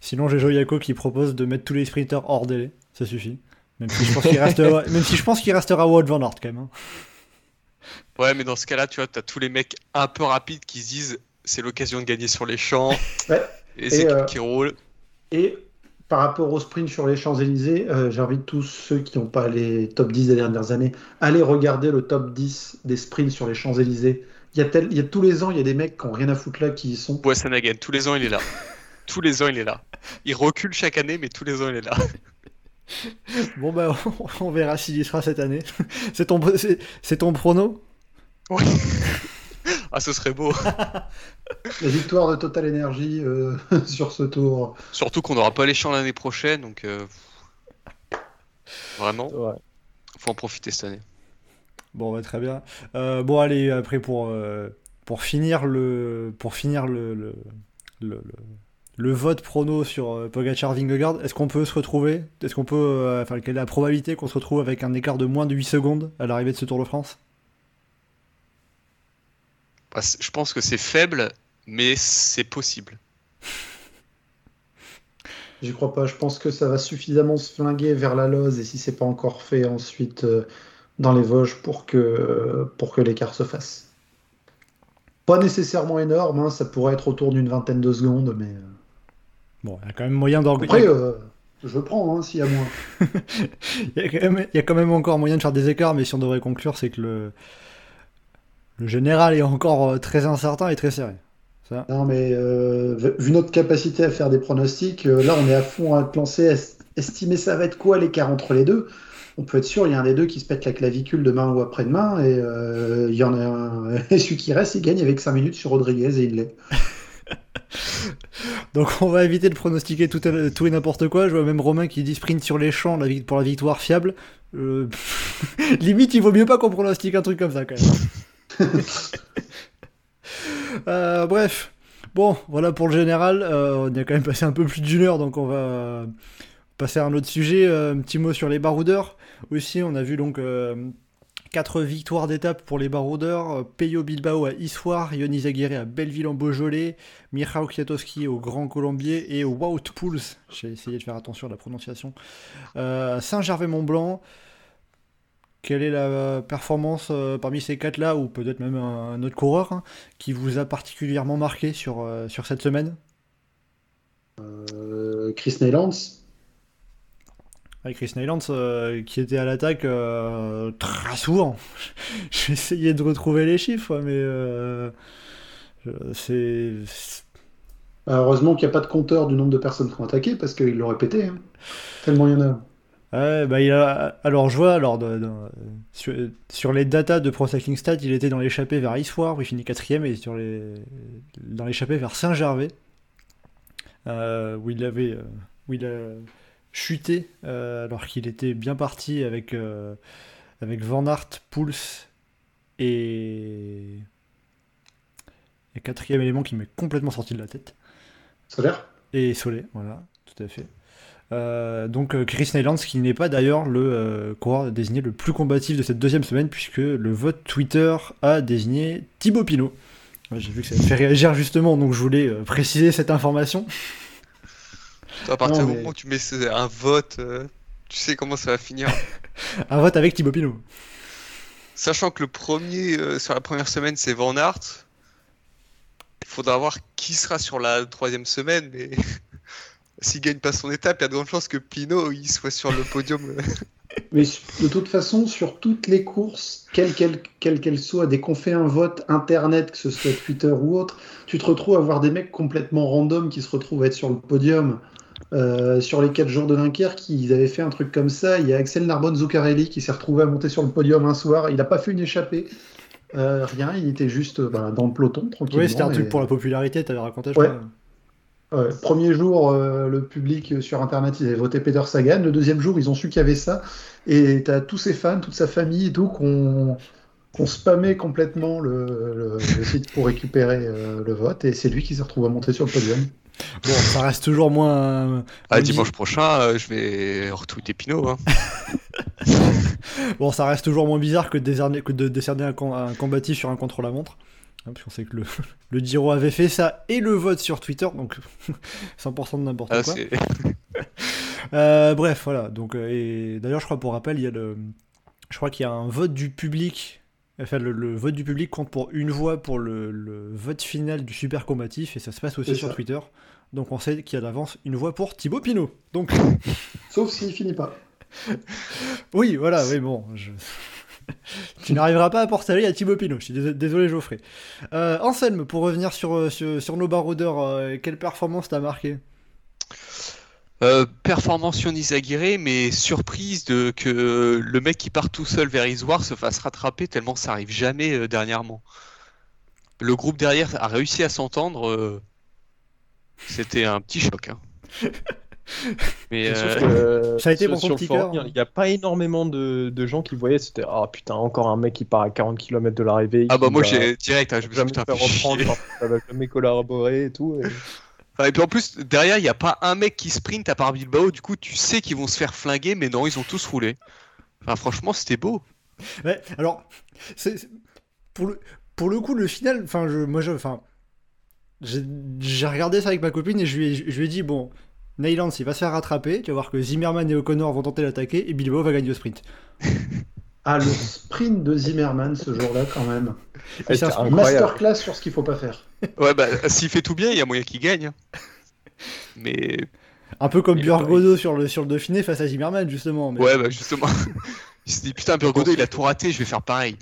Sinon- j'ai Yako qui propose de mettre tous les sprinters hors délai. Ça suffit. Même si je pense qu'il restera, même si je pense qu'il restera Wout van Aert quand même. hein. Ouais, mais dans ce cas-là, tu vois, t'as tous les mecs un peu rapides qui se disent c'est l'occasion de gagner sur les champs. Ouais. Et, équipes euh, qui roulent. Et par rapport au sprint sur les Champs-Élysées, euh, j'invite tous ceux qui n'ont pas les top 10 des dernières années, allez regarder le top 10 des sprints sur les Champs-Élysées. Il y, a tel- il y a tous les ans, il y a des mecs qui n'ont rien à foutre là qui y sont. Boissanagan, tous les ans, il est là. tous les ans, il est là. Il recule chaque année, mais tous les ans, il est là. Bon bah on verra s'il y sera cette année. C'est ton, c'est, c'est ton prono? Oui. ah, ce serait beau. La victoire de Total Energy euh, sur ce tour. Surtout qu'on n'aura pas les champs l'année prochaine, donc euh, vraiment, Ouais. faut en profiter cette année. Bon, bah, très bien. Euh, bon, allez, après, pour, euh, pour finir le, pour finir le, le, le, le- le vote prono sur euh, Pogacar Vingegaard, est-ce qu'on peut se retrouver? Est-ce qu'on peut. euh, enfin, quelle est la probabilité qu'on se retrouve avec un écart de moins de 8 secondes à l'arrivée de ce Tour de France? Bah, je pense que c'est faible, mais c'est possible. J'y crois pas. Je pense que ça va suffisamment se flinguer vers la Loze et si c'est pas encore fait ensuite euh, dans les Vosges pour que, pour que l'écart se fasse. Pas nécessairement énorme, hein, ça pourrait être autour d'une vingtaine de secondes, mais euh, Bon, il y a quand même moyen d'organiser. après, euh, je prends hein, s'il y a moins. Il y, a quand même, il y a quand même encore moyen de faire des écarts, mais si on devrait conclure, c'est que le, le général est encore euh, très incertain et très serré. Ça. Non, mais euh, vu- vu notre capacité à faire des pronostics, euh, là on est à fond à te lancer, est- estimer ça va être quoi l'écart entre les deux? On peut être sûr, il y a un des deux qui se pète la clavicule demain ou après-demain, et euh, il y en a un. Et celui qui reste, il gagne avec 5 minutes sur Rodriguez et il l'est. Donc on va éviter de pronostiquer tout, et- n'importe quoi. Je vois même Romain qui dit sprint sur les champs pour la victoire fiable. Euh, Limite, il vaut mieux pas qu'on pronostique un truc comme ça quand même. Euh, bref, bon, voilà pour le général. On y a quand même passé un peu plus d'une heure, donc on va passer à un autre sujet. Un petit mot sur les baroudeurs. Aussi, on a vu donc euh, quatre victoires d'étape pour les baroudeurs. Euh, Peyo Bilbao à Issoire, Yoni Aguirre à Belleville en Beaujolais, Michał Kwiatkowski au Grand Colombier et Wout Pouls, j'ai essayé de faire attention à la prononciation, euh, Saint-Gervais-Mont-Blanc. Quelle est la performance euh, parmi ces quatre-là, ou peut-être même un, autre coureur, hein, qui vous a particulièrement marqué sur, euh, sur cette semaine? Euh, Chris Neylands, Avec Chris Nylands, euh, qui était à l'attaque euh, très souvent. J'ai essayé de retrouver les chiffres, mais euh, c'est... Bah, heureusement qu'il n'y a pas de compteur du nombre de personnes qui ont attaqué parce qu'il l'aurait pété. hein. Tellement il y en a. Ouais, bah il a... Alors je vois, alors, de- de- sur, sur les datas de Pro Cycling Stats, il était dans l'échappée vers Issoire, où il finit quatrième, et sur les... dans l'échappée vers Saint-Gervais, euh, où il avait... euh, où il a chuté, euh, alors qu'il était bien parti avec, euh, avec Van Aert, Pouls et... Et quatrième élément qui m'est complètement sorti de la tête. Solaire Et Solé, voilà, tout à fait. Euh, donc Chris Nylands qui n'est pas d'ailleurs le euh, coureur désigné le plus combatif de cette deuxième semaine puisque le vote Twitter a désigné Thibaut Pinot. J'ai vu que ça fait réagir justement donc je voulais euh, préciser cette information. À partir du mais- moment où tu mets un vote, euh, tu sais comment ça va finir. Un vote avec Thibaut Pinot. Sachant que le premier euh, sur la première semaine c'est Van Aert, il faudra voir qui sera sur la troisième semaine, mais s'il gagne pas son étape, il y a de grandes chances que Pinot il soit sur le podium. Mais de toute façon, sur toutes les courses, quelles qu'elles quelles qu'elles soient, dès qu'on fait un vote internet, que ce soit Twitter ou autre, tu te retrouves à voir des mecs complètement random qui se retrouvent à être sur le podium. Euh, sur les 4 jours de Dunkerque, ils avaient fait un truc comme ça. Il y a Axel Narbonne Zuccarelli qui s'est retrouvé à monter sur le podium un soir. Il n'a pas fait une échappée. Euh, rien, il était juste euh, bah, dans le peloton, tranquillement. Oui, c'était un truc pour la popularité, t'avais raconté, je Ouais. crois. Ouais, premier jour, euh, le public sur Internet, ils avaient voté Peter Sagan. Le deuxième jour, ils ont su qu'il y avait ça. Et t'as tous ses fans, toute sa famille et tout, qu'on qu'on spammait complètement le, le- le site pour récupérer euh, le vote. Et c'est lui qui s'est retrouvé à monter sur le podium. Bon, ça reste toujours moins... Ah, dimanche prochain, euh, je vais retweeter Pinot. Hein. Bon, ça reste toujours moins bizarre que de décerner, que de décerner un, un combatif sur un contre-la-montre. Hein, Puisqu'on sait que le, le Giro avait fait ça et le vote sur Twitter, donc 100% de n'importe Ah, quoi. Euh, bref, voilà. Donc, euh, et d'ailleurs, je crois pour rappel, il y a le, je crois qu'il y a un vote du public. Enfin, le, le vote du public compte pour une voix pour le, le vote final du super combatif et ça se passe aussi sur ça. Twitter. Donc, on sait qu'il y a d'avance une voix pour Thibaut Pinot. Donc, Sauf s'il finit pas. oui, voilà, oui, bon. je- tu n'arriveras pas à porter à Thibaut Pinot. Je suis dés- désolé, Geoffrey. Euh, Anselme, pour revenir sur, euh, sur, sur nos baroudeurs, euh, quelle performance t'as marqué? Euh, performance sur Nizagiré, mais surprise de que le mec qui part tout seul vers Iswar se fasse rattraper tellement ça arrive jamais euh, dernièrement. Le groupe derrière a réussi à s'entendre. euh, C'était un petit choc. hein. Mais euh, que, euh, Ça a été sur- pour ton sur le petit forum, cœur. Il n'y a pas énormément de, de gens qui voyaient. C'était ah putain, encore un mec qui part à 40 km de l'arrivée. ah qui bah moi va j'ai direct, hein, je me suis dit, jamais putain, faire fais reprendre, chier. ça va jamais collaborer et tout. et- Enfin, et puis en plus derrière il n'y a pas un mec qui sprint à part Bilbao. Du coup tu sais qu'ils vont se faire flinguer, mais non ils ont tous roulé. Enfin franchement c'était beau. Ouais, alors, pour, le, pour le coup, le final, enfin, je, moi, je, enfin, j'ai, regardé ça avec ma copine et je lui ai, je lui ai dit, bon, Neylands, il va se faire rattraper, tu vas voir que Zimmerman et O'Connor vont tenter d'attaquer et Bilbao va gagner au sprint. Ah, le sprint de Zimmerman ce jour-là, quand même. Et c'est un incroyable. Masterclass sur ce qu'il faut pas faire. Ouais bah s'il fait tout bien il y a moyen qu'il gagne. hein. Mais Un peu comme Burgodo sur le, sur le Dauphiné face à Zimmerman, justement. mais- ouais bah justement. Il s'est dit putain Burgodo il a tout raté, je vais faire pareil.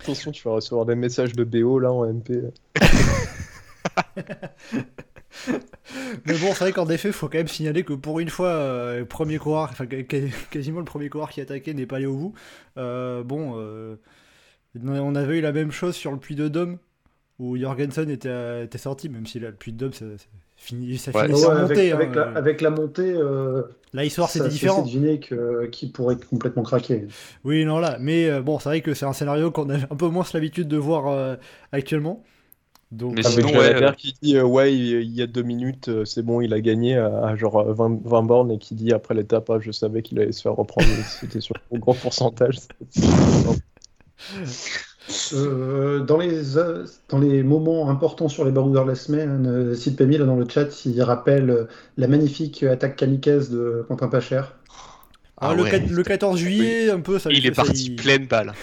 Attention, tu vas recevoir des messages de BO là en MP. Mais bon, c'est vrai qu'en effet, faut quand même signaler que pour une fois, euh, le premier coureur, enfin qu- qu- quasiment le premier coureur qui a attaqué n'est pas allé au bout. Euh, bon, euh, on avait eu la même chose sur le puits de Dôme, où Jorgensen était, était sorti, même si là, le puits de Dôme, ça, ça finit, ça Ouais. finissait Ouais, avec, montée. avec hein. la, avec la montée, euh, Là, histoire, c'était différent. deviner que, qui pourrait complètement craquer. Oui, non, là. Mais euh, bon, c'est vrai que c'est un scénario qu'on a un peu moins l'habitude de voir euh, actuellement. Donc, Mais sinon, Avec ouais, Jalabert euh, qui dit euh, ouais, il, y a deux minutes, euh, c'est bon, il a gagné à, à genre euh, 20, 20 bornes et qui dit après l'étape, ah, je savais qu'il allait se faire reprendre. C'était sur un gros pourcentage. Euh, dans, les, euh, dans les moments importants sur les baroudeurs de la semaine, euh, Sid Pemi, là dans le chat, il rappelle euh, la magnifique attaque kamikaze de Quentin Pacher. ah, Ah le, ouais. le 14 juillet, un peu, ça Il est ça, parti il- pleine balle.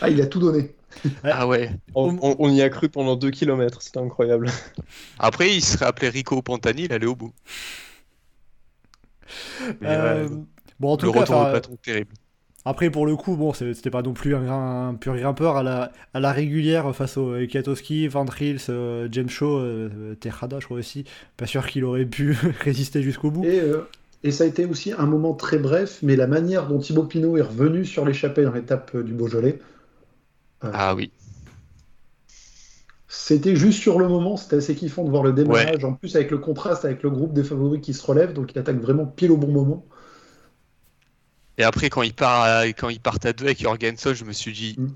Ah, il a tout donné. Ah ouais. On, on- on y a cru pendant 2 km, c'était incroyable. Après, il serait appelé Rico Pantani, il allait au bout. Mais, Euh, ouais, Bon, en tout le cas, retour de bâton terrible. Après, pour le coup, bon, c'était pas non plus un, pur grimpeur à la, à la régulière face aux euh, Kiatowski, Van Dries, euh, James Shaw, euh, Tejada, je crois aussi. Pas sûr qu'il aurait pu résister jusqu'au bout. Et, euh, et ça a été aussi un moment très bref, mais la manière dont Thibaut Pinot est revenu sur l'échappée dans l'étape euh, du Beaujolais, Ah oui. c'était juste sur le moment, c'était assez kiffant de voir le démarrage. En plus, avec le contraste avec le groupe des favoris qui se relève, donc il attaque vraiment pile au bon moment. Et après, quand il, part à, quand il part à deux avec Jorgensen, je me suis dit, Mm.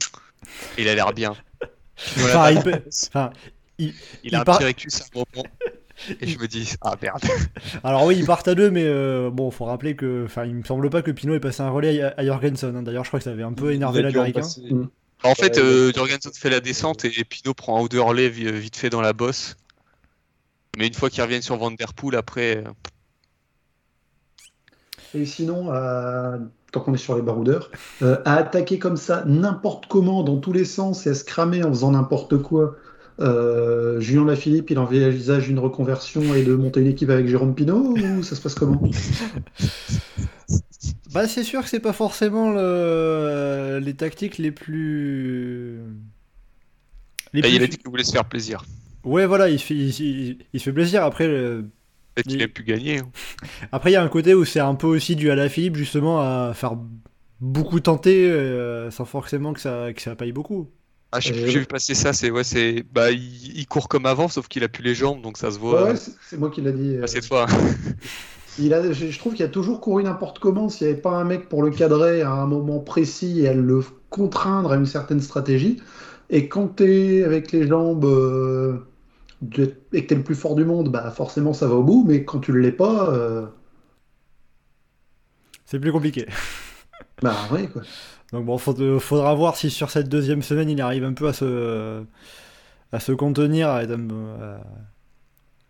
il a l'air bien. Enfin, il peut- enfin, Il il a un part- petit rectus à un moment. Et je me dis, ah merde. alors oui, ils partent à deux, mais euh, bon, faut rappeler que, enfin, il me semble pas que Pinot ait passé un relais à, à Jorgensen. hein. D'ailleurs, je crois que ça avait un peu énervé a dû en fait, Ouais, euh, Jorgensen fait la descente et, et Pinot prend un ou deux relais vi- vite fait dans la bosse. Mais une fois qu'ils reviennent sur Van Der Poel, après, euh, Et sinon, tant qu'on est sur les baroudeurs, euh, à attaquer comme ça n'importe comment, dans tous les sens, et à se cramer en faisant n'importe quoi. Euh, Julien Lafilippe, il envisage une reconversion et de monter une équipe avec Jérôme Pinot ou ça se passe comment? Bah, c'est sûr que c'est pas forcément le- les tactiques les plus. Les plus- il a dit qu'il voulait se faire plaisir. Ouais, voilà, il se fait, il, il- il se fait plaisir. Après, le- Peut-être qu'il Il- a pu gagner. hein. Après, il y a un côté où c'est un peu aussi dû à la Philippe, justement, à faire beaucoup tenter euh, sans forcément que ça, que ça paye beaucoup. Ah, je sais Euh, j'ai vu passer ça. C'est ouais, c'est bah, il, il court comme avant, sauf qu'il a plus les jambes, donc ça se voit. Ouais, ouais, c'est c'est moi qui l'a dit. euh, pas cette fois. Il a, je, trouve qu'il a toujours couru n'importe comment. S'il n'y avait pas un mec pour le cadrer à un moment précis et à le contraindre à une certaine stratégie. Et quand tu es avec les jambes euh, de- et que tu es le plus fort du monde, bah forcément ça va au bout. Mais quand tu ne l'es pas, euh, C'est plus compliqué. Bah oui, quoi. Donc bon, faut- faudra voir si sur cette deuxième semaine il arrive un peu à se, à se contenir, à, à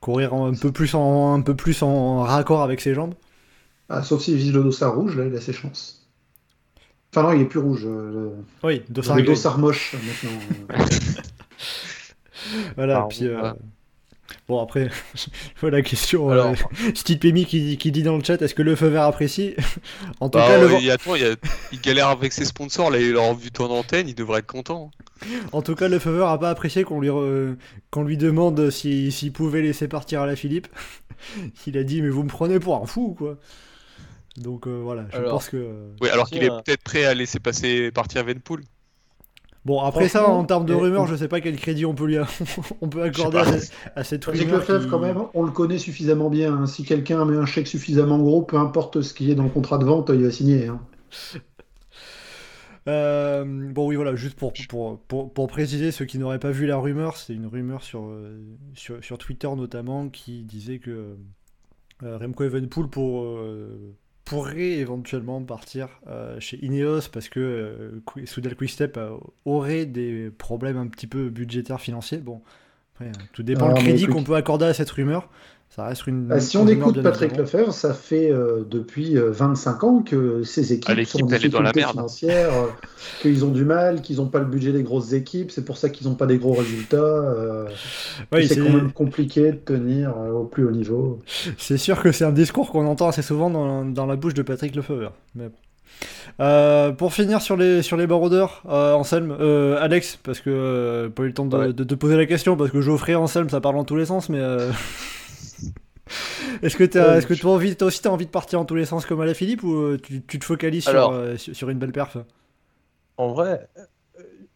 courir un peu plus en, un peu plus en raccord avec ses jambes. Ah, sauf s'il vise le dossard rouge, là, il a ses chances. Enfin non, il est plus rouge. euh, Oui, le dossard le dossard moche, maintenant. euh. Voilà, Pardon, puis euh, voilà. Bon après, voilà la question. Alors- euh, Steve Pemi qui, qui dit dans le chat, est-ce que le feu vert apprécie En tout Bah, cas, le, ouais, il, attends, il, y a- il galère avec ses sponsors, là, il leur a vu ton antenne, il devrait être content. En tout cas, le Fever a pas apprécié qu'on lui, re- qu'on lui demande si- s'il pouvait laisser partir à la Philippe. Il a dit mais vous me prenez pour un fou quoi. Donc euh, voilà, je Alors. pense que Oui, alors Si, qu'il est euh, peut-être prêt à laisser passer partir Venpool. Bon après ça en termes de rumeurs, je sais pas quel crédit on peut lui on peut accorder à, cette- à cette rumeur. Lefebvre, qui- quand même, on le connaît suffisamment bien. hein. Si quelqu'un met un chèque suffisamment gros, peu importe ce qui est dans le contrat de vente, il va signer. hein. Euh, bon oui voilà, juste pour, pour, pour, pour préciser ceux qui n'auraient pas vu la rumeur, c'est une rumeur sur, euh, sur, sur Twitter notamment qui disait que euh, Remco Evenpool pour, euh, pourrait éventuellement partir euh, chez Ineos parce que euh, Soudal Quickstep euh, aurait des problèmes un petit peu budgétaires financiers. Bon, après, euh, tout dépend Ah, le mais crédit qu'on peut accorder à cette rumeur. Ça reste une. Ah, si on écoute Patrick. Lefebvre, ça fait euh, depuis euh, 25 ans que ces équipes Ah, sont en dans la merde. financière, euh, qu'ils ont du mal, qu'ils n'ont pas le budget des grosses équipes, c'est pour ça qu'ils n'ont pas des gros résultats. euh, Oui, c'est quand même compliqué de tenir euh, au plus haut niveau. C'est sûr que c'est un discours qu'on entend assez souvent dans, dans la bouche de Patrick Lefebvre. Mais bon. Euh, pour finir sur les, sur les baroudeurs, euh, Anselme, euh, Alex, parce que euh, pas eu le temps de, Ouais. de poser la question, parce que Geoffrey, Anselme, ça parle dans tous les sens, mais. euh, Est-ce que t'as, Ouais, est-ce que toi, envie, toi aussi t'as envie de partir dans tous les sens comme à la Philippe ou euh, tu, tu te focalises sur, euh, sur, sur une belle perf? En vrai, euh,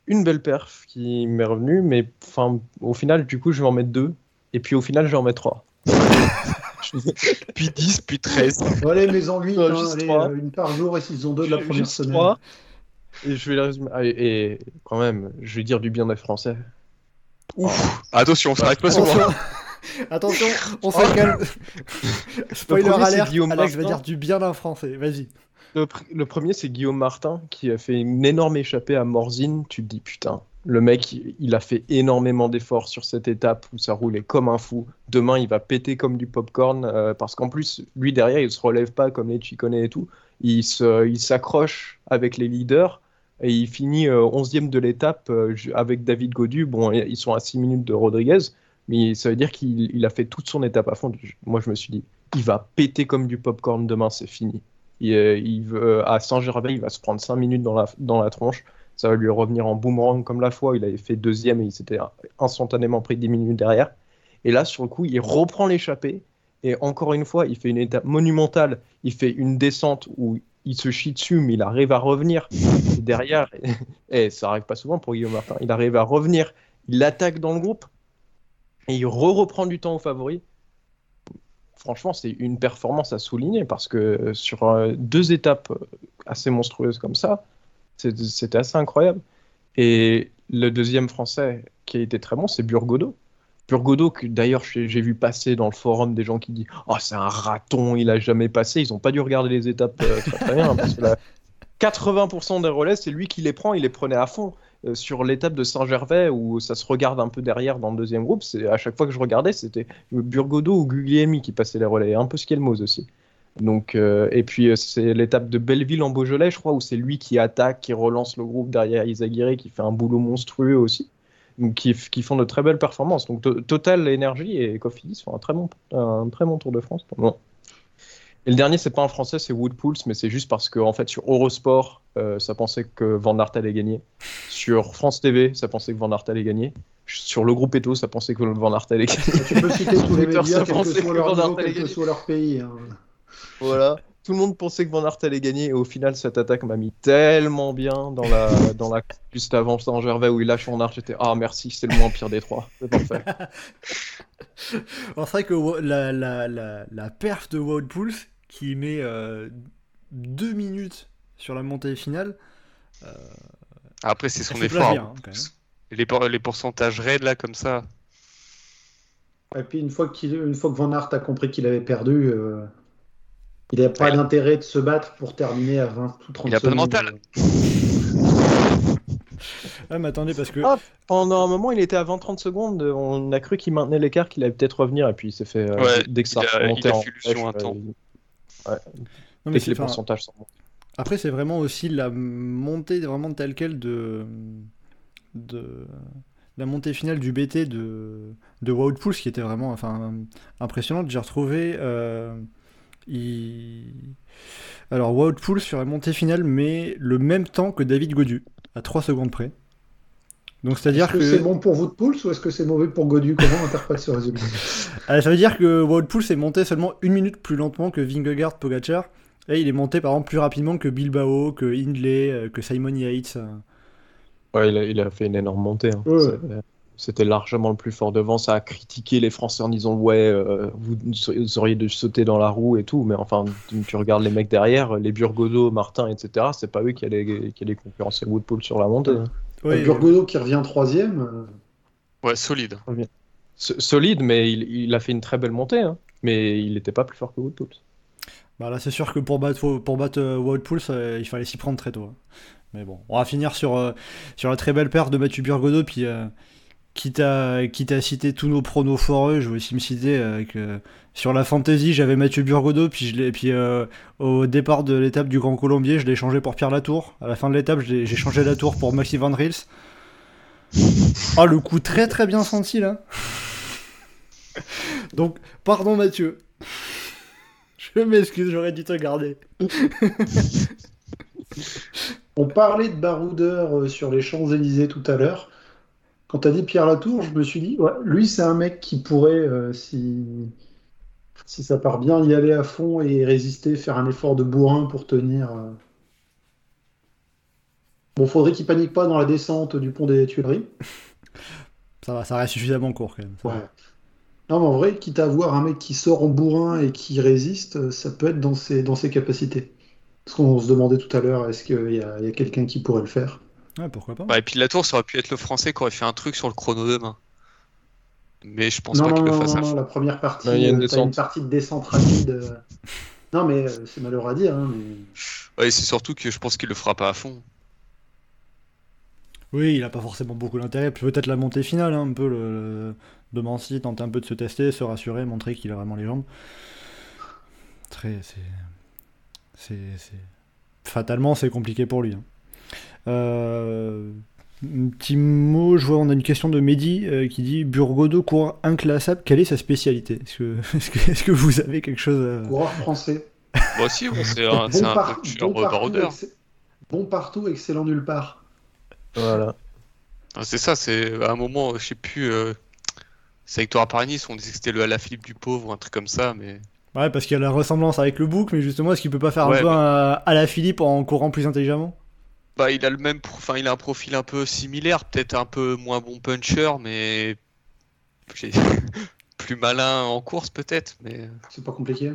une belle perf qui m'est revenue, mais enfin, au final, du coup, je vais en mettre deux. Et puis au final, je vais en mettre trois. Puis 10, puis 13. Bon, allez, mes ennuis, Non, hein, juste allez, euh, une par jour et s'ils ont deux de la première semaine. Et je vais les résumer. Ah, et, et quand même, je vais dire du bien des Français. Ouf. Attention, ça arrive pas souvent. Attention, on se calme. Spoiler alert, Guillaume Alex va Martin. dire du bien d'un français, vas-y. Le, pr- le premier, c'est Guillaume Martin qui a fait une énorme échappée à Morzine. Tu te dis, putain, le mec, il- a fait énormément d'efforts sur cette étape où ça roulait comme un fou. Demain, il va péter comme du popcorn euh, parce qu'en plus, lui derrière, il se relève pas comme les Chicone et tout. Il s'accroche avec les leaders et il finit euh, 11e de l'étape euh, avec David Godu. Bon, ils sont à 6 minutes de Rodriguez, mais ça veut dire qu'il il a fait toute son étape à fond. Moi, je me suis dit, il va péter comme du popcorn demain, c'est fini. Il, euh, veut- à Saint-Gervais, il va se prendre 5 minutes dans la, dans la tronche. Ça va lui revenir en boomerang comme la fois. Il avait fait deuxième et il s'était instantanément pris 10 minutes derrière. Et là, sur le coup, il reprend l'échappée. Et encore une fois, il fait une étape monumentale. Il fait une descente où il se chie dessus, mais il arrive à revenir. Et derrière, et ça arrive pas souvent pour Guillaume Martin, il arrive à revenir. Il attaque dans le groupe et il re-reprend du temps au favori. Franchement, c'est une performance à souligner parce que sur euh, deux étapes euh, assez monstrueuses comme ça, c'était assez incroyable. Et le deuxième français qui a été très bon, c'est Burgodo. Burgodo, que d'ailleurs j'ai vu passer dans le forum des gens qui disent Oh, c'est un raton, il a jamais passé. Ils n'ont pas dû regarder les étapes euh, très, très bien. hein, 80% des relais, c'est lui qui les prend, il les prenait à fond. Euh, sur l'étape de Saint-Gervais, où ça se regarde un peu derrière dans le deuxième groupe, c'est à chaque fois que je regardais, c'était Burgodo ou Guglielmi qui passaient les relais, un peu Skelmos aussi. Donc, euh, et puis euh, c'est l'étape de Belleville en Beaujolais, je crois, où c'est lui qui attaque, qui relance le groupe derrière Isaguirre, qui fait un boulot monstrueux aussi, donc qui, font de très belles performances. Donc to- Total Energy et Cofidis font un très bon, un très bon Tour de France. Bon. Et le dernier, c'est pas un français, c'est Woodpulse, mais c'est juste parce que en fait sur Eurosport, euh, ça pensait que Van Aert allait gagner. Sur France TV, ça pensait que Van Aert allait gagner. Sur le groupe Eto, ça pensait que Van Aert allait gagner. Tu peux citer tous les médias, quel que pensait soit que leur niveau, quel que soit leur pays. hein. Voilà. Tout le monde pensait que Van Aert allait gagner et au final cette attaque m'a mis tellement bien dans la dans la juste avant Saint-Gervais où il lâche son arche. J'étais ah merci c'est le moins pire des trois. C'est parfait. C'est vrai que la, la, la, la perf de Wout Pulse qui met euh, deux minutes sur la montée finale, Après, c'est son effort. hein, quand même. les, pourcentages raides, là, comme ça. Et puis une fois, qu'il, une fois que Van Aert a compris qu'il avait perdu, euh, Il n'a pas Ouais. d'intérêt de se battre pour terminer à 20 ou 30 Il a pas de secondes. mental. Ah, mais attendez, parce que. Ah, Pendant un moment, il était à 20-30 secondes. On a cru qu'il maintenait l'écart, qu'il allait peut-être revenir, et puis il s'est fait. euh, Ouais, dès que ça il a- remontait il a en fait un euh, non, mais que les pourcentages sont. Après, c'est vraiment aussi la montée vraiment telle quelle de. de la montée finale du BT de, de Poels qui était vraiment enfin, impressionnante. J'ai retrouvé. euh, il... Alors, Poels sur la montée finale, mais le même temps que David Godu, à 3 secondes près. Donc, c'est-à-dire Est-ce que, que. c'est bon pour Pouls ou est-ce que c'est mauvais pour Godu? Comment on interprète ce résultat Ah, ça veut dire que Poels est monté seulement une minute plus lentement que Vingegaard Pogacar. Et il est monté par exemple plus rapidement que Bilbao, que Hindley, euh, que Simon Yates. euh. Ouais, il a, il a fait une énorme montée. hein. Ouais. C'est- C'était largement le plus fort devant. Ça a critiqué les Français en disant Ouais, euh, vous, vous auriez dû sauter dans la roue et tout. Mais enfin, tu, tu regardes les mecs derrière, les Burgodo, Martin, etc. C'est pas eux qui allaient, qui allaient concurrencer Woodpool sur la montée. hein. Ouais, Burgodo qui revient troisième. euh, Ouais, solide. Solide, mais il, il a fait une très belle montée. hein. Mais il n'était pas plus fort que Woodpool. Bah là, c'est sûr que pour battre, pour battre euh, euh, il fallait s'y prendre très tôt. hein. Mais bon, on va finir sur, euh, sur la très belle paire de Mathieu Burgodo. Puis, euh, quitte, à, quitte à citer tous nos pronos foreux, je vais aussi me citer euh, que sur la fantasy, j'avais Mathieu Burgodo. Puis, je puis euh, au départ de l'étape du Grand Colombier, je l'ai changé pour Pierre Latour. À la fin de l'étape, j'ai changé Latour pour Maxi Van Rils. Ah, le coup très très bien senti là. Donc, pardon Mathieu. Je m'excuse, j'aurais dû te garder. On parlait de baroudeur euh, sur les Champs-Élysées tout à l'heure. Quand tu as dit Pierre Latour, je me suis dit, ouais, lui, c'est un mec qui pourrait, euh, si... si ça part bien, y aller à fond et résister, faire un effort de bourrin pour tenir. euh. Bon, faudrait qu'il panique pas dans la descente du pont des Tuileries. Ça va, ça reste suffisamment court quand même. Ouais. Non, mais en vrai, quitte à avoir un mec qui sort en bourrin et qui résiste, ça peut être dans ses, dans ses capacités. Parce qu'on se demandait tout à l'heure, est-ce qu'il y a, il y a quelqu'un qui pourrait le faire? Ouais, pourquoi pas. Ouais, et puis la tour, ça aurait pu être le français qui aurait fait un truc sur le chrono demain. Mais je pense Non, pas qu'il le fasse non, à non, fond. la première partie, il y a une euh, une partie de descente rapide. euh. Non, mais euh, c'est malheureux à dire. hein, mais... Ouais, c'est surtout que je pense qu'il le fera pas à fond. Oui, il a pas forcément beaucoup d'intérêt. Puis Peut-être la montée finale, hein, un peu le, le... de Mancy, tenter un peu de se tester, se rassurer, montrer qu'il a vraiment les jambes. Très, c'est, c'est, c'est- fatalement, c'est compliqué pour lui. hein. Euh, Un petit mot, je vois, on a une question de Mehdi euh, qui dit Burgodo coureur inclassable, quelle est sa spécialité? Est-ce que, est-ce que, est-ce que vous avez quelque chose à... Coureur français. Moi aussi, bon, c'est un, Bon, un par- bon partout, bon partout, excellent nulle part. Voilà. Ah, C'est ça, c'est à un moment, je sais plus, euh, c'est avec Victoire Paris-Nice, on disait que c'était le Alaphilippe du pauvre ou un truc comme ça, mais Ouais, parce qu'il y a la ressemblance avec le bouc, mais justement, est-ce qu'il peut pas faire Ouais, un peu mais- un- à la Philippe en courant plus intelligemment? Bah il a le même, enfin il a un profil un peu similaire, peut-être un peu moins bon puncher, mais plus malin en course peut-être, mais C'est pas compliqué.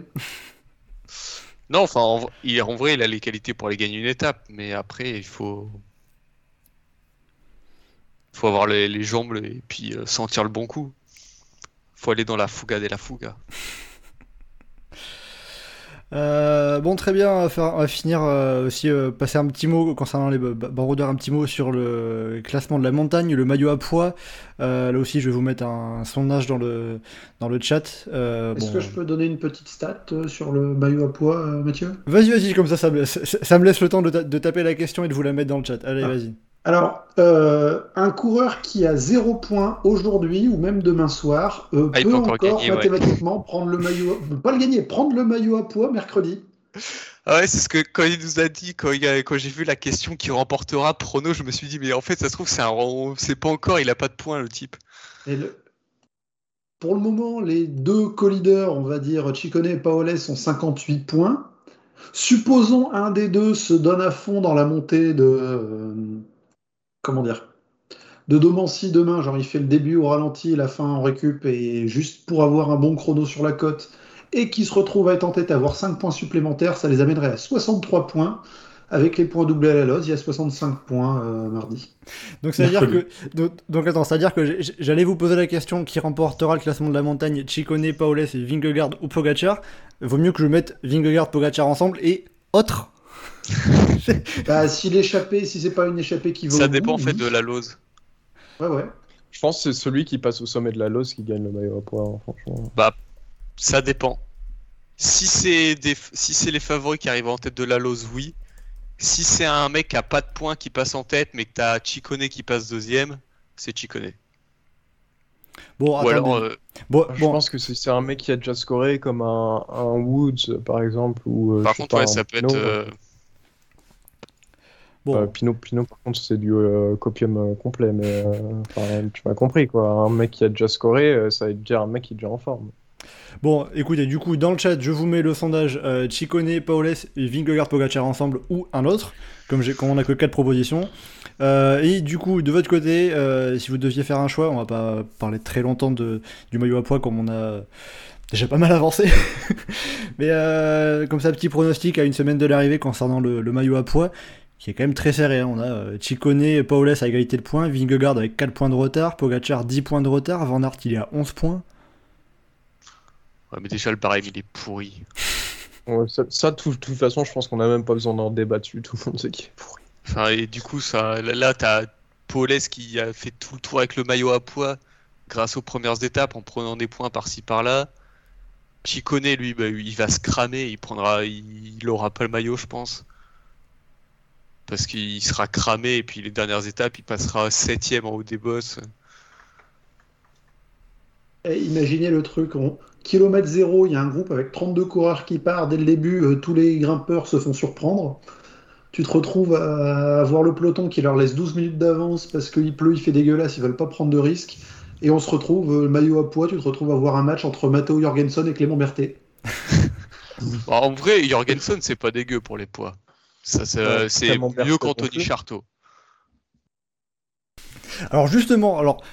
non, enfin en, il, en vrai il a les qualités pour aller gagner une étape, mais après il faut faut avoir les, les jambes et puis euh, sentir le bon coup. Faut aller dans la fuga de la fuga. Euh, bon, très bien, on va, faire- on va finir euh, aussi, euh, passer un petit mot concernant les ba- ba- baroudeurs, un petit mot sur le classement de la montagne, le maillot à poids. Là aussi, je vais vous mettre un sondage dans le, dans le chat. Est-ce bon, que je peux donner une petite stat sur le maillot à poids, Mathieu? Vas-y, vas-y, comme ça, ça me, ça, ça me laisse le temps de, ta- de taper la question et de vous la mettre dans le chat. Allez, Ah. vas-y. Alors, euh, un coureur qui a zéro point aujourd'hui ou même demain soir euh, Ah, peut peut encore encore gagner, ouais. mathématiquement prendre le maillot, pas le gagner, prendre le maillot à poids mercredi. Ah ouais, c'est ce que quand il nous a dit, quand, il a- quand j'ai vu la question qui remportera prono, je me suis dit, mais en fait, ça se trouve, c'est un, c'est pas encore, il a pas de points, le type. Et le- Pour le moment, les deux co-leaders, on va dire Chicone et Paoles, ont 58 points. Supposons un des deux se donne à fond dans la montée de. Comment dire? De Domancy demain, genre il fait le début au ralenti et la fin en récup, et juste pour avoir un bon chrono sur la côte, et qui se retrouve à être en tête à avoir 5 points supplémentaires, ça les amènerait à 63 points. Avec les points doublés à la loze, il y a 65 points euh, mardi. Donc ça veut dire que donc, donc attends, ça veut dire que j'allais vous poser la question qui remportera le classement de la montagne Chicone, Paoles et Vingegaard ou Pogacar. Vaut mieux que je mette Vingegaard, Pogacar ensemble et autre. Bah, si l'échappée, si c'est pas une échappée qui vaut. Ça dépend en fait de la lose. Ouais, ouais. Je pense que c'est celui qui passe au sommet de la lose qui gagne le maillot à poids, hein, franchement. Ça dépend. Si c'est des... si c'est les favoris qui arrivent en tête de la lose, oui. Si c'est un mec qui a pas de points qui passe en tête, mais que t'as Chicone qui passe deuxième, c'est Chicone. Bon, Ou alors, euh, bon, Je bon, pense que c'est c'est un mec qui a déjà scoré comme un, un Woods par exemple ou euh, par contre, ouais, ça peut être. euh, bon. Euh, Pinot, Pinot, par contre, c'est du euh, copium euh, complet, mais tu m'as compris quoi. Un mec qui a déjà scoré, ça veut dire un mec qui est déjà en forme. Bon, écoutez, du coup, dans le chat, je vous mets le sondage euh, Chicone, Paoles et Vingegaard, Pogacar ensemble ou un autre, comme, comme on a que 4 propositions. Euh, et du coup, de votre côté, euh, si vous deviez faire un choix, on va pas parler très longtemps de, du maillot à poids comme on a déjà pas mal avancé. Mais comme ça, petit pronostic à une semaine de l'arrivée concernant le, le maillot à poids, qui est quand même très serré. hein. On a euh, Chicone et Paoles à égalité de points, Vingegaard avec 4 points de retard, Pogacar 10 points de retard, Van Aert il est à 11 points. ouais, mais déjà, le barème il est pourri. Ouais, ça, ça, de toute- toute façon, je pense qu'on a même pas besoin d'en débattre dessus. Tout le monde sait qu'il est pourri. Enfin, et du coup, ça, là, là, t'as Paulès qui a fait tout le tour avec le maillot à poids grâce aux premières étapes en prenant des points par-ci par-là. Chicone, lui, bah, il va se cramer, il prendra, il, il aura pas le maillot, je pense. Parce qu'il sera cramé et puis les dernières étapes, il passera septième en haut des bosses. Et imaginez le truc, on... kilomètre zéro, il y a un groupe avec 32 coureurs qui part dès le début, euh, tous les grimpeurs se font surprendre. Tu te retrouves à avoir le peloton qui leur laisse 12 minutes d'avance parce qu'il pleut, il fait dégueulasse, ils veulent pas prendre de risques. Et on se retrouve, euh, maillot à poids, tu te retrouves à voir un match entre Matteo Jorgensen et Clément Berthet. Bon, en vrai, Jorgensen, c'est pas dégueu pour les poids. Ça, c'est mieux qu'Anthony. Charteau. Alors justement, alors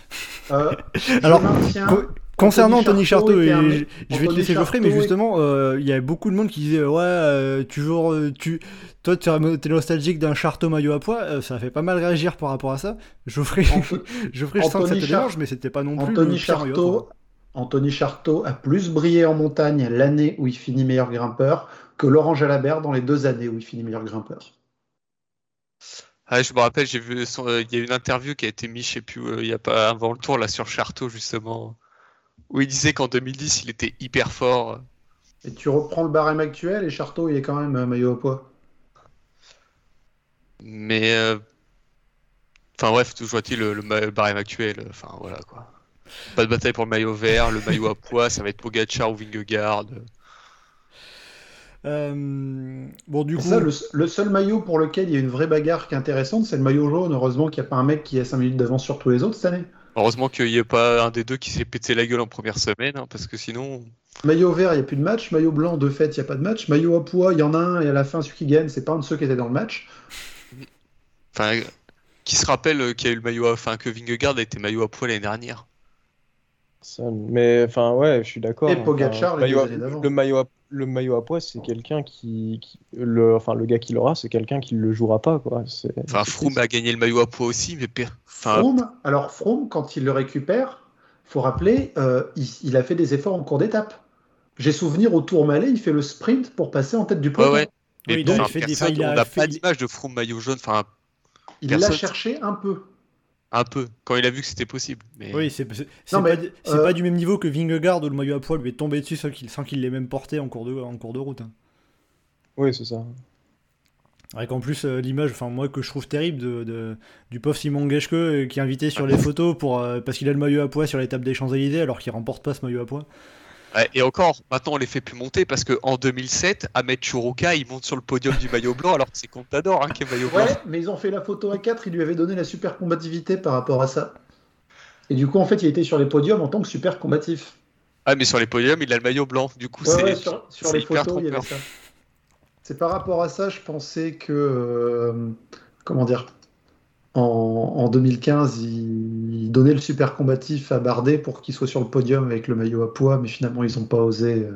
Euh, Alors, co- concernant Anthony Charteau, Charteau et était un je, vais te laisser Geoffrey, mais justement, euh, il y avait beaucoup de monde qui disait ouais, euh, toujours, euh, tu, toi, tu es nostalgique d'un Charteau maillot à poids, euh, ça fait pas mal réagir par rapport à ça. Geoffrey, Anto- Geoffrey, je sens que ça te Char- dérange, mais c'était pas non plus Anthony Charteau. Anthony Charteau a plus brillé en montagne l'année où il finit meilleur grimpeur que Laurent Jalabert dans les deux années où il finit meilleur grimpeur. Ah, je me rappelle, j'ai vu, son- euh, il y a une interview qui a été mise, je sais plus, euh, il y a pas avant le tour là sur Charteau justement, où il disait qu'en 2010 il était hyper fort. Et tu reprends le barème actuel et Charteau il est quand même euh, maillot à poids. Mais euh, enfin bref, toujours est-il le, barème actuel. Enfin voilà quoi. Pas de bataille pour le maillot vert, le maillot à poids, ça va être Pogacar ou Vingegaard. Euh, bon, du coup, ça, le, le seul maillot pour lequel il y a une vraie bagarre qui est intéressante, c'est le maillot jaune. Heureusement qu'il n'y a pas un mec qui a 5 minutes d'avance sur tous les autres cette année. Heureusement qu'il n'y ait pas un des deux qui s'est pété la gueule en première semaine, hein, parce que sinon, Maillot vert, il n'y a plus de match. Maillot blanc, de fait, il n'y a pas de match. Maillot à poids, il y en a un et à la fin, celui qui gagne, c'est pas un de ceux qui étaient dans le match. enfin, qui se rappelle euh, qu'il y a eu le maillot, à... enfin que Vingegaard a été maillot à poids l'année dernière. Ça, mais enfin, ouais, je suis d'accord. Et Enfin, Pogacar, le les maillot à- années d'avant. le maillot à, le maillot à poids, c'est quelqu'un qui, qui- le, enfin, le gars qui l'aura, c'est quelqu'un qui le jouera pas, quoi. C'est- Enfin, Froome a gagné le maillot à poids aussi, mais enfin, Froome, alors Froome, quand il le récupère, faut rappeler, euh, il, il a fait des efforts en cours d'étape. J'ai souvenir au Tour Malais, il fait le sprint pour passer en tête du ouais, peloton. ouais. Mais Oui, donc enfin, il fait des- personne- enfin, il a on n'a fait- pas d'image de Froome maillot jaune, enfin Il l'a cherché un peu. Un peu, quand il a vu que c'était possible. Mais... oui, c'est pas, euh, pas du même niveau que Vingegaard où le maillot à poids lui est tombé dessus sans qu'il sans qu'il l'ait même porté en cours de, en cours de route. hein. Oui, c'est ça. Avec en plus euh, l'image, enfin moi que je trouve terrible de, de- du pauvre Simon Geschke euh, qui est invité sur les photos pour euh, parce qu'il a le maillot à poids sur l'étape des Champs Élysées alors qu'il remporte pas ce maillot à poids. Et encore, maintenant on les fait plus monter parce que en 2007, Ahmed Chourouka il monte sur le podium du maillot blanc alors que c'est Contador hein, qui est maillot blanc. Ouais, mais ils ont fait la photo à 4, il lui avait donné la super combativité par rapport à ça. Et du coup, en fait, il était sur les podiums en tant que super combatif. Ah, mais sur les podiums, il a le maillot blanc. Du coup, Ouais, c'est ouais, sur, les photos, il y avait ça. C'est par rapport à ça, je pensais que. euh, comment dire en, en 2015, il, il donnait le super combatif à Bardet pour qu'il soit sur le podium avec le maillot à poids, mais finalement, ils n'ont pas osé. euh.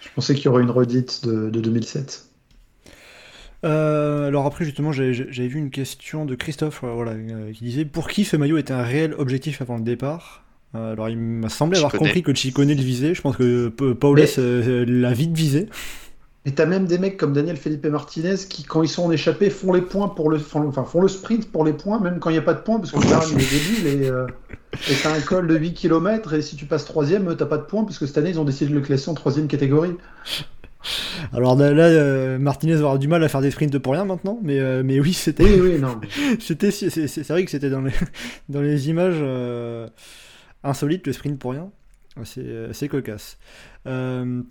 Je pensais qu'il y aurait une redite de, de 2007. Euh, alors après justement j'avais vu une question de Christophe euh, voilà, euh, qui disait pour qui ce maillot était un réel objectif avant le départ? Euh, Alors il m'a semblé avoir Chicone. compris que Chicone le visait, je pense que Pa- Paulus Mais- euh, l'a vite visé. Et t'as même des mecs comme Daniel Felipe Martinez qui, quand ils sont en échappée, font les points pour le, enfin, font le sprint pour les points, même quand il n'y a pas de points, parce que le il est débile et euh, et t'as un col de 8 km et si tu passes troisième, t'as pas de points, parce que cette année ils ont décidé de le classer en troisième catégorie. Alors là, là, euh, Martinez va avoir du mal à faire des sprints pour rien maintenant, mais, euh, mais oui c'était... Oui, oui, non. C'était, c'est, vrai que c'était dans les, dans les images euh, insolites, le sprint pour rien. C'est, euh, c'est cocasse. Euh,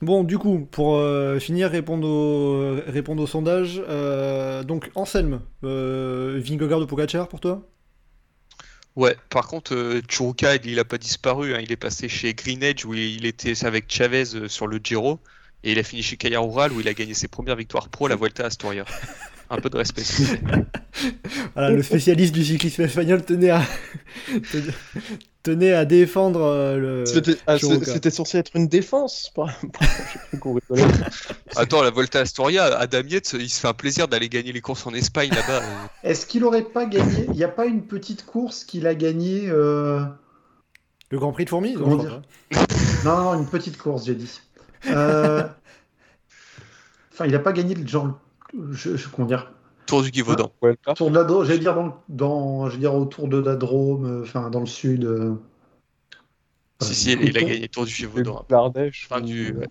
bon, du coup, pour euh, finir, répondre au, répondre au sondage. euh, donc, Anselme, euh, Vingegaard ou Pogacar pour toi? Ouais, par contre, euh, Churuka, il, il a pas disparu. hein. Il est passé chez Green Edge où il, était avec Chavez euh, sur le Giro. Et il a fini chez Caja Rural où il a gagné ses premières victoires pro à la Vuelta à Astoria. Un peu de respect. Voilà, le spécialiste du cyclisme espagnol tenait à, tenait- à défendre euh, le. C'était ah, c'était censé être une défense. Attends, la Volta Astoria, Adam Yates, il se fait un plaisir d'aller gagner les courses en Espagne là-bas. Est-ce qu'il aurait pas gagné Il n'y a pas une petite course qu'il a gagnée euh, Le Grand Prix de Fourmis Comment dire non, une petite course, j'ai dit. Euh, Enfin, il n'a pas gagné le genre. Je, je- comment dire Tour du Givaudan. Vuelta. Tour de la Drôme, j'allais dire dans, dans, j'allais dire autour de la Drôme, euh, enfin dans le sud. euh. Si, si, il, il a gagné Tour du Givaudan. L'Ardèche. Enfin, du... ouais.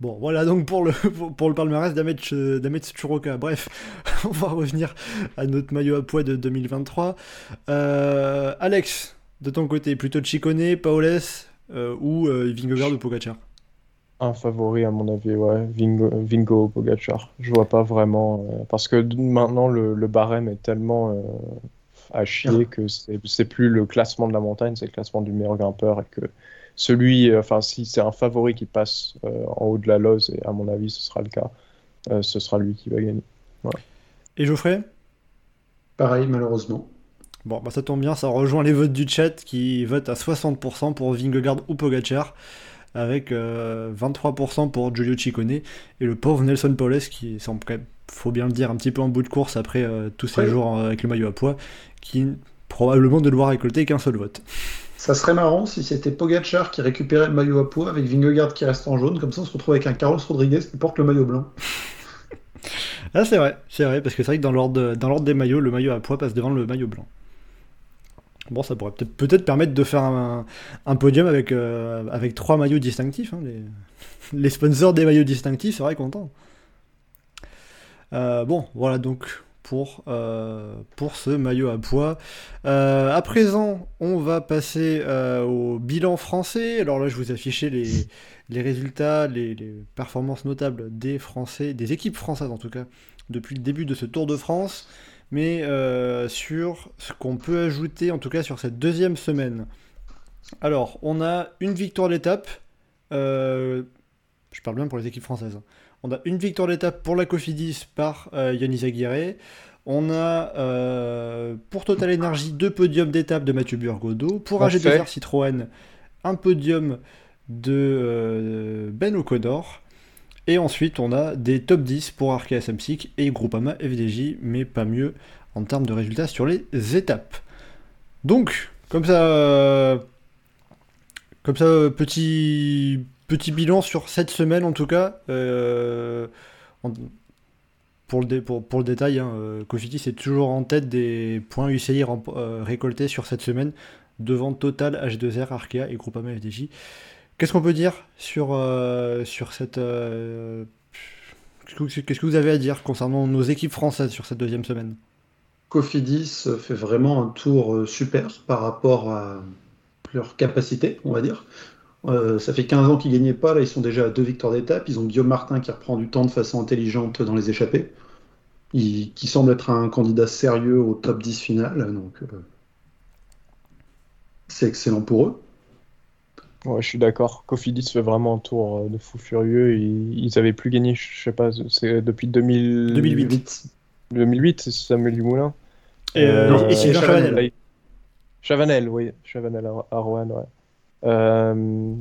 Bon, voilà donc pour le, pour, le palmarès d'Ahmed d'Ahmed Churoka. Bref, on va revenir à notre maillot à poids de 2023. Euh, Alex, de ton côté, plutôt Chicone, Paoles euh, ou euh, Vingegaard ou Pogacar? Un favori à mon avis, ouais. Vingo, Vingo Pogacar. Je vois pas vraiment. euh, parce que maintenant, le, le barème est tellement euh, à chier que c'est plus le classement de la montagne, c'est le classement du meilleur grimpeur. Et que celui, euh, enfin, si c'est un favori qui passe euh, en haut de la lose, et à mon avis, ce sera le cas, euh, ce sera lui qui va gagner. Et Geoffrey? Pareil, malheureusement. Bon, bah ça tombe bien, ça rejoint les votes du chat qui votent à 60% pour Vingegaard ou Pogacar, avec euh, 23% pour Giulio Ciccone, et le pauvre Nelson Paulès qui semble quand même, faut bien le dire, un petit peu en bout de course après euh, tous ces Ouais. jours euh, avec le maillot à poids, qui probablement ne doit récolter qu'un seul vote. Ça serait marrant si c'était Pogachar qui récupérait le maillot à poids avec Vingegaard qui reste en jaune, comme ça on se retrouve avec un Carlos Rodriguez qui porte le maillot blanc. Ah c'est vrai, c'est vrai, parce que c'est vrai que dans l'ordre de- dans l'ordre des maillots, le maillot à poids passe devant le maillot blanc. Bon, ça pourrait peut-être permettre de faire un, podium avec, euh, avec trois maillots distinctifs. hein, les, sponsors des maillots distinctifs seraient contents. Euh, bon, voilà donc pour, euh, pour ce maillot à poids. À présent, on va passer au bilan français. Alors là, je vous affichais les, les résultats, les, les performances notables des Français, des équipes françaises en tout cas, depuis le début de ce Tour de France, mais euh, sur ce qu'on peut ajouter en tout cas sur cette deuxième semaine. Alors, on a une victoire d'étape. euh, je parle bien pour les équipes françaises. hein. On a une victoire d'étape pour la Cofidis par euh, Yannis Aguirre. On a euh, pour Total Energy deux podiums d'étape de Mathieu Burgodeau. Pour Parfait. AG2R Citroën, un podium de Ben O'Connor. Et ensuite, on a des top 10 pour Arkea Samsic et Groupama FDJ, mais pas mieux en termes de résultats sur les étapes. Donc, comme ça, comme ça, petit, petit bilan sur cette semaine en tout cas. euh, pour, le pour, pour le détail, hein, euh, Cofidis est toujours en tête des points UCI euh, récoltés sur cette semaine, devant Total, H2R, Arkea et Groupama FDJ. Qu'est-ce qu'on peut dire sur, euh, sur cette. euh, Qu'est-ce que- vous avez à dire concernant nos équipes françaises sur cette deuxième semaine? Cofidis fait vraiment un tour euh, super par rapport à leur capacité, on va dire. Ça fait 15 ans qu'ils gagnaient pas, là ils sont déjà à deux victoires d'étape. Ils ont Guillaume Martin qui reprend du temps de façon intelligente dans les échappées, Il- qui semble être un candidat sérieux au top 10 final, donc c'est excellent pour eux. Ouais, je suis d'accord. Cofidis fait vraiment un tour euh, de fou furieux. Ils, ils avaient plus gagné, je sais pas, c'est depuis 2000... 2008. Vite. 2008, c'est Samuel Dumoulin. Et, euh, non, et Sylvain Chavanel. Chavanel. Chavanel, oui. Chavanel à, Rouen, ouais. Euh,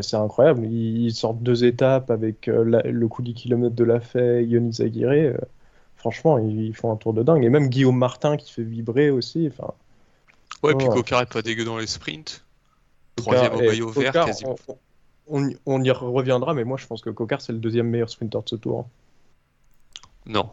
C'est incroyable. Ils, ils sortent deux étapes avec euh, la- le coup du kilomètre de la fait, Yonis Aguirre. euh, franchement, ils, ils font un tour de dingue. Et même Guillaume Martin qui fait vibrer aussi. Enfin, Ouais, puis Ouais. Cocard est pas dégueu dans les sprints. Troisième au maillot vert, Cocard, quasiment. On, on y- on y reviendra, mais moi je pense que Cocard c'est le deuxième meilleur sprinter de ce tour. Non.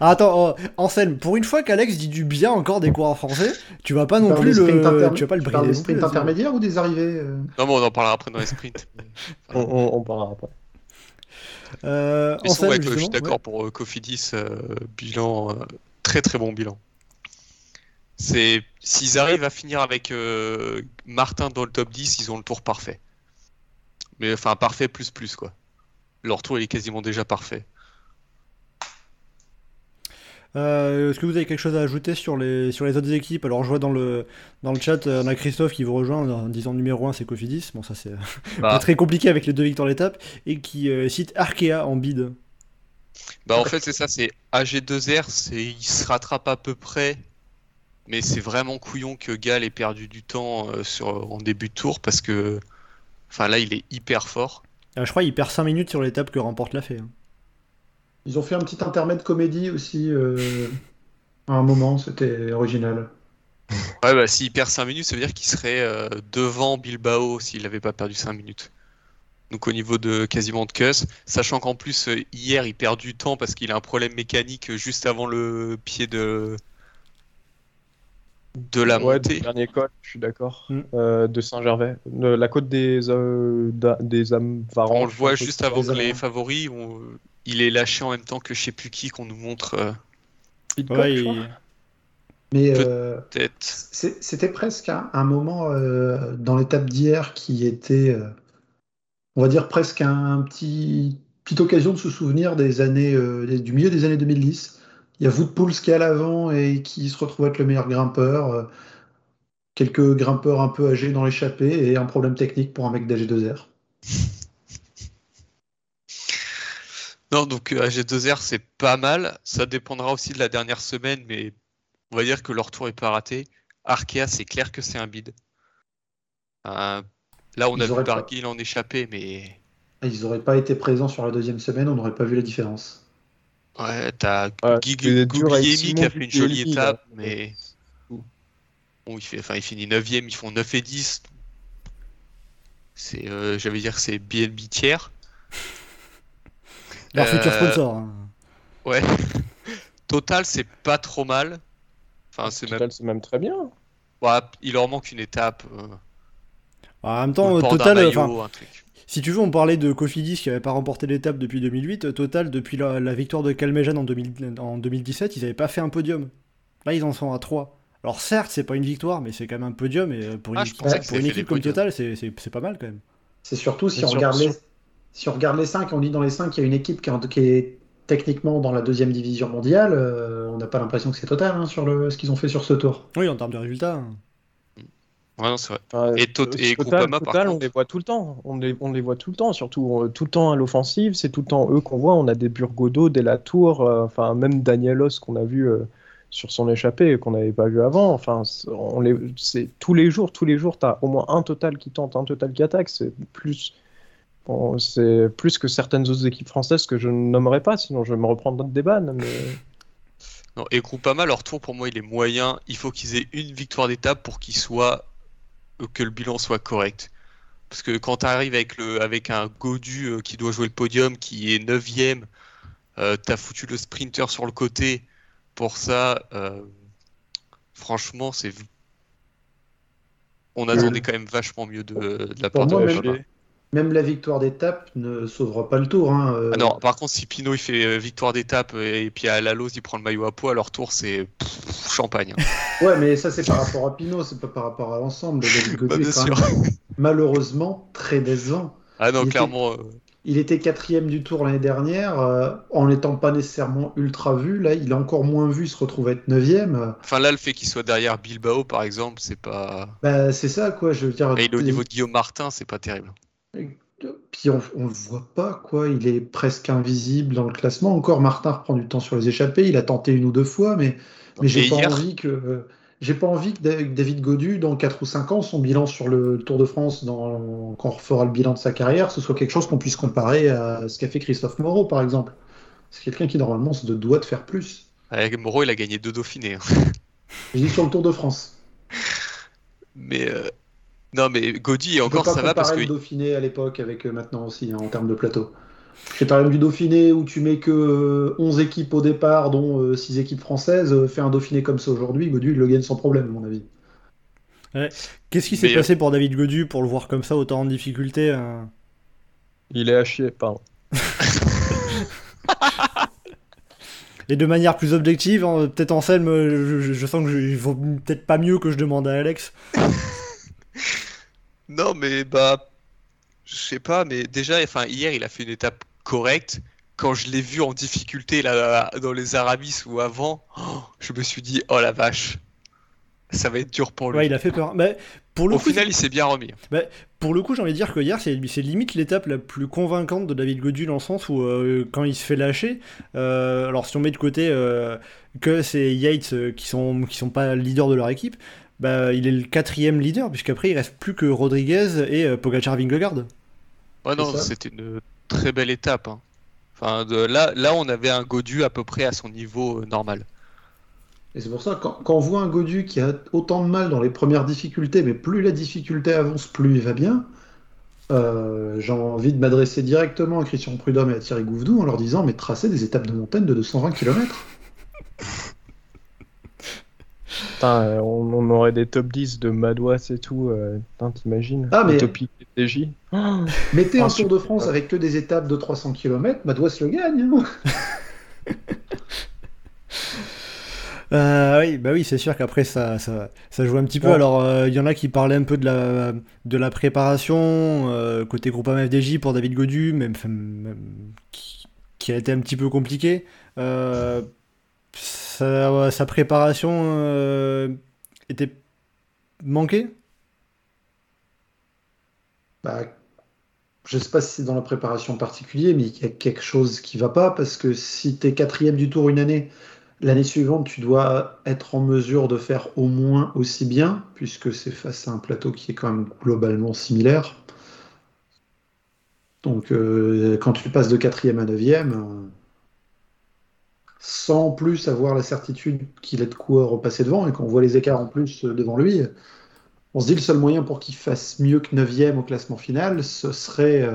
Ah, attends, oh, Anselme, pour une fois qu'Alex dit du bien encore des coureurs français, tu vas pas non plus le, tu vas pas le brider des non sprints intermédiaires ou des arrivées euh Non, mais on en parlera après dans les sprints. On, on- on parlera après. Euh, Anselme, ouais, que je suis d'accord ouais. pour euh, Cofidis, euh, bilan, euh, très très bon bilan. C'est s'ils arrivent à finir avec euh, Martin dans le top 10, ils ont le tour parfait. Mais enfin parfait plus plus quoi. Leur tour il est quasiment déjà parfait. Euh, Est-ce que vous avez quelque chose à ajouter sur les, sur les autres équipes? Alors, je vois dans le, dans le chat, euh, on a Christophe qui vous rejoint en disant numéro 1 c'est Cofidis. Bon, ça c'est euh, Bah. très compliqué avec les deux victoires d'étape. Et qui euh, cite Arkea en bid. Bah en fait c'est ça, c'est AG2R, c'est il se rattrape à peu près, mais c'est vraiment couillon que Gall ait perdu du temps euh, sur en début de tour parce que, enfin là il est hyper fort. Euh, je crois qu'il perd 5 minutes sur l'étape que remporte la fée. hein. Ils ont fait un petit intermède comédie aussi euh, à un moment, c'était original. Ouais bah s'il perd 5 minutes, ça veut dire qu'il serait euh, devant Bilbao s'il n'avait pas perdu 5 minutes. Donc au niveau de quasiment de cuss, sachant qu'en plus hier il perd du temps parce qu'il a un problème mécanique juste avant le pied de de la ouais, montée. du dernier col, je suis d'accord. Mm. Euh, de Saint-Gervais. La côte des, euh, da- des âmes. On le voit un juste avant que les favoris, on- il est lâché en même temps que je sais plus qui qu'on nous montre euh, Pitcock, Ouais, je crois. Mais euh, c'était presque un, un moment euh, dans l'étape d'hier qui était, euh, on va dire, presque un petit petite occasion de se souvenir des années, euh, du milieu des années 2010. Il y a Woodpools qui est à l'avant et qui se retrouve être le meilleur grimpeur. euh, quelques grimpeurs un peu âgés dans l'échappée et un problème technique pour un mec d'AG2R. Non, donc euh, AG2R c'est pas mal. Ça dépendra aussi de la dernière semaine, mais on va dire que leur tour est pas raté. Arkea, c'est clair que c'est un bid. Euh, là, on Ils a vu pas- Barguil en échappé, mais Ils n'auraient pas été présents sur la deuxième semaine, on n'aurait pas vu la différence. Ouais, t'as Guglielmi Simon qui a fait une jolie étape, là. mais bon, il fait, enfin, il finit 9ème, ils font 9 et 10. C'est, euh, j'allais dire, que c'est BNB tiers. Leur futur Euh, sponsor. hein. Ouais. Total, c'est pas trop mal. Enfin, c'est même. Total, c'est même très bien. Ouais, il leur manque une étape. euh, En même temps, Total, maillot, enfin, un truc. Si tu veux, on parlait de Cofidis qui avait pas remporté l'étape depuis 2008. euh, Total, depuis la, la victoire de Calmejan en, 2000 en 2017, ils avaient pas fait un podium. Là, ils en sont à 3. Alors certes, c'est pas une victoire, mais c'est quand même un podium et euh, pour une, Ah, équipe, pour une équipe comme. Total, c'est- pas mal quand même. C'est surtout si on, sûr, regarde les, si on regarde les 5, on dit dans les 5 qu'il y a une équipe qui, est en- qui est techniquement dans la deuxième division mondiale. euh, on n'a pas l'impression que c'est total hein, sur le, ce qu'ils ont fait sur ce tour. Oui, en termes de résultats. hein. Ouais, non, c'est vrai. Enfin, Et Tot- euh, et Total, Groupama, par Total, on les voit tout le temps. On les, on les voit tout le temps, surtout euh, tout le temps à l'offensive. C'est tout le temps eux qu'on voit. On a des Burgodo, des Latour, euh, enfin même Danielos qu'on a vu sur son échappée qu'on n'avait pas vu avant. Enfin, on les, c'est tous les jours, tous les jours, tu as au moins un total qui tente, un total qui attaque. C'est plus, bon, c'est plus que certaines autres équipes françaises que je ne nommerai pas, sinon je vais me reprendre des bannes. Mais Non, et Groupama, leur tour pour moi il est moyen. Il faut qu'ils aient une victoire d'étape pour qu'ils soient que le bilan soit correct. Parce que quand tu arrives avec le avec un Godu euh, qui doit jouer le podium, qui est 9ème, euh, t'as foutu le sprinter sur le côté. Pour ça, euh, franchement, c'est on attendait quand même vachement mieux de, de la part de. Même, la victoire d'étape ne sauvera pas le tour. hein, euh, Ah non, par contre, si Pinot il fait euh, victoire d'étape euh, et puis à la Lose il prend le maillot à poids, leur tour c'est champagne. hein. Ouais, mais ça c'est par rapport à Pinot, c'est pas par rapport à l'ensemble. Bah, même malheureusement très décevant. Ah non, Il clairement. Il était quatrième du tour l'année dernière, euh, en n'étant pas nécessairement ultra vu. Là, il est encore moins vu, il se retrouve à être neuvième. Enfin là, le fait qu'il soit derrière Bilbao par exemple, c'est pas. Bah, c'est ça, quoi. Je veux dire. Et au niveau de Guillaume Martin, c'est pas terrible. Puis on, le voit pas, quoi. Il est presque invisible dans le classement. Encore, Martin reprend du temps sur les échappées. Il a tenté une ou deux fois, mais, mais j'ai pas envie que. j'ai pas envie que David Godu, dans 4 ou 5 ans, son bilan sur le Tour de France, dans, quand on fera le bilan de sa carrière, ce soit quelque chose qu'on puisse comparer à ce qu'a fait Christophe Moreau, par exemple. C'est quelqu'un qui, normalement, se doit de faire plus. Avec Moreau, il a gagné deux Dauphinés. Hein. Je dis sur le Tour de France. Mais euh, non, mais Gaudy encore ça va parce que le Dauphiné à l'époque avec euh, maintenant aussi hein, en termes de plateau. Je parle du Dauphiné où tu mets que 11 euh, équipes au départ, dont 6 équipes françaises. Fais un Dauphiné comme ça aujourd'hui, Godu il le gagne sans problème, à mon avis. Qu'est-ce qui s'est passé pour David Godu pour le voir comme ça, autant en difficulté Il est à chier, pardon. Et de manière plus objective, hein, peut-être Anselme, je, je, sens que je, vaut peut-être pas mieux que je demande à Alex. Non, mais bah, je sais pas, mais déjà, enfin, hier, il a fait une étape correcte. Quand je l'ai vu en difficulté là, dans les Arabis ou avant, oh, je me suis dit, oh la vache, ça va être dur pour lui. Ouais, il a fait peur. Mais pour le Au final, il s'est bien remis. Bah, pour le coup, j'ai envie de dire que hier, c'est limite l'étape la plus convaincante de David Godu dans le sens où, euh, quand il se fait lâcher, euh, alors si on met de côté euh, que c'est Yates qui sont, qui sont pas leaders de leur équipe, bah, il est le quatrième leader, puisqu'après, il reste plus que Rodriguez et Pogacar Vingegaard. Ouais, non, c'était une très belle étape. Hein. Enfin, de, là, là, on avait un Godu à peu près à son niveau normal. Et c'est pour ça, quand, quand, on voit un Godu qui a autant de mal dans les premières difficultés, mais plus la difficulté avance, plus il va bien, euh, j'ai envie de m'adresser directement à Christian Prudhomme et à Thierry Gouvedou en leur disant Mais tracez des étapes de montagne de 220 km. Putain, on, aurait des top 10 de Madouas et tout, euh, t'imagines Ah, mais. TJ. Mettez un Tour de France avec que des étapes de 300 km, Madouas le gagne. Hein Euh, oui, bah oui, c'est sûr qu'après ça, ça, ça, joue un petit peu. Alors, euh, il y en a qui parlaient un peu de la, de la préparation euh, côté groupe FDJ pour David Godu, même, qui, a été un petit peu compliqué. Sa, préparation était manquée? Bah, je sais pas si c'est dans la préparation particulière, mais il y a quelque chose qui va pas parce que si tu es quatrième du tour une année L'année suivante, tu dois être en mesure de faire au moins aussi bien, puisque c'est face à un plateau qui est quand même globalement similaire. Donc, euh, quand tu passes de quatrième à neuvième, euh, sans plus avoir la certitude qu'il est de quoi repasser devant, et qu'on voit les écarts en plus euh, devant lui, on se dit le seul moyen pour qu'il fasse mieux que neuvième au classement final, ce serait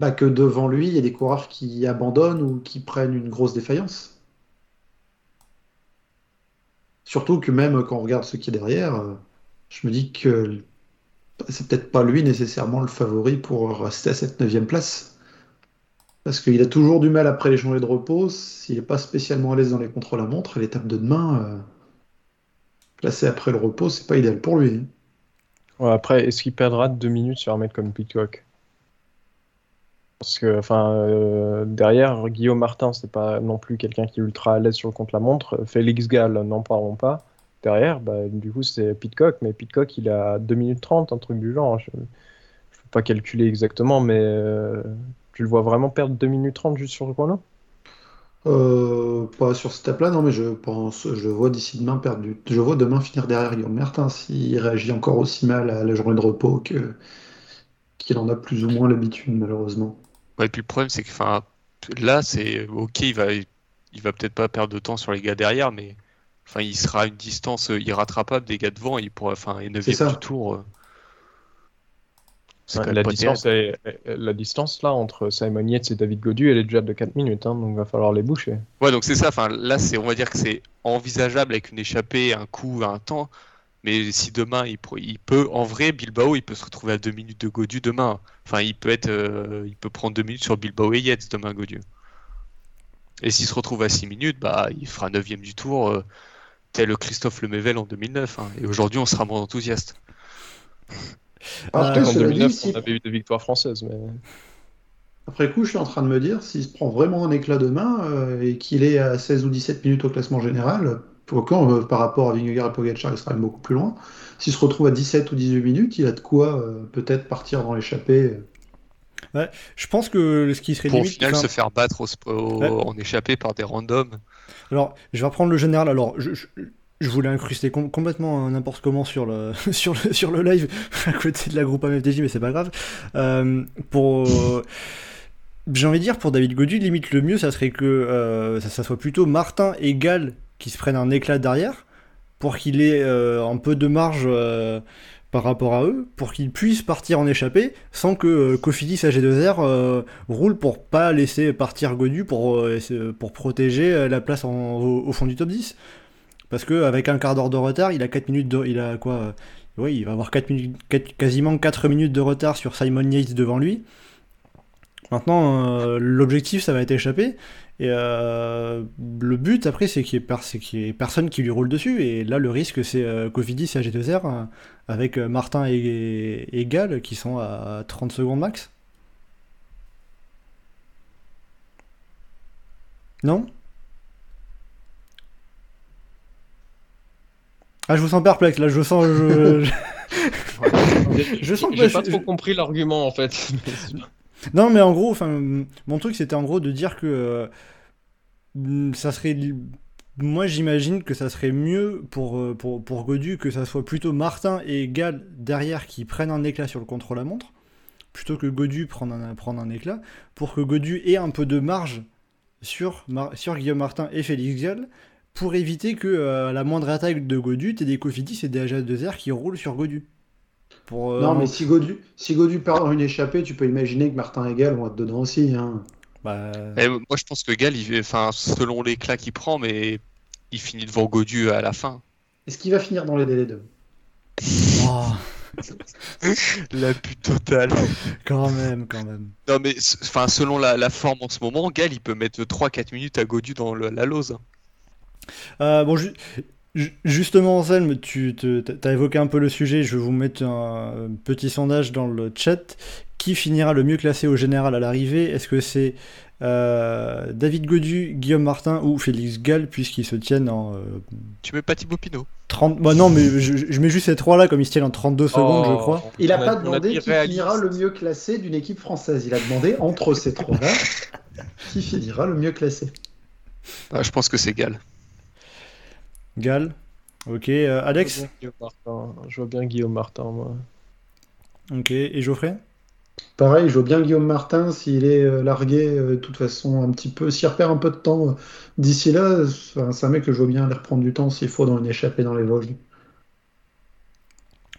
bah, que devant lui, il y ait des coureurs qui abandonnent ou qui prennent une grosse défaillance. Surtout que même quand on regarde ce qui est derrière, euh, je me dis que c'est peut-être pas lui nécessairement le favori pour rester à cette neuvième place. Parce qu'il a toujours du mal après les journées de repos, s'il n'est pas spécialement à l'aise dans les contrôles à montre, l'étape de demain, euh, placé après le repos, c'est pas idéal pour lui. après, est-ce qu'il perdra deux minutes sur un mec comme Pitcock parce que, enfin, euh, derrière, Guillaume Martin, c'est pas non plus quelqu'un qui est ultra à l'aise sur le contre-la-montre. Félix Gall, n'en parlons pas. Derrière, bah, du coup, c'est Pitcock, mais Pitcock, il a 2 minutes 30, un truc du genre. Je ne peux pas calculer exactement, mais euh, tu le vois vraiment perdre 2 minutes 30 juste sur le chrono? Euh, Pas sur cette étape-là, non, mais je pense, je vois d'ici demain perdre du... Je vois demain finir derrière Guillaume Martin s'il réagit encore aussi mal à la journée de repos que qu'il en a plus ou moins l'habitude, malheureusement. Ouais, et puis le problème, c'est que là, c'est ok, il va, il va peut-être pas perdre de temps sur les gars derrière, mais enfin, il sera à une distance euh, irrattrapable des gars devant. Il pourra, enfin, et 9 du tour. La, distance la distance là entre Simon Yates et David Godu, elle est déjà de 4 minutes, hein, donc il va falloir les boucher. Ouais, donc c'est ça. Enfin, là, c'est, on va dire que c'est envisageable avec une échappée, un coup, un temps. Mais si demain, il, il, peut, en vrai, Bilbao, il peut se retrouver à 2 minutes de Godu demain. Enfin, il peut, être, euh, il peut prendre 2 minutes sur Bilbao et Yates demain, Godu. Et s'il se retrouve à 6 minutes, bah, il fera 9 du tour, euh, tel Christophe Lemével en 2009. Hein. Et aujourd'hui, on sera moins enthousiaste. Après, en 2009, on avait eu des victoires françaises. Mais... Après coup, je suis en train de me dire, s'il se prend vraiment un éclat de main euh, et qu'il est à 16 ou 17 minutes au classement général, quand, euh, par rapport à Vingegaard et Pogacar, il sera beaucoup plus loin. S'il se retrouve à 17 ou 18 minutes, il a de quoi euh, peut-être partir dans l'échappée. Ouais, je pense que ce qui serait pour au final se faire battre en échappée par des randoms. Alors, je vais reprendre le général. Alors, je, je voulais incruster com- complètement euh, n'importe comment sur le, sur, le, sur le live à côté de la groupe MFDJ, mais c'est pas grave. Euh, pour. euh, J'ai envie de dire, pour David Godu, limite le mieux, ça serait que euh, ça, soit plutôt Martin et Gall qui se prennent un éclat derrière, pour qu'il ait un peu de marge par rapport à eux, pour qu'ils puissent partir en échappée, sans que Cofidis AG2R euh, roule pour pas laisser partir Godu pour, pour protéger la place au, au fond du top 10. Parce que avec un quart d'heure de retard, il a 4 minutes de, il a quoi euh, Oui, il va avoir 4 minutes, quatre- quasiment 4 minutes de retard sur Simon Yates devant lui. Maintenant, euh, l'objectif, ça va être échapper. Et euh, le but, après, c'est qu'il n'y ait, ait personne qui lui roule dessus. Et là, le risque, c'est euh, Cofidis et AG2R euh, avec Martin et Gall qui sont à 30 secondes max. Non? Ah, je vous sens perplexe, là, je sens... Je, je- Je sens que J'ai pas je- trop compris l'argument en fait. Non, mais en gros, enfin, mon truc c'était en gros de dire que euh, ça serait. Moi j'imagine que ça serait mieux pour, euh, pour, pour Godu que ça soit plutôt Martin et Gall derrière qui prennent un éclat sur le contre-la-montre, plutôt que Godu prendre un, prendre un éclat, pour que Godu ait un peu de marge sur, sur Guillaume Martin et Félix Gall, pour éviter que euh, la moindre attaque de Godu, t'aies des Cofidis et des AJ2R qui roulent sur Godu. Pour, euh, Non, mais si Godu, si Godu perd dans une échappée, tu peux imaginer que Martin et Gall vont être dedans aussi. Hein. bah, Et moi, je pense que Gall, il, enfin, selon l'éclat qu'il prend, mais il finit devant Godu à la fin. Est-ce qu'il va finir dans les délais de oh, L'abus total. quand même, quand même. Non, mais enfin, selon la, la forme en ce moment, Gall, il peut mettre 3-4 minutes à Godu dans le- la lose. Euh, bon, ju- ju- justement, Anselme, tu as évoqué un peu le sujet. Je vais vous mettre un petit sondage dans le chat. Qui finira le mieux classé au général à l'arrivée? Est-ce que c'est euh, David Godu, Guillaume Martin ou Félix Gall, puisqu'ils se tiennent en euh, Tu mets pas Thibaut Pinot 30. Bah non, mais je, je mets juste ces trois-là, comme ils se tiennent en 32 secondes, je Oh. crois. Il n'a On a- pas a demandé qui réaliste. finira le mieux classé d'une équipe française. Il a demandé entre ces trois-là qui finira le mieux classé. Ah, Je pense que c'est Gall. Gall. Ok. euh, Alex Je vois bien Guillaume Martin, je vois bien Guillaume Martin, moi. Ok. Et Geoffrey Pareil, je vois bien Guillaume Martin s'il est euh, largué euh, de toute façon un petit peu, s'il repère un peu de temps d'ici là, c'est un mec que je vois bien aller reprendre du temps s'il faut dans une échappée dans les Vosges.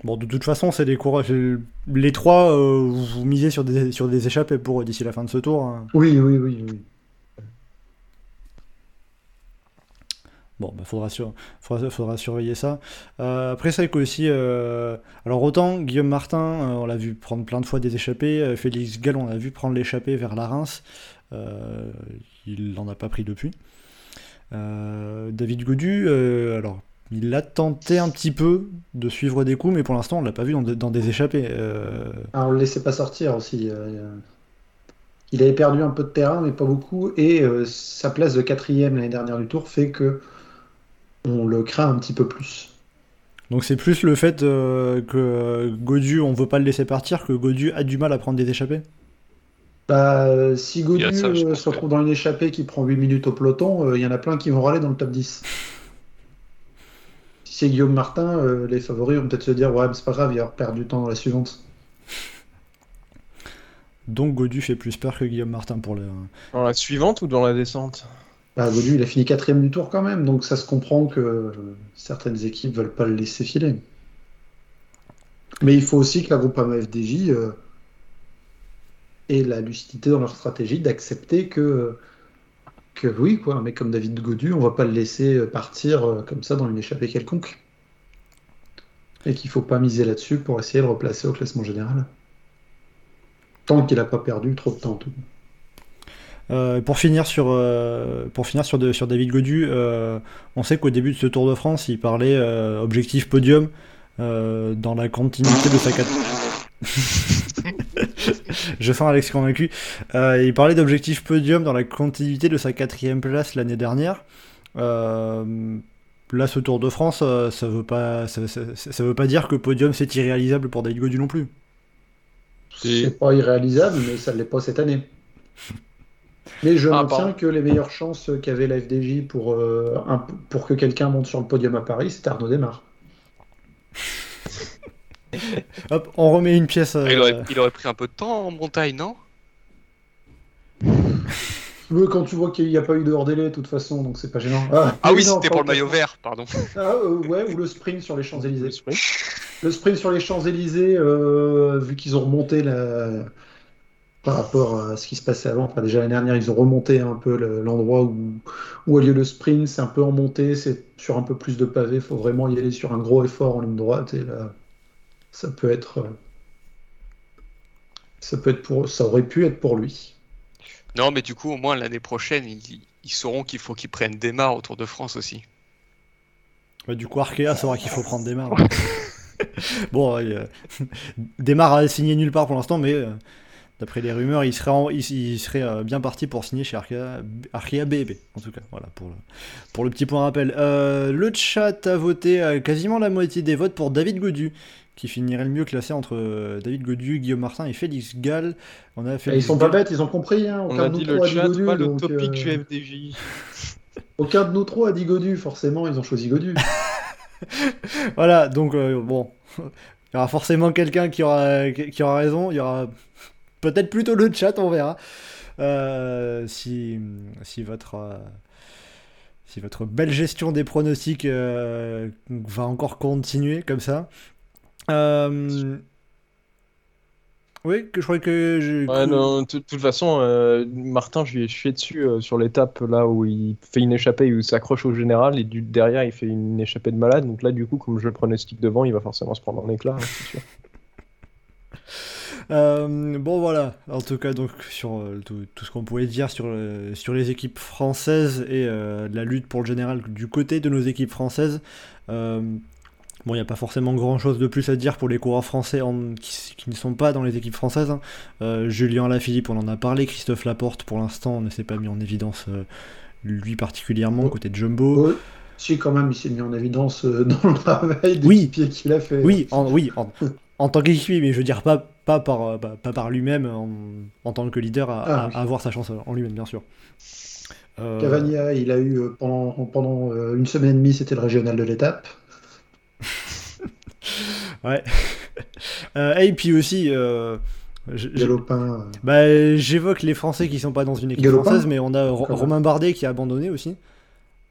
Bon, de toute façon, c'est des coureurs. Les trois, euh, vous misez sur des, sur des échappées pour d'ici la fin de ce tour. hein. Oui, oui, oui, oui. Bon, bah faudra, sur... faudra, faudra surveiller ça. Euh, après, c'est qu'aussi. euh, Alors, autant Guillaume Martin, euh, on l'a vu prendre plein de fois des échappées. euh, Félix Gall, on l'a vu prendre l'échappée vers la Reims. Il n'en a pas pris depuis. David Godu, alors, il a tenté un petit peu de suivre des coups, mais pour l'instant, on l'a pas vu dans, dans des échappées. Ah, on le laissait pas sortir aussi. Il avait perdu un peu de terrain, mais pas beaucoup, et sa place de quatrième l'année dernière du Tour fait que on le craint un petit peu plus. Donc c'est plus le fait euh, que Godu, on veut pas le laisser partir, que Godu a du mal à prendre des échappées. Bah, si Godu ça, euh, se retrouve dans une échappée qui prend 8 minutes au peloton, euh, il y en a plein qui vont râler dans le top 10. Si c'est Guillaume Martin, euh, les favoris vont peut-être se dire Ouais, mais c'est pas grave, il va perdre du temps dans la suivante. Donc Godu fait plus peur que Guillaume Martin pour le. Dans la suivante ou dans la descente? Bah, il a fini quatrième du tour quand même, donc ça se comprend que certaines équipes veulent pas le laisser filer. Mais il faut aussi que la groupe FDJ euh, ait la lucidité dans leur stratégie d'accepter que, que oui, quoi, mec comme David Godu, on va pas le laisser euh, partir euh, comme ça dans une échappée quelconque. Et qu'il faut pas miser là-dessus pour essayer de replacer au classement général. Tant qu'il a pas perdu trop de temps. tout. Euh, pour finir sur, euh, pour finir sur, David Godu, euh, on sait qu'au début de ce Tour de France, il parlait objectif podium dans la continuité de sa Je sens Alex convaincu. Il parlait d'objectif podium dans la continuité de sa quatrième place l'année dernière. Là, ce Tour de France, ça veut ça veut pas dire que podium c'est irréalisable pour David Godu non plus. C'est pas irréalisable, mais ça ne l'est pas cette année. Mais je Ah, maintiens pardon. que les meilleures chances qu'avait la FDJ pour, euh, un- pour que quelqu'un monte sur le podium à Paris, c'était Arnaud Desmar. Hop, on remet une pièce. euh, Il, aurait, il aurait pris un peu de temps en montagne, non? Mais quand tu vois qu'il n'y a pas eu de hors délai, de toute façon, donc c'est pas gênant. Ah, Ah oui, c'était pour le maillot vert, pardon. Ah, euh, ouais, ou le sprint sur les Le Champs-Élysées. sprint. Le sprint sur les Champs-Élysées, euh, vu qu'ils ont remonté la... par rapport à ce qui se passait avant, enfin déjà l'année dernière, ils ont remonté un peu le- l'endroit où, où a lieu le sprint, c'est un peu en montée, c'est sur un peu plus de pavés, il faut vraiment y aller sur un gros effort en ligne droite, et là, ça peut être... euh, Ça, peut être pour... ça aurait pu être pour lui. Non, mais du coup, au moins l'année prochaine, ils, ils sauront qu'il faut qu'ils prennent des mares au Tour de France aussi. bah, du coup, Arkea saura qu'il faut prendre Desmar. bon, euh, Desmar a signé nulle part pour l'instant, mais euh, d'après les rumeurs, il serait, en- il, il serait euh, bien parti pour signer chez Arkea, Arkea BB, en tout cas. Voilà, pour le, pour le petit point rappel. Euh, le chat a voté euh, quasiment la moitié des votes pour David Godu, qui finirait le mieux classé entre David Godu, Guillaume Martin et Félix Gall. On a Félix ils sont pas bêtes, ils ont compris, hein, On aucun a de dit nous le trois a dit chat, Godu, pas le topic euh, du FDJ. Aucun de nous trois a dit Godu, forcément, ils ont choisi Godu. Voilà, donc euh, bon, il y aura forcément quelqu'un qui aura, qui aura raison, il y aura peut-être plutôt le chat, on verra. Euh, si, si votre euh, si votre belle gestion des pronostics euh, va encore continuer comme ça. Oui, que je crois que je, Ouais, non, de toute façon, euh, Martin, je lui ai chié dessus euh, sur l'étape là où il fait une échappée, où il s'accroche au général, et du, derrière, il fait une échappée de malade. Donc là, du coup, comme je le pronostique devant, il va forcément se prendre en éclat, hein, c'est sûr. Euh, bon voilà, en tout cas donc sur euh, tout, tout ce qu'on pouvait dire sur, euh, sur les équipes françaises et la lutte pour le général du côté de nos équipes françaises. Bon, il n'y a pas forcément grand chose de plus à dire pour les coureurs français en- qui, qui ne sont pas dans les équipes françaises. hein. Euh, Julien Lafilippe, on en a parlé. Christophe Laporte, pour l'instant, ne s'est pas mis en évidence, euh, lui particulièrement, Oh. côté de Jumbo. Ouais. Si, quand même, il s'est mis en évidence euh, dans le travail Oui. d'équipier qu'il a fait. Oui, en, oui, en, en tant qu'équipier, mais je veux dire pas, pas par, euh, pas, pas par lui-même en, en tant que leader à, Ah, à- oui. à avoir sa chance en lui-même, bien sûr. Euh, Cavagna, il a eu euh, pendant, pendant euh, une semaine et demie, c'était le régional de l'étape. Ouais. Euh, et puis aussi, euh, Galopin. euh, bah, j'évoque les Français qui sont pas dans une équipe Galopin française, mais on a Ro-. Romain Bardet qui a abandonné aussi.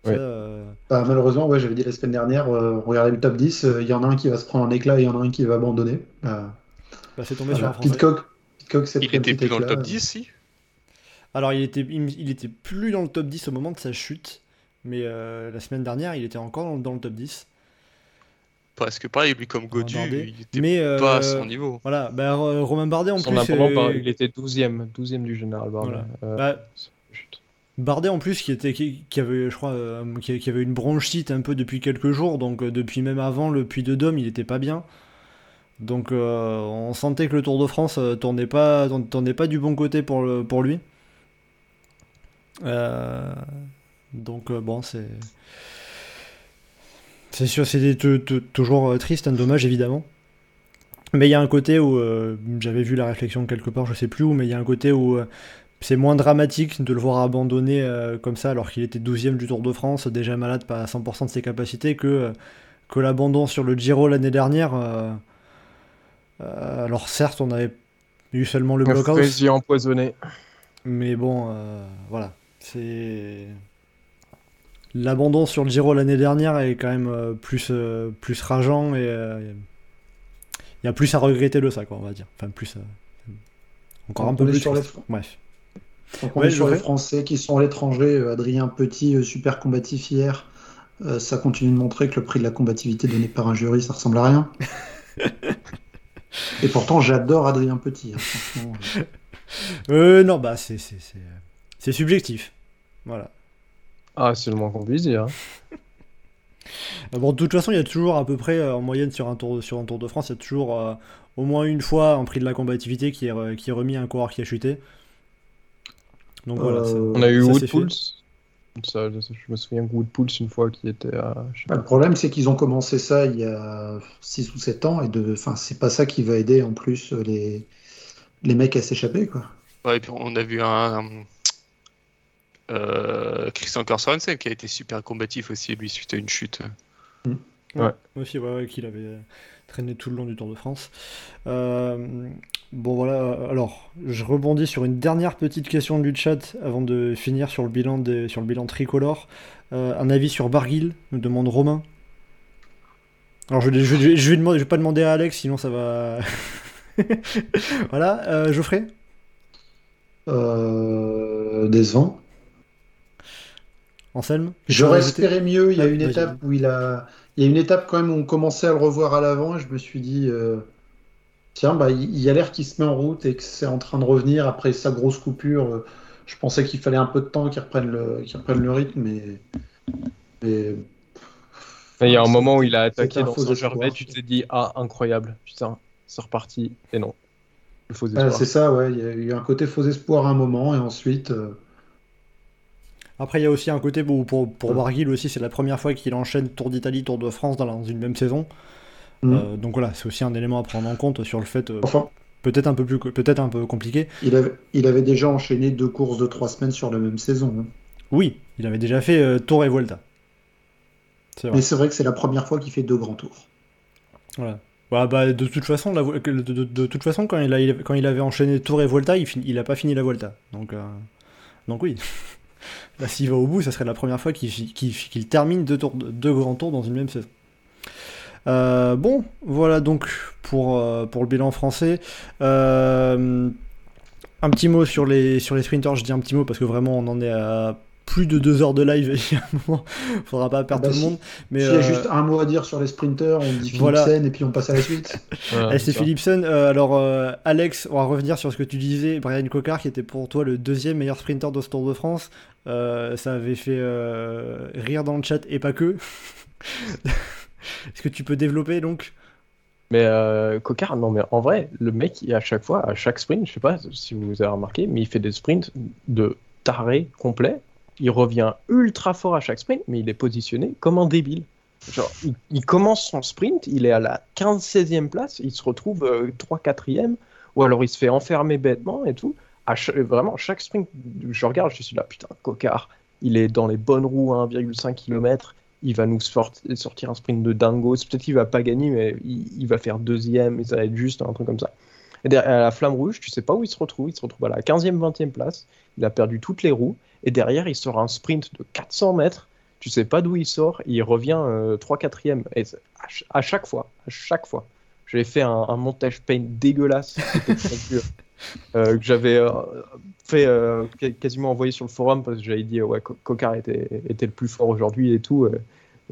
Ouais. euh, bah, malheureusement, ouais, j'avais dit la semaine dernière, euh, regardez le top 10, euh, il y en a un qui va se prendre un éclat et il y en a un qui va abandonner. Euh, bah, c'est tombé voilà. sur un Français. Pitcock, Pitcock Il était plus dans le top 10, si? Alors, il était, il, il était plus dans le top 10 au moment de sa chute, mais euh, la semaine dernière, il était encore dans, dans le top 10. Parce que pareil, lui comme Godu, il était Mais euh, pas à son niveau. voilà, bah, Ro- Romain Bardet en Son plus. euh, par- il était 12ème, 12ème du général Bardet. Voilà. Euh, bah. Bardet en plus qui était qui, avait je crois euh, une bronchite un peu depuis quelques jours donc euh, depuis même avant le Puy de Dôme il était pas bien. Donc euh, on sentait que le Tour de France tournait pas tourn- tournait pas du bon côté pour lui. Donc bon c'est c'est sûr c'est t- t- toujours triste un dommage évidemment. Mais il y a un côté où j'avais vu la réflexion quelque part je sais plus où mais il y a un côté où c'est moins dramatique de le voir abandonner euh, comme ça alors qu'il était 12ème du Tour de France, déjà malade, pas à 100% de ses capacités, que, euh, que l'abandon sur le Giro l'année dernière. euh, euh, alors certes, on avait eu seulement le fraisier empoisonné. mais bon, euh, voilà. C'est. L'abandon sur le Giro l'année dernière est quand même plus, plus rageant et il y a plus à regretter de ça, quoi, on va dire. Enfin, plus. encore un peu plus. sur les-. Bref. Donc on Ouais, est sur les. Français qui sont à l'étranger. euh, Adrien Petit, euh, super combatif hier. Euh, ça continue de montrer que le prix de la combativité donné par un jury, ça ressemble à rien. Et pourtant, j'adore Adrien Petit. hein, franchement. Euh, non, bah, c'est, c'est, c'est, c'est subjectif. Voilà. Ah, c'est le moins qu'on puisse dire. Euh, Bon, de toute façon, il y a toujours à peu près, euh, en moyenne, sur un tour, sur un tour de France, il y a toujours euh, au moins une fois un prix de la combativité qui est, qui est remis à un coureur qui a chuté. Donc voilà. Euh, ça- On a eu ça, Wood c'est fait. Pools. Ça, je je me souviens que Wood Pools, une fois, qui était à. je sais Bah, le problème, c'est qu'ils ont commencé ça il y a 6 ou 7 ans. Et de... enfin, c'est pas ça qui va aider en plus les, les mecs à s'échapper. quoi. Ouais, et puis on a vu un, euh, Christian Korsorensen qui a été super combatif aussi, lui, suite à une chute. Ouais. Aussi, ouais, ouais, qu'il avait traîné tout le long du Tour de France. Euh, bon, voilà. Alors, je rebondis sur une dernière petite question du chat avant de finir sur le bilan, des, sur le bilan tricolore. Euh, un avis sur Barguil, nous demande Romain. Alors, je, je, je, je vais, demander, je vais pas demander à Alex, sinon ça va. voilà, euh, Geoffrey? Euh, décevant. Anselme? J'aurais espéré mieux. Il y a Ouais, une étape où il a. Il y a une étape quand même où on commençait à le revoir à l'avant et je me suis dit, euh, tiens, bah, il y a l'air qu'il se met en route et que c'est en train de revenir après sa grosse coupure. euh, Je pensais qu'il fallait un peu de temps qu'il reprenne le, qu'il reprenne le rythme, mais, mais Il y a un moment où il a attaqué dans son gervais, tu t'es dit ah incroyable, putain, c'est reparti et non, le faux Ah, espoir. c'est ça, ouais. Il y a eu un côté faux espoir à un moment et ensuite. euh, Après, il y a aussi un côté où pour, pour Barguil aussi, c'est la première fois qu'il enchaîne Tour d'Italie, Tour de France dans, une même saison. Mhm. Euh, donc voilà, c'est aussi un élément à prendre en compte sur le fait, euh, Enfin, peut-être un peu plus, peut-être un peu compliqué. il avait, il avait déjà enchaîné deux courses de trois semaines sur la même saison. hein. Oui, il avait déjà fait euh, Tour et Vuelta. C'est vrai. Mais c'est vrai que c'est la première fois qu'il fait deux grands tours. Voilà. Bah, bah, de toute façon, la de, de- de toute façon, quand il, a, il- quand il avait enchaîné Tour et Volta, il, fin- il a pas fini la Volta. Donc, euh, donc oui. Là, s'il va au bout, ça serait la première fois qu'il termine deux, grands tours dans une même saison. Euh, bon, voilà donc pour, euh, le bilan français. Euh, un petit mot sur les sprinters, je dis un petit mot parce que vraiment on en est à plus de deux heures de live. Il y a un moment, faudra pas perdre Bah, tout le si- monde. Mais, S'il y a euh, juste un mot à dire sur les sprinters, on dit voilà. Philipsen et puis on passe à la suite. Ouais, c'est. Philipsen. Euh, alors, euh, Alex, on va revenir sur ce que tu disais. Brian Cocard, qui était pour toi le deuxième meilleur sprinter de ce Tour de France. Euh, ça avait fait euh, rire dans le chat et pas que. Est-ce que tu peux développer donc? Mais euh, Cocard, non mais en vrai, le mec, il- à chaque fois, à chaque sprint, je sais pas si vous avez remarqué, mais il fait des sprints de taré complet. Il revient ultra fort à chaque sprint, mais il est positionné comme un débile. Genre, il, commence son sprint, il est à la 15-16e place, il se retrouve euh, 3-4e, ou alors il se fait enfermer bêtement et tout. À cha- vraiment, chaque sprint, je regarde, je suis là, putain, Cocard, il est dans les bonnes roues à 1,5 km, il va nous sort- sortir un sprint de dingo. Peut-être qu'il va pas gagner, mais il, va faire deuxième et ça va être juste un truc comme ça. Et à la flamme rouge, tu sais pas où il se retrouve. Il se retrouve à la 15e, 20e place. Il a perdu toutes les roues. Et derrière, il sort un sprint de 400 mètres. Tu sais pas d'où il sort. Il revient euh, 3-4e. Et c'est- à, ch- à chaque fois, à chaque fois, j'avais fait un, un montage paint dégueulasse. Euh, que j'avais euh, fait euh, qu- quasiment envoyé sur le forum parce que j'avais dit ouais Co- Cocard était, était le plus fort aujourd'hui et tout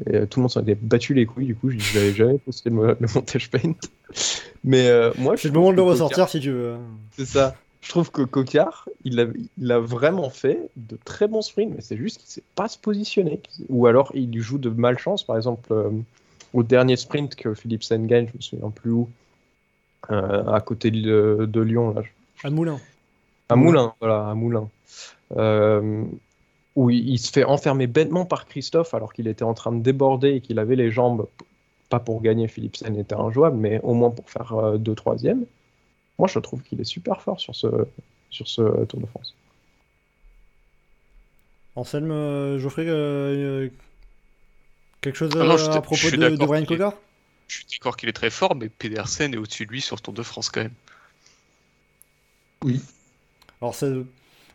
et, tout le monde s'en était battu les couilles du coup je n'avais jamais posté le, le montage paint mais moi je C'est le trouve moment de le ressortir si tu veux. C'est ça je trouve que Cocard il a, il a vraiment fait de très bons sprints mais c'est juste qu'il sait pas se positionner ou alors il joue de malchance par exemple euh, au dernier sprint que Philippe Sen gagne je me souviens plus où euh, à côté de, de Lyon là À Moulin. à Moulin, voilà, à Moulin. Euh, où il, il se fait enfermer bêtement par Christophe alors qu'il était en train de déborder et qu'il avait les jambes, pas pour gagner, Philipsen était injouable, mais au moins pour faire 2 troisième. Moi, je trouve qu'il est super fort sur ce, sur ce Tour de France. Anselme, euh, Geoffrey, euh, euh, quelque chose Ah non, je te- à propos de, Brian Cocard Je suis d'accord qu'il est très fort, mais Pedersen est au-dessus de lui sur le Tour de France quand même. Oui. Alors, ça-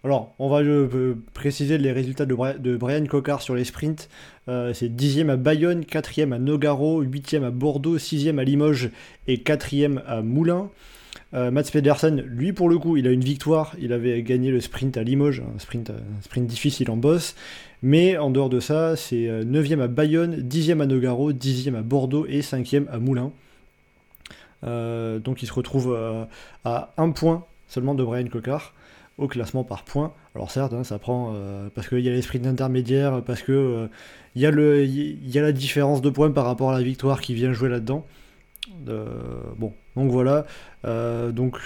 alors, on va euh, préciser les résultats de, Bri- de Brian Cocard sur les sprints. Euh, c'est 10e à Bayonne, 4e à Nogaro, 8e à Bordeaux, 6e à Limoges et 4e à Moulins. Euh, Mats Pedersen, lui pour le coup, il a une victoire. Il avait gagné le sprint à Limoges, un sprint, difficile en boss. Mais en dehors de ça, c'est euh, 9e à Bayonne, 10e à Nogaro, 10e à Bordeaux et 5e à Moulins. Euh, donc il se retrouve euh, à un point seulement de Brian Cocard au classement par points. Alors certes, hein, ça prend euh, parce qu'il y a les sprints intermédiaires, parce que euh, il y a la différence de points par rapport à la victoire qui vient jouer là-dedans. Bon, donc voilà. Euh, donc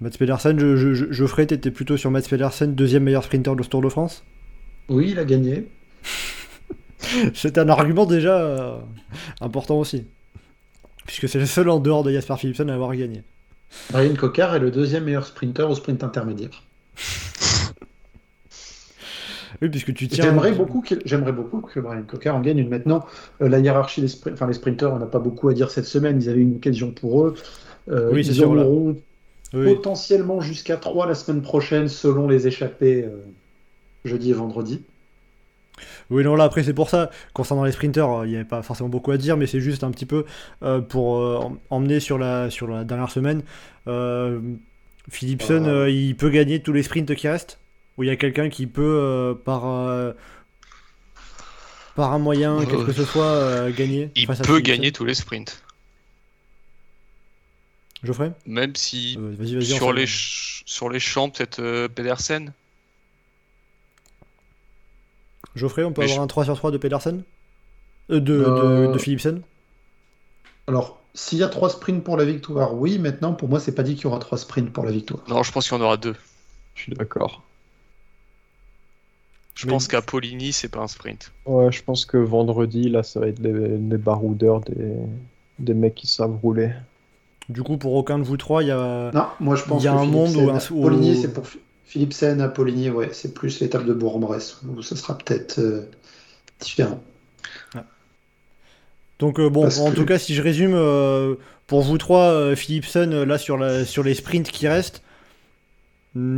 Mats Pedersen, je, je, je, Geoffrey, t'étais plutôt sur Mats Pedersen, deuxième meilleur sprinter de ce Tour de France? Oui, il a gagné. C'est un argument déjà euh, important aussi. Puisque c'est le seul en dehors de Jasper Philipsen à avoir gagné. Brian Cocard est le deuxième meilleur sprinter au sprint intermédiaire. Oui, puisque tu tiens. J'aimerais beaucoup, qu'il- j'aimerais beaucoup que Brian Cocker en gagne une. Maintenant, euh, la hiérarchie des sprint- enfin, les sprinters, on n'a pas beaucoup à dire cette semaine. Ils avaient une occasion pour eux. Euh, Oui, ils en auront Oui. potentiellement jusqu'à 3 la semaine prochaine, selon les échappées euh, jeudi et vendredi. Oui, non, là, après, c'est pour ça, concernant les sprinters, il n'y avait pas forcément beaucoup à dire, mais c'est juste un petit peu euh, pour euh, em- emmener sur la, sur la dernière semaine. Euh, Philipson, il peut gagner tous les sprints qui restent Ou il y a quelqu'un qui peut, euh, par, euh, par un moyen, quel que ce soit, euh, gagner Il face peut gagner tous les sprints. Geoffrey Même si Euh, sur, les ch- sur les champs, peut-être euh, Pedersen. Geoffrey, on peut Mais avoir je- un 3 sur 3 de Pedersen? Euh, de, Euh, de, de Philipsen? Alors, s'il y a 3 sprints pour la victoire, oui. Maintenant, pour moi, c'est pas dit qu'il y aura 3 sprints pour la victoire. Non, je pense qu'il y en aura deux. Je suis d'accord. Je Mais- pense qu'à Poligny, c'est pas un sprint. Ouais, je pense que vendredi, là, ça va être les, les baroudeurs des, des mecs qui savent rouler. Du coup, pour aucun de vous trois, il y a. Non, moi je pense y a que un monde Philipsen- où un- Poligny, c'est pour Phi- Philipsen à Poligny, ouais, c'est plus l'étape de Bourg-en-Bresse, où ça sera peut-être euh, différent. Donc euh, bon, Parce en que- tout cas, si je résume, euh, pour vous trois, euh, Philipson, euh, là sur, la, sur les sprints qui restent,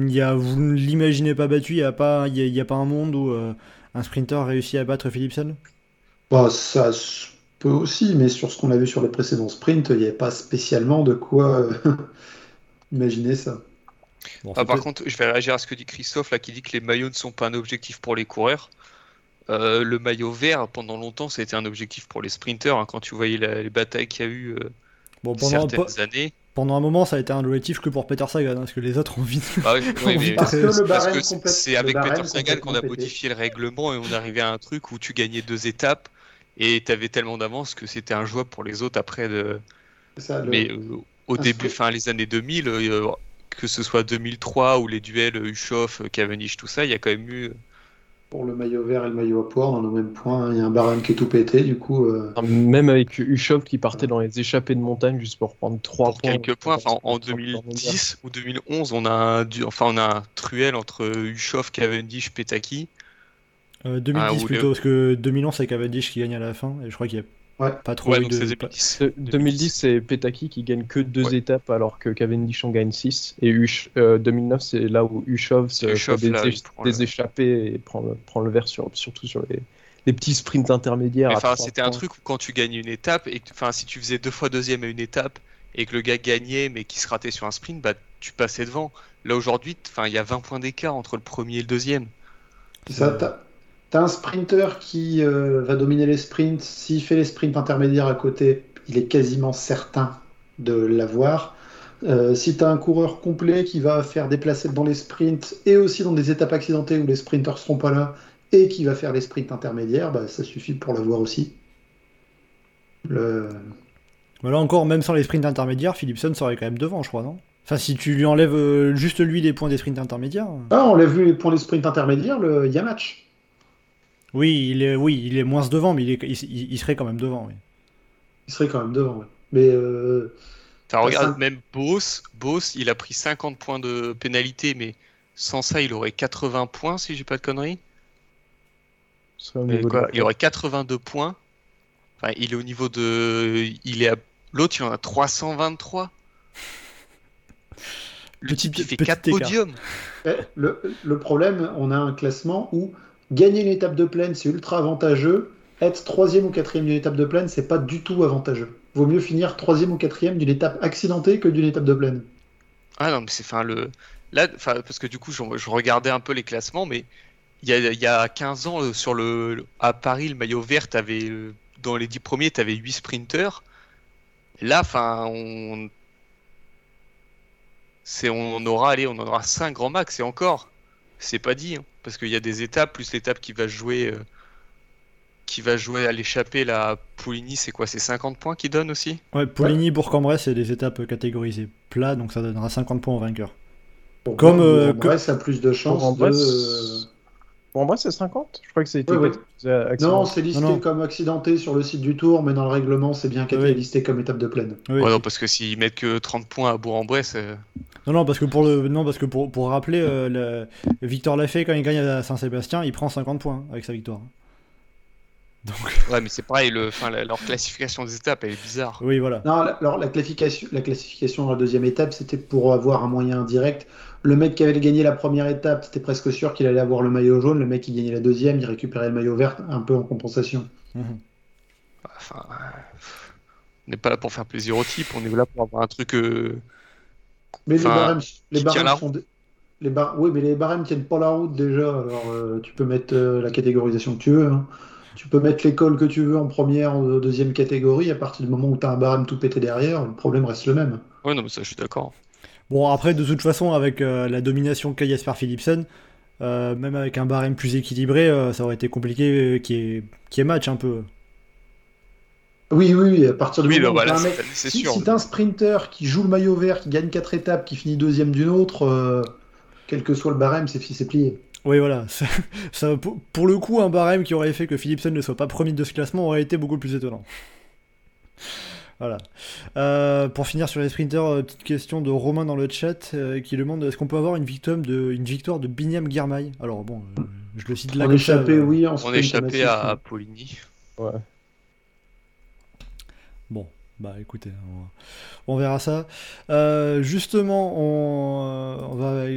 y a, vous ne l'imaginez pas battu, il n'y a, pas- il y a, il y a pas un monde où euh, un sprinter réussit à battre Philipson Bon, ça se peut aussi, mais sur ce qu'on a vu sur les précédents sprints, il n'y avait pas spécialement de quoi euh, imaginer ça. Bon, Ah, par peut-être- contre, je vais réagir à ce que dit Christophe, là, qui dit que les maillots ne sont pas un objectif pour les coureurs. Euh, le maillot vert, pendant longtemps, ça a été un objectif pour les sprinters. hein, quand tu voyais la- les batailles qu'il y a eu euh, bon, pendant, certaines années. Pendant un moment, ça a été un objectif que pour Peter Sagan, hein, parce que les autres ont vite. Bah oui, oui, mais- Parce que c'est- avec Peter Sagan qu'on a modifié le règlement et on arrivait à un truc où tu gagnais deux étapes et tu avais tellement d'avance que c'était injouable pour les autres après. De... Ça, le- Mais euh, au un début, enfin les années 2000, euh, que ce soit 2003 ou les duels Ushoff, Cavendish, tout ça, il y a quand même eu. Pour le maillot vert et le maillot à poire, on est au même point. hein. Il y a un barème qui est tout pété, du coup. euh, Même avec Ushov qui partait dans les échappées de montagne juste pour prendre 3 pour points. quelques points. Enfin, en, en Pour prendre 2010 ou 2011, on a un, du- enfin, on a un truel entre Ushoff, Cavendish, Petaki. Euh, 2010 Ah, plutôt, le- parce que 2011 c'est Cavendish qui gagne à la fin, et je crois qu'il n'y a Ouais. pas trop Ouais, eu donc de. c'est pas- 2010. De- 2010, c'est Petaki qui gagne que deux Ouais. étapes alors que Cavendish en gagne 6. Et Ush- euh, 2009, c'est là où Ushov se des, là, des le- échappées et prend le, prend le vert sur, surtout sur les, les petits sprints intermédiaires. Enfin, c'était un truc où quand tu gagnes une étape, et que- enfin, si tu faisais deux fois deuxième à une étape et que le gars gagnait mais qui se ratait sur un sprint, bah tu passais devant. Là aujourd'hui, il y a 20 points d'écart entre le premier et le deuxième. C'est ça, t'as, un sprinter qui euh, va dominer les sprints. S'il fait les sprints intermédiaires à côté, il est quasiment certain de l'avoir. Euh, si t'as un coureur complet qui va faire déplacer dans les sprints et aussi dans des étapes accidentées où les sprinters seront pas là et qui va faire les sprints intermédiaires, bah, ça suffit pour l'avoir aussi. Le... Mais là encore, même sans les sprints intermédiaires, Philipson serait quand même devant, je crois, non? Enfin, si tu lui enlèves euh, juste lui les points des sprints intermédiaires. Ah, on l'a vu les points des sprints intermédiaires, le... il y a match. Oui, il est, oui, il est moins devant, mais il, est, il, il serait quand même devant. Oui. Il serait quand même devant. Mais euh, regarde, même Boss, Boss, il a pris 50 points de pénalité, mais sans ça, il aurait 80 points si j'ai pas de conneries. Quoi, de- il aurait 82 points. Enfin, il est au niveau de, il est à... l'autre, il en a 323. Le Petit- type, il fait petit 4 écart. podiums. Eh, Le, le problème, on a un classement où gagner une étape de plaine, c'est ultra avantageux. Être troisième ou quatrième d'une étape de plaine, c'est pas du tout avantageux. Vaut mieux finir troisième ou quatrième d'une étape accidentée que d'une étape de plaine. Ah non, mais c'est enfin le. Là, parce que du coup, je, regardais un peu les classements, mais il y a, il y a 15 ans, euh, sur le, à Paris, le maillot vert, t'avais, euh, dans les 10 premiers, tu avais 8 sprinters. Là, on. On aura, allez, on aura 5 grand max, et encore, c'est pas dit, hein, parce qu'il y a des étapes, plus l'étape qui va jouer. euh, qui va jouer à l'échappée, la Pouligny, c'est quoi? C'est 50 points qui donne aussi? Ouais, Poligny, Bourg-en-Bresse, c'est des étapes catégorisées plat, donc ça donnera 50 points au vainqueur. Pour Comme, euh, Bourg-en-Bresse a plus de chances de. Pour moi, c'est 50 Je crois que c'était. Non, c'est listé Non, non. comme accidenté sur le site du Tour, mais dans le règlement, c'est bien qu'elle Oui. est listé comme étape de plaine. Oui. Ouais, non, parce que s'ils mettent que 30 points à Bourg-en-Bresse, euh, Non, non, parce que pour le, non, parce que pour, pour rappeler, euh, le- Victor Lafay quand il gagne à Saint-Sébastien, il prend 50 points avec sa victoire. ouais, mais c'est pareil, le, enfin, la- leur classification des étapes, elle est bizarre. Oui, voilà. Non, la- alors la classification, la classification dans la deuxième étape, c'était pour avoir un moyen indirect. Le mec qui avait gagné la première étape, c'était presque sûr qu'il allait avoir le maillot jaune. Le mec qui gagnait la deuxième, il récupérait le maillot vert un peu en compensation. Mhm. Enfin, euh, on n'est pas là pour faire plaisir au type, on est là pour avoir un truc. euh, Mais Enfin, les barèmes, les barèmes sont des- les bar... Oui, mais les barèmes tiennent pas la route déjà. Alors, euh, tu peux mettre euh, la catégorisation que tu veux. hein. Tu peux mettre l'école que tu veux en première ou deuxième catégorie. À partir du moment où tu as un barème tout pété derrière, le problème reste le même. Ouais, non, mais ça, je suis d'accord. Bon, après, de toute façon, avec euh, la domination qu'a Jasper Philipsen, euh, même avec un barème plus équilibré, euh, ça aurait été compliqué euh, y ait match un peu. Oui, oui, oui, à partir du Oui, moment bah où t'as voilà, un mec- c'est c'est Si, sûr. si t'as un sprinter qui joue le maillot vert, qui gagne 4 étapes, qui finit deuxième d'une autre, euh, quel que soit le barème, c'est c'est plié. Oui, voilà. Ça, ça- pour, pour le coup, un barème qui aurait fait que Philipsen ne soit pas premier de ce classement aurait été beaucoup plus étonnant. Voilà. Euh, pour finir sur les sprinters, euh, petite question de Romain dans le chat euh, qui demande est-ce qu'on peut avoir une victoire de, une victoire de Binyam Girmay? Alors bon, euh, je le cite là ça, échappé, euh, oui, en On sprint a échappé à. Poligny. Ouais. Bon, bah écoutez, on, on verra ça. Euh, justement, on, on va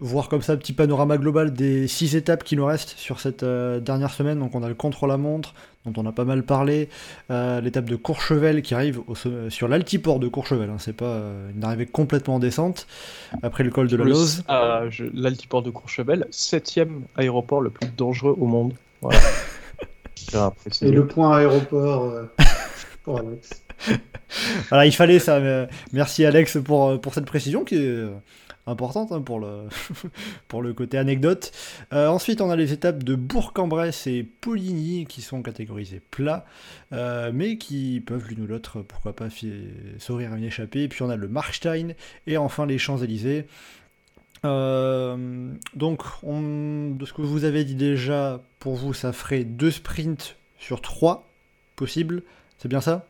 voir comme ça un petit panorama global des six étapes qui nous restent sur cette euh, dernière semaine. Donc on a le contre-la-montre, dont on a pas mal parlé, euh, l'étape de Courchevel qui arrive au sommet- sur l'altiport de Courchevel. hein. C'est pas euh, une arrivée complètement en descente. Après le col de la Lose. ah, L'altiport de Courchevel, septième aéroport le plus dangereux au monde. Voilà. Et le point aéroport euh, pour Alex. Voilà, il fallait ça. mais, euh, merci Alex pour, euh, pour cette précision qui est euh, importante hein, pour, le pour le côté anecdote. Euh, ensuite, on a les étapes de Bourg-en-Bresse et Poligny qui sont catégorisées plats, euh, mais qui peuvent l'une ou l'autre, pourquoi pas, s'ouvrir à une échappée. Et puis on a le Markstein et enfin les Champs-Élysées. Euh, donc, on- de ce que vous avez dit déjà, pour vous, ça ferait deux sprints sur trois possibles. C'est bien ça?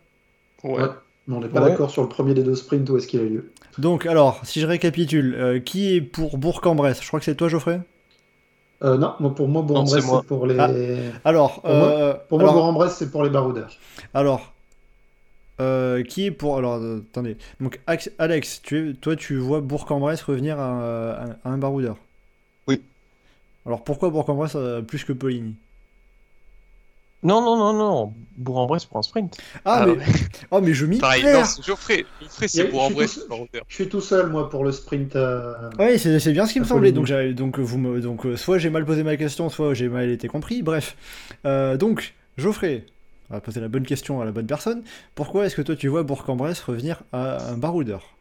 Ouais. Ouais. Mais on n'est pas Ouais. d'accord sur le premier des deux sprints où est-ce qu'il a lieu? Donc, alors, si je récapitule, euh, qui est pour Bourg-en-Bresse? Je crois que c'est toi, Geoffrey? Euh, non, moi, pour moi, Bourg-en-Bresse, c'est pour les. Ah. Alors, Pour moi- euh, Pour moi, alors, Bourg-en-Bresse, c'est pour les baroudeurs. alors, euh, qui est pour. Alors, attendez. Donc, Alex, tu es, toi, tu vois Bourg-en-Bresse revenir à, à- à un baroudeur? Oui. Alors, pourquoi Bourg-en-Bresse euh, plus que Poligny Non, non, non, non. Bourg-en-Bresse pour un sprint. ah, Ah mais, ouais. oh, mais je m'y Pareil, perds non, c'est Geoffrey. C'est pour en je suis. Je tout seul, moi, pour le sprint. euh, Oui, c'est c'est bien ce qui me semblait. Donc, j'avais- donc, vous me, donc euh, soit j'ai mal posé ma question, soit j'ai mal été compris. Bref. Euh, donc, Geoffrey, on va poser la bonne question à la bonne personne. Pourquoi est-ce que toi tu vois Bourg-en-Bresse revenir à un baroudeur?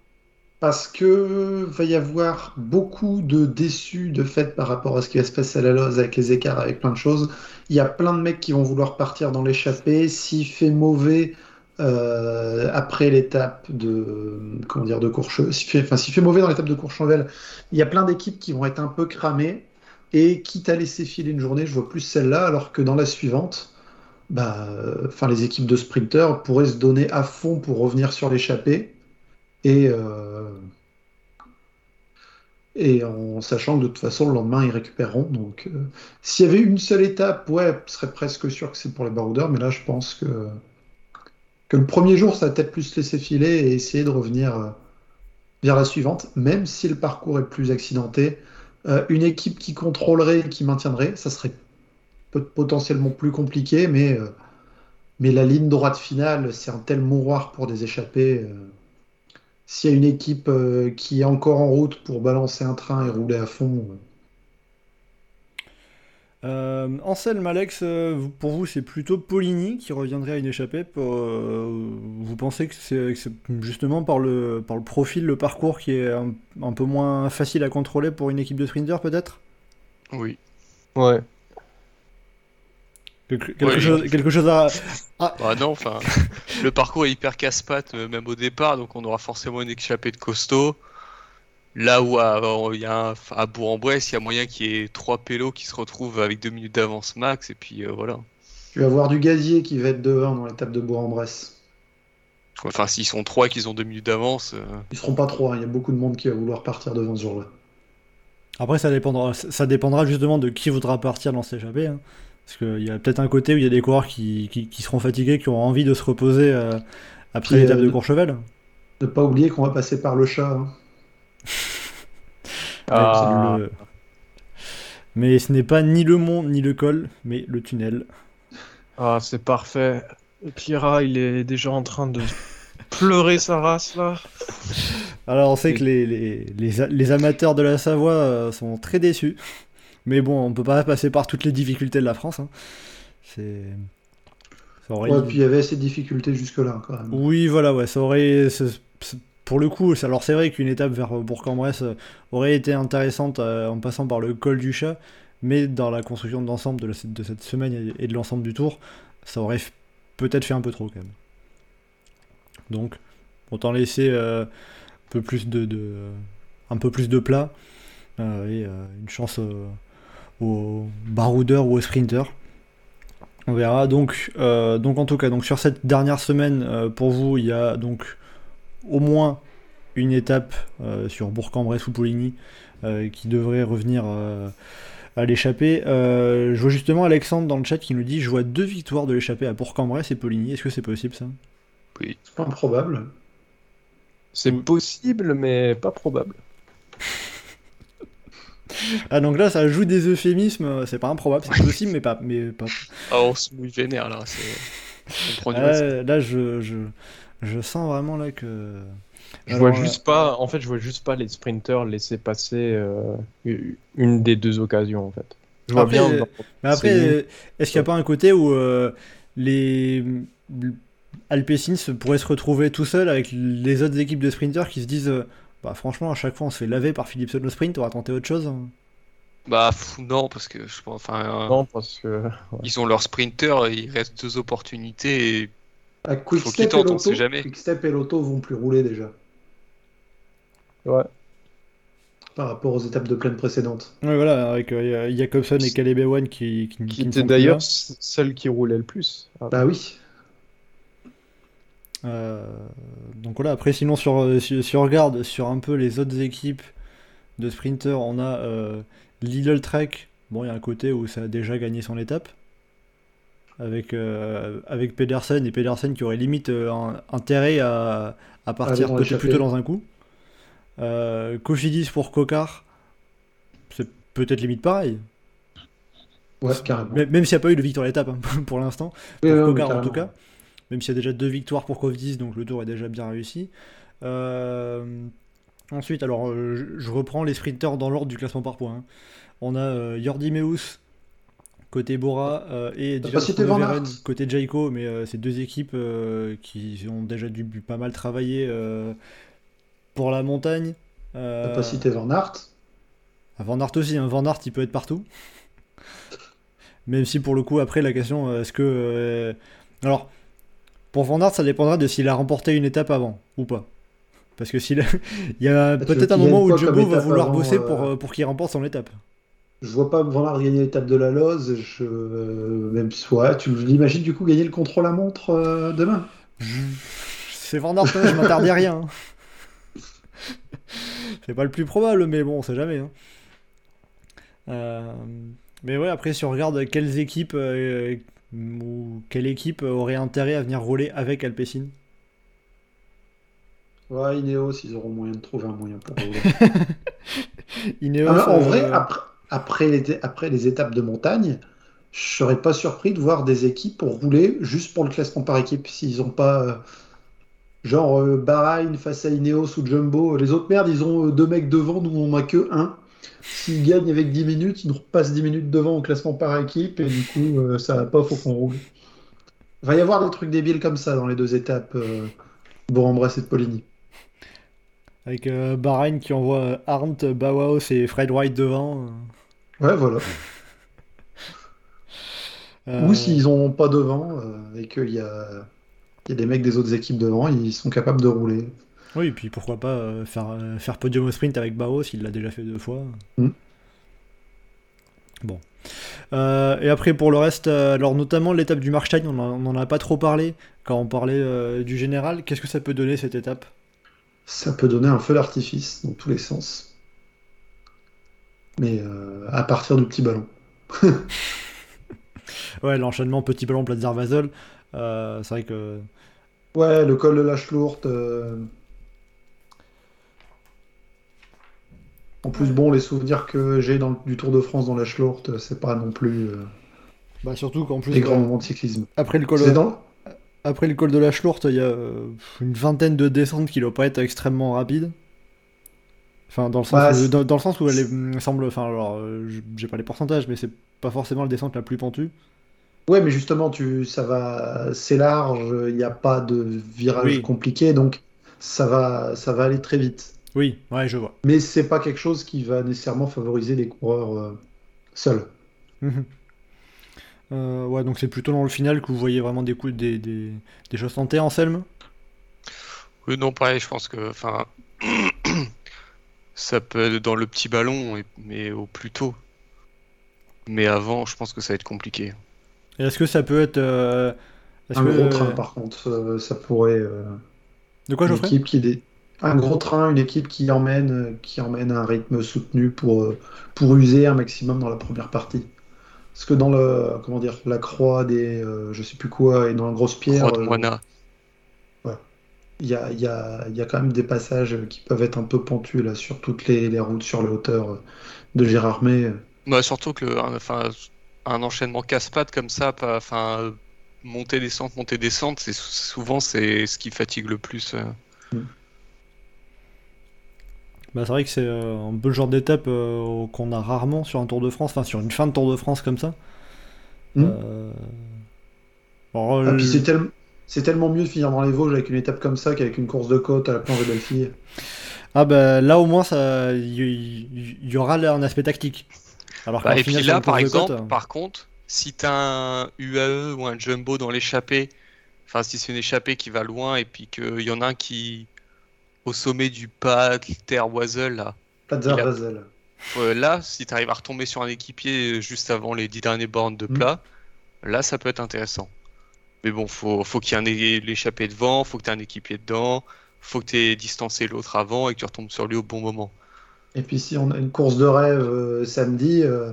Parce que va y avoir beaucoup de déçus de fait par rapport à ce qui va se passer à la Loze avec les écarts, avec plein de choses. Il y a plein de mecs qui vont vouloir partir dans l'échappée. S'il fait mauvais euh, après l'étape de comment dire de Courche, enfin s'il fait mauvais dans l'étape de Courchevel, il y a plein d'équipes qui vont être un peu cramées. Et quitte à laisser filer une journée, je vois plus celle-là, alors que dans la suivante, bah, enfin les équipes de sprinters pourraient se donner à fond pour revenir sur l'échappée. Et, euh, et en sachant que de toute façon, le lendemain, ils récupéreront. Donc, euh, s'il y avait une seule étape, ouais, ce serait presque sûr que c'est pour les baroudeurs. Mais là, je pense que, que le premier jour, ça va peut-être plus se laisser filer et essayer de revenir euh, vers la suivante, même si le parcours est plus accidenté. Une équipe qui contrôlerait et qui maintiendrait, ça serait potentiellement plus compliqué, mais, mais la ligne droite finale, c'est un tel mouroir pour des échappées. euh, s'il y a une équipe euh, qui est encore en route pour balancer un train et rouler à fond, euh, Euh, Anselme, Alex, euh, pour vous, c'est plutôt Poligny qui reviendrait à une échappée. pour, euh, vous pensez que c'est justement par le, par le profil, le parcours qui est un, un peu moins facile à contrôler pour une équipe de sprinters, peut-être? Oui. Ouais. Quelque, Ouais, chose, quelque chose à. Bah non, enfin, le parcours est hyper casse-pattes, euh, même au départ, donc on aura forcément une échappée de costaud. Là où à, il y a un- à Bourg-en-Bresse, il y a moyen qu'il y ait trois pélos qui se retrouvent avec deux minutes d'avance max, et puis euh, voilà. Tu vas avoir du gazier qui va être devant dans l'étape de Bourg-en-Bresse. Enfin, s'ils sont trois et qu'ils ont deux minutes d'avance, euh, Ils seront pas trois, hein. il y a beaucoup de monde qui va vouloir partir devant ce jour-là. Après, ça dépendra, ça dépendra justement de qui voudra partir dans cette échappée. hein. Parce qu'il y a peut-être un côté où il y a des coureurs qui, qui- qui seront fatigués, qui auront envie de se reposer euh, après Puis, l'étape euh, de Courchevel. Ne pas oublier qu'on va passer par le chat. hein. Ah. Le- Mais ce n'est pas ni le mont ni le col, mais le tunnel. Ah, c'est parfait. Pira, il est déjà en train de pleurer sa race là. Alors on sait que les, les, les les amateurs de la Savoie euh, sont très déçus. Mais bon, on peut pas passer par toutes les difficultés de la France. hein. C'est. Ouais, puis il y avait ces difficultés jusque-là quand même. Oui, voilà, ouais, ça aurait. Pour le coup, alors c'est vrai qu'une étape vers Bourg-en-Bresse euh, aurait été intéressante euh, en passant par le col du chat, mais dans la construction de l'ensemble de, cette semaine et de l'ensemble du tour, ça aurait peut-être fait un peu trop quand même. Donc, autant laisser euh, un peu plus de, de- un peu plus de plat euh, et euh, une chance aux baroudeurs ou aux sprinters. On verra. Donc, euh, donc en tout cas, donc sur cette dernière semaine, euh, pour vous, il y a donc au moins une étape euh, sur Bourg-en-Bresse ou Poligny euh, qui devrait revenir euh, à l'échappée. Euh, je vois justement Alexandre dans le chat qui nous dit je vois deux victoires de l'échappée à Bourg-en-Bresse et Poligny. Est-ce que c'est possible ça? C'est pas improbable. C'est possible, mais pas probable. Ah donc là ça joue des euphémismes, euh, c'est pas improbable, c'est possible mais pas mais pas. ah, on se mouille vénère là. c'est- On. Ah, là je, je je sens vraiment là que Je Alors, vois juste pas, en fait, je vois juste pas les sprinters laisser passer euh, une des deux occasions en fait. Je vois Après, bien. euh, dans- Mais après, est-ce qu'il n'y a pas un côté où euh, les Alpecins se- pourraient se retrouver tout seuls avec les autres équipes de sprinters qui se disent euh, bah franchement à chaque fois on se fait laver par Philipson au sprint, on va tenter autre chose. hein. Bah pff, non, parce que je pense. Enfin, euh, Non, parce que ils ont leur sprinter, il reste deux opportunités. Et... À Quick Faut qu'ils Step et tentent, on Lotto, sait jamais. Quick Step et Lotto vont plus rouler déjà ouais. par rapport aux étapes de plaine précédentes. Ouais, voilà, avec euh, Jacobson et Caleb Ewan qui, qui, Qui qui plus d'ailleurs là. c- celle qui roulait le plus. Ah, Bah oui. Euh, donc voilà, après sinon sur, euh, si, si on regarde sur un peu les autres équipes de sprinters, on a euh, Lidl Trek, bon il y a un côté où ça a déjà gagné son étape, avec, euh, avec Pedersen, et Pedersen qui aurait limite euh, intérêt à, à partir peut-être plutôt dans un coup. Euh, Cofidis pour Cocard, c'est peut-être limite pareil, Ouais, carrément. même, s'il n'y a pas eu de victoire à l'étape hein, pour l'instant pour oui, Cocard, en tout cas. Même s'il y a déjà deux victoires pour Cofidis, donc le tour est déjà bien réussi. Euh, Ensuite, alors euh, je, reprends les sprinters dans l'ordre du classement par points. hein. On a euh, Jordi Meus côté Bora euh, et Aert côté Jayco, mais euh, c'est deux équipes euh, qui ont déjà dû pas mal travailler pour la montagne. T'as pas cité Van Aert ah, Van Aert aussi, hein. Van Aert il peut être partout. Même si pour le coup, après la question, est-ce que. Alors, pour Van Aert, ça dépendra de s'il a remporté une étape avant ou pas. Parce que s'il a- il y a peut-être un moment où Jumbo va vouloir avant, bosser euh, pour, euh, pour qu'il remporte son étape. Je vois pas Van Aert gagner l'étape de la Loze. Je... euh, Même ouais, tu l'imagines du coup gagner le contrôle à montre euh, demain? C'est Van Aert, hein, je m'interdis rien. hein. C'est pas le plus probable, mais bon, on sait jamais. hein. Euh, Mais ouais, après, si on regarde quelles équipes euh, ou quelle équipe aurait intérêt à venir rouler avec Alpecin Ouais, Ineos, ils auront moyen de trouver un moyen pour rouler. Ineos, Ah, en euh, vrai, après, après, les, après les étapes de montagne, je serais pas surpris de voir des équipes pour rouler juste pour le classement par équipe. S'ils ont pas. euh, genre euh, Bahreïn face à Ineos ou Jumbo. Les autres merdes, ils ont euh, deux mecs devant, nous on a que un. S'ils gagnent avec 10 minutes, ils nous repassent 10 minutes devant au classement par équipe et du coup, euh, ça va pas, faut qu'on roule. Il va y avoir des trucs débiles comme ça dans les deux étapes. Euh, Bourg-en-Bresse et de Poligny. avec euh, Bahreïn qui envoie euh, Arndt, Bauhaus et Fred White devant. Ouais, voilà. Euh, Ou s'ils ont pas devant euh, et qu'il y a, il y a des mecs des autres équipes devant, ils sont capables de rouler. Oui, et puis pourquoi pas euh, faire, euh, faire podium au sprint avec Barros, il l'a déjà fait deux fois. Mm. Bon. Euh, et après, pour le reste, alors notamment l'étape du Markstein, on n'en a pas trop parlé quand on parlait euh, du général. Qu'est-ce que ça peut donner cette étape? Ça peut donner un feu d'artifice dans tous les sens. Mais euh, à partir du petit ballon. Ouais, l'enchaînement petit ballon Platz Basel, euh, c'est vrai que. Ouais, le col de la Schlourte. euh, En plus, bon, les souvenirs que j'ai du Tour de France dans la Schlourte, c'est pas non plus euh, Bah, surtout qu'en plus, des grands euh, moments de cyclisme. après, le col, C'est dans... après le col de la Schlourte, il y a euh, une vingtaine de descentes qui doivent pas être extrêmement rapides. Enfin, dans le sens, Bah, où, dans, dans le sens où elle est- semble. Enfin, alors, euh, j'ai pas les pourcentages, mais c'est pas forcément la descente la plus pentue. Ouais, mais justement, tu, ça va, c'est large, il n'y a pas de virage Oui. compliqué, donc ça va, ça va aller très vite. Oui, ouais, je vois. Mais c'est pas quelque chose qui va nécessairement favoriser les coureurs euh, seuls. Mhm. Euh, ouais, donc c'est plutôt dans le final que vous voyez vraiment des coups, des, des, des choses tentées, Anselme? Oui, non, pareil, je pense que, enfin, ça peut être dans le petit ballon, et- mais au plus tôt. Mais avant, je pense que ça va être compliqué. Et est-ce que ça peut être. euh, est-ce Un que- gros train, par contre, euh, ça pourrait. euh, De quoi, une Geoffrey? équipe qui dé- Un gros train, une équipe qui emmène, euh, qui emmène un rythme soutenu pour, euh, pour user un maximum dans la première partie. Parce que dans le, comment dire, la croix des, euh, je sais plus quoi, et dans la grosse pierre, Croix de euh, il y a, y a, y a quand même des passages qui peuvent être un peu pentus là, sur toutes les, les routes sur les hauteurs de Gérardmer. Bah, surtout que, le- enfin, un enchaînement casse-pattes comme ça, pas, enfin, monter, descente, monter, descente, c'est sou- souvent c'est ce qui fatigue le plus. euh. Bah, c'est vrai que c'est euh, un peu le genre d'étape euh, qu'on a rarement sur un Tour de France, enfin sur une fin de Tour de France comme ça. Mm. Euh, Ah, puis c'est tel- c'est tellement mieux de finir dans les Vosges avec une étape comme ça qu'avec une course de côte à la planche de Belfille. ah bah là au moins ça, il y, aura là un aspect tactique. Alors Bah, et puis là, par exemple, côte, par contre, si t'as un UAE ou un Jumbo dans l'échappée, enfin si c'est une échappée qui va loin et puis qu'il y en a un qui au sommet du pas terre Oisel là, a- Basel. euh, là si tu arrives à retomber sur un équipier juste avant les dix dernières bornes de Mm. plat, là ça peut être intéressant. Mais bon, faut, faut qu'il y ait un é- l'échappée devant, faut que tu aies un équipier dedans, faut que tu aies distancé l'autre avant et que tu retombes sur lui au bon moment. Et puis si on a une course de rêve euh, samedi, euh,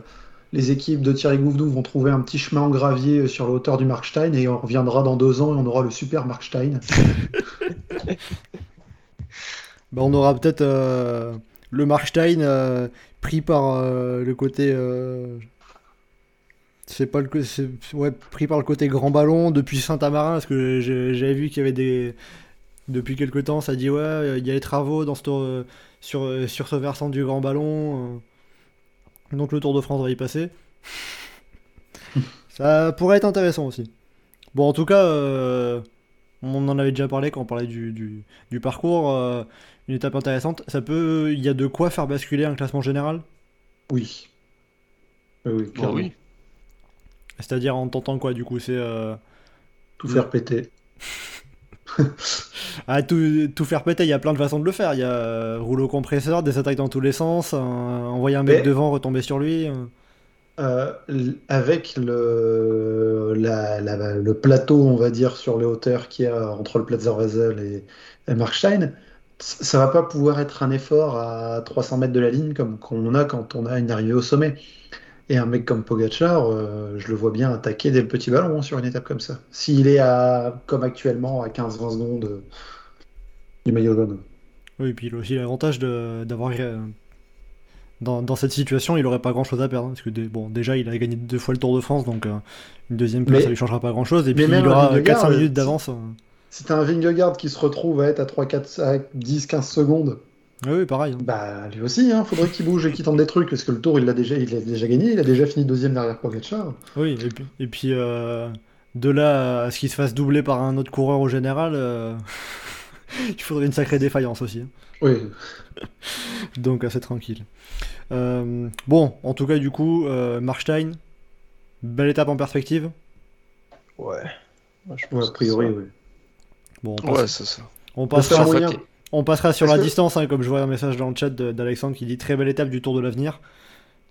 les équipes de Thierry Gouvenou vont trouver un petit chemin en gravier euh, sur la hauteur du Markstein et on reviendra dans deux ans et on aura le super Markstein. bah, on aura peut-être euh, le Markstein euh, pris par euh, le côté. euh, c'est pas le ouais, pris par le côté grand ballon depuis Saint-Amarin parce que j'ai- j'avais vu qu'il y avait des depuis quelque temps ça dit ouais il y a les travaux dans ce tour, sur sur ce versant du grand ballon donc le Tour de France va y passer ça pourrait être intéressant aussi bon en tout cas euh, on en avait déjà parlé quand on parlait du, du, du parcours une étape intéressante ça peut il y a de quoi faire basculer un classement général? Oui. Oui, oui, oui. c'est-à-dire en tentant quoi du coup c'est euh, Tout faire péter. Ah, tout, tout faire péter, il y a plein de façons de le faire. Il y a euh, rouleau compresseur, des attaques dans tous les sens, un- envoyer un mec Mais- devant, retomber sur lui. euh. Euh, avec le, la- la- le plateau, on va dire, sur les hauteurs qu'il y a entre le Platzer Basel et, et Markstein, ça va pas pouvoir être un effort à 300 mètres de la ligne comme qu'on a quand on a une arrivée au sommet. Et un mec comme Pogacar, euh, je le vois bien attaquer des petits ballons hein, sur une étape comme ça. S'il est à, comme actuellement, à 15-20 secondes euh, du maillot jaune. Oui, et puis il a aussi l'avantage d'avoir. euh, dans, dans cette situation, il aurait pas grand chose à perdre. hein, parce que bon, déjà, il a gagné deux fois le Tour de France, donc une deuxième place, Mais- ça lui changera pas grand chose. Et puis il aura Vingegaard, 4-5 euh, minutes d'avance. Si t'as un Vingegaard qui se retrouve à être à 3, 4, à 10, 15 secondes, Oui, oui, pareil. hein. Bah, lui aussi, hein, faudrait qu'il bouge et qu'il tente des trucs, parce que le tour, il l'a déjà, il l'a déjà gagné, il a déjà fini deuxième derrière Pogacar. Oui, et puis, et puis euh, de là à ce qu'il se fasse doubler par un autre coureur au général, euh, il faudrait une sacrée défaillance aussi. hein. Oui, Donc assez tranquille. Euh, bon, en tout cas, du coup, euh, Markstein, belle étape en perspective. Ouais. Moi, je ouais, pense a priori, oui. Bon, on passe, Ouais, c'est ça. on ça passera sur la que- distance, hein, comme je vois un message dans le chat d'Alexandre qui dit très belle étape du Tour de l'avenir.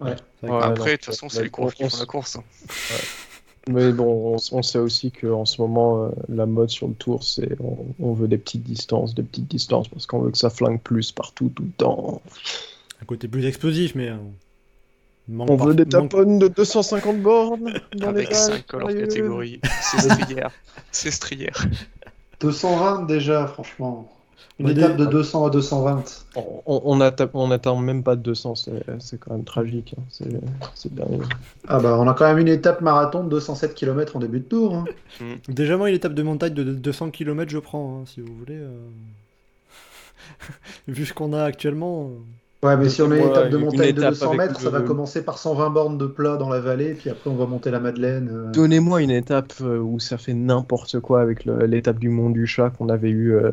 Ouais. Ouais, Après, de toute façon, c'est mais les coureurs qui font la course. hein. Mais bon, on, on sait aussi qu'en ce moment, euh, la mode sur le tour, c'est on, on veut des petites distances, des petites distances, parce qu'on veut que ça flingue plus partout, tout le temps. Un côté plus explosif, mais. euh, manque On par- veut des manque- taponnes de 250 bornes dans les Avec dalles, 5 hors sérieux. catégorie. C'est strière. C'est strière. 220 déjà, franchement. Une a étape des- de 200 à 220. On, on, on atta- on atteint même pas de 200, c'est c'est quand même tragique. hein. C'est c'est dingue. Ah bah on a quand même une étape marathon de 207 km en début de tour. hein. Déjà, moi, une étape de montagne de 200 km, je prends, hein, si vous voulez. euh. Vu ce qu'on a actuellement. euh. Ouais, mais si on a une étape de montagne de étape 200 avec mètres, ça va commencer par 120 bornes de plat dans la vallée, puis après on va monter la Madeleine. euh. Donnez-moi une étape euh, où ça fait n'importe quoi avec l'étape du Mont du Chat qu'on avait eu. euh,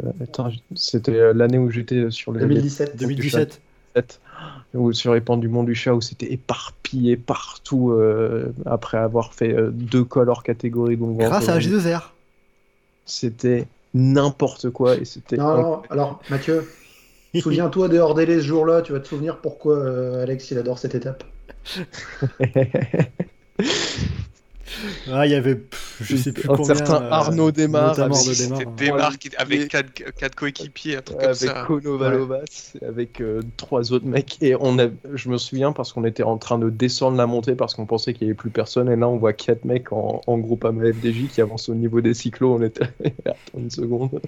C'était l'année où j'étais sur le 2017. 2017. 2017, ou sur les pentes du Mont du Chat où c'était éparpillé partout euh, après avoir fait euh, deux cols hors catégorie. Donc, Grâce à vraiment, H2R. C'était n'importe quoi et c'était. Non, non, alors Mathieu, souviens-toi des hors délai ce jour-là, tu vas te souvenir pourquoi euh, Alex il adore cette étape. Ah, il y avait. pff, je sais plus Un combien. certain euh, Arnaud Desmar notamment avec-. Desmar qui- Et- avec 4 coéquipiers, un truc comme avec ça. Kono Valovas, avec euh, trois autres mecs. Et on a, je me souviens parce qu'on était en train de descendre la montée parce qu'on pensait qu'il n'y avait plus personne. Et là, on voit quatre mecs en, en groupe AMA FDJ qui avancent au niveau des cyclos. On était. Attends une seconde.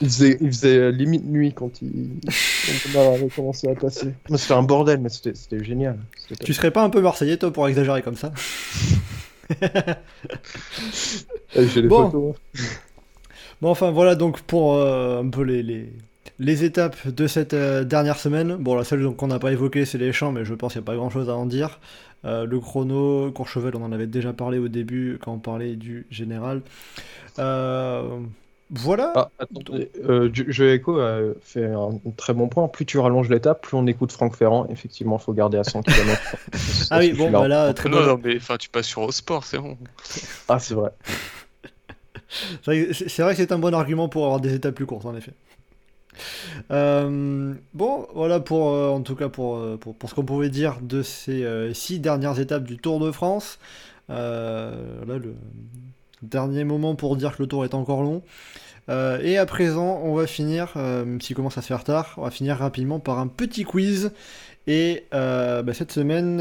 Il faisait, il faisait euh, limite nuit quand il quand on avait commencé à passer. C'était un bordel, mais c'était génial. Tu serais pas un peu marseillais, toi, pour exagérer comme ça. J'ai les Bon. photos. Bon, enfin, voilà donc pour euh, un peu les, les, les étapes de cette euh, dernière semaine. Bon, la seule donc, qu'on n'a pas évoquée, c'est les champs, mais je pense qu'il n'y a pas grand chose à en dire. Euh, le chrono, Courchevel, on en avait déjà parlé au début quand on parlait du général. Euh, voilà. Ah, attendez, euh, Je- Jeu Echo a fait un très bon point. Plus tu rallonges l'étape, plus on écoute Franck Ferrand. Effectivement, il faut garder à 100 km. Ah oui, bon, bah là, très Non, bon. non, mais enfin, tu passes sur Eurosport, c'est bon. Ah, c'est vrai. C'est vrai que c'est un bon argument pour avoir des étapes plus courtes, en effet. Euh, bon, voilà pour, euh, en tout cas pour, euh, pour, pour ce qu'on pouvait dire de ces euh, six dernières étapes du Tour de France. Euh, là, le dernier moment pour dire que le Tour est encore long. Euh, et à présent, on va finir, euh, s'il commence à se faire tard, on va finir rapidement par un petit quiz. Et euh, bah, cette semaine,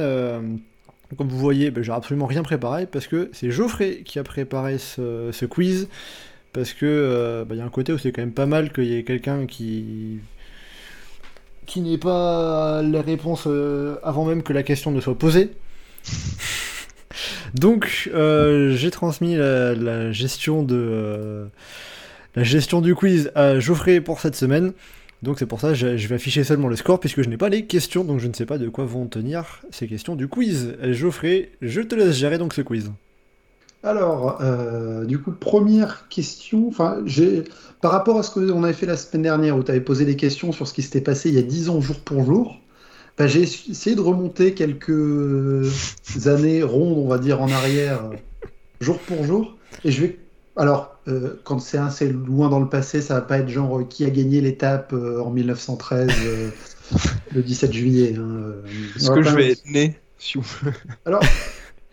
comme vous voyez, bah, j'ai absolument rien préparé parce que c'est Geoffrey qui a préparé ce, quiz. Parce que bah, il y a un côté où c'est quand même pas mal qu'il y ait quelqu'un qui qui n'ait pas les réponses avant même que la question ne soit posée. Donc euh, j'ai transmis euh, la gestion du quiz à Geoffrey pour cette semaine. Donc c'est pour ça que je, vais afficher seulement le score puisque je n'ai pas les questions, donc je ne sais pas de quoi vont tenir ces questions du quiz. Geoffrey, je te laisse gérer donc ce quiz. Alors, euh, du coup, première question, enfin, j'ai, par rapport à ce qu'on avait fait la semaine dernière, où tu avais posé des questions sur ce qui s'était passé il y a 10 ans jour pour jour, bah, j'ai essayé de remonter quelques années rondes, on va dire, en arrière, euh, jour pour jour, et je vais... Alors, euh, quand c'est assez loin dans le passé, ça va pas être genre euh, qui a gagné l'étape euh, en 1913, euh, le 17 juillet. hein, Est-ce que je vais être né si vous- alors,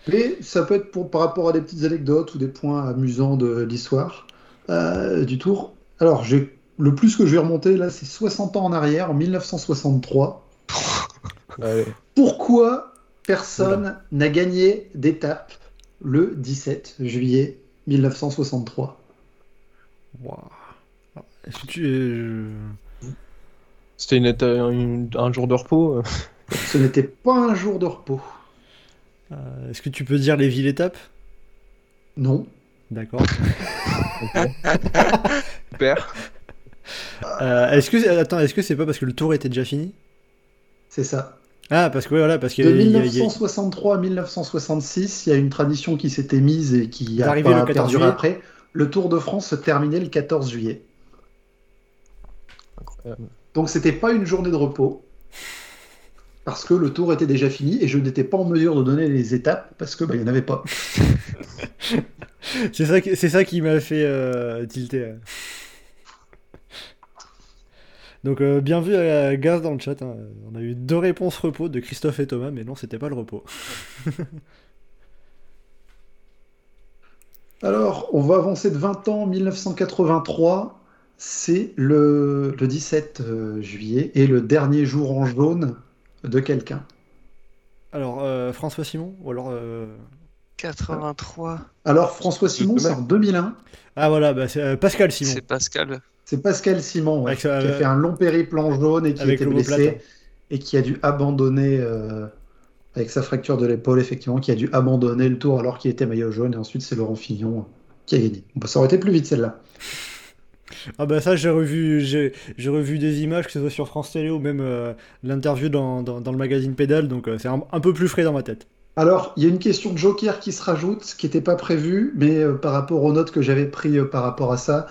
mais ça peut être pour, par rapport à des petites anecdotes ou des points amusants de l'histoire du tour. Alors, j'ai le plus que je vais remonter là, c'est 60 ans en arrière, en 1963. Allez. Pourquoi personne n'a gagné d'étape le 17 juillet 1963 Waouh. Est-ce que tu... euh, C'était une, un jour de repos. euh. Ce n'était pas un jour de repos. euh, Est-ce que tu peux dire les villes étapes? Non. D'accord. Super. Euh, est-ce que attends, est-ce que c'est pas parce que le tour était déjà fini? C'est ça. Ah, parce que voilà, parce que De il y a- il y a- 1963 à 1966, il y a une tradition qui s'était mise et qui a pas le 14 perduré juillet. après. Le Tour de France se terminait le 14 juillet. Incroyable. Donc c'était pas une journée de repos parce que le Tour était déjà fini et je n'étais pas en mesure de donner les étapes parce que bah, il y en avait pas. C'est ça, qui- c'est ça qui m'a fait euh, tilter. Euh. Donc euh, bien vu à Gaz dans le chat. hein. On a eu deux réponses repos de Christophe et Thomas, mais non, c'était pas le repos. Alors, on va avancer de 20 ans, 1983. C'est le, le 17 euh, juillet et le dernier jour en jaune de quelqu'un. Alors euh, François Simon ou alors euh, 83. Alors, François Simon, c'est en 2001. ah voilà, bah, c'est euh, Pascal Simon. C'est Pascal. C'est Pascal Simon, ouais, Avec, qui a euh, fait un long périple en jaune et qui était l'omoplate. blessé et qui a dû abandonner, euh, avec sa fracture de l'épaule, effectivement, qui a dû abandonner le tour alors qu'il était maillot jaune. Et ensuite, c'est Laurent Fignon qui a gagné. Bon, ça aurait été plus vite celle-là. Ah bah ça j'ai revu j'ai revu des images que ce soit sur France Télé ou même euh, l'interview dans, dans, dans le magazine Pédale donc euh, c'est un, un peu plus frais dans ma tête. Alors, il y a une question de joker qui se rajoute, ce qui n'était pas prévu, mais euh, par rapport aux notes que j'avais prises euh, par rapport à ça.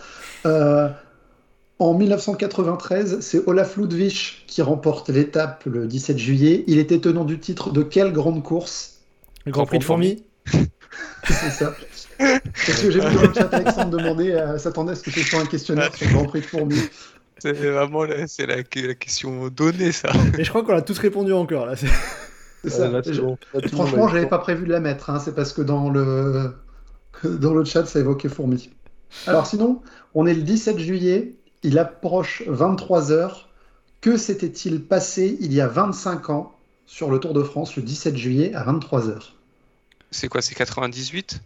En 1993, c'est Olaf Ludwig qui remporte l'étape le 17 juillet. Il était tenant du titre de quelle grande course? Le Grand Prix de Fourmi C'est ça. Parce que j'ai vu dans le chat Alexandre demander, euh, s'attendait à ce que ce soit un questionnaire sur le Grand Prix de Fourmi. C'est vraiment la, c'est la, la question donnée, ça. Et je crois qu'on a tous répondu encore là. c'est- C'est ça. Là, Je- bon. Là, Franchement, j'avais pas prévu de la mettre, hein, c'est parce que dans le... dans le chat, ça évoquait fourmi. Alors sinon, on est le 17 juillet, il approche 23 heures. Que s'était-il passé il y a 25 ans sur le Tour de France, le 17 juillet à 23 heures? C'est quoi, c'est 98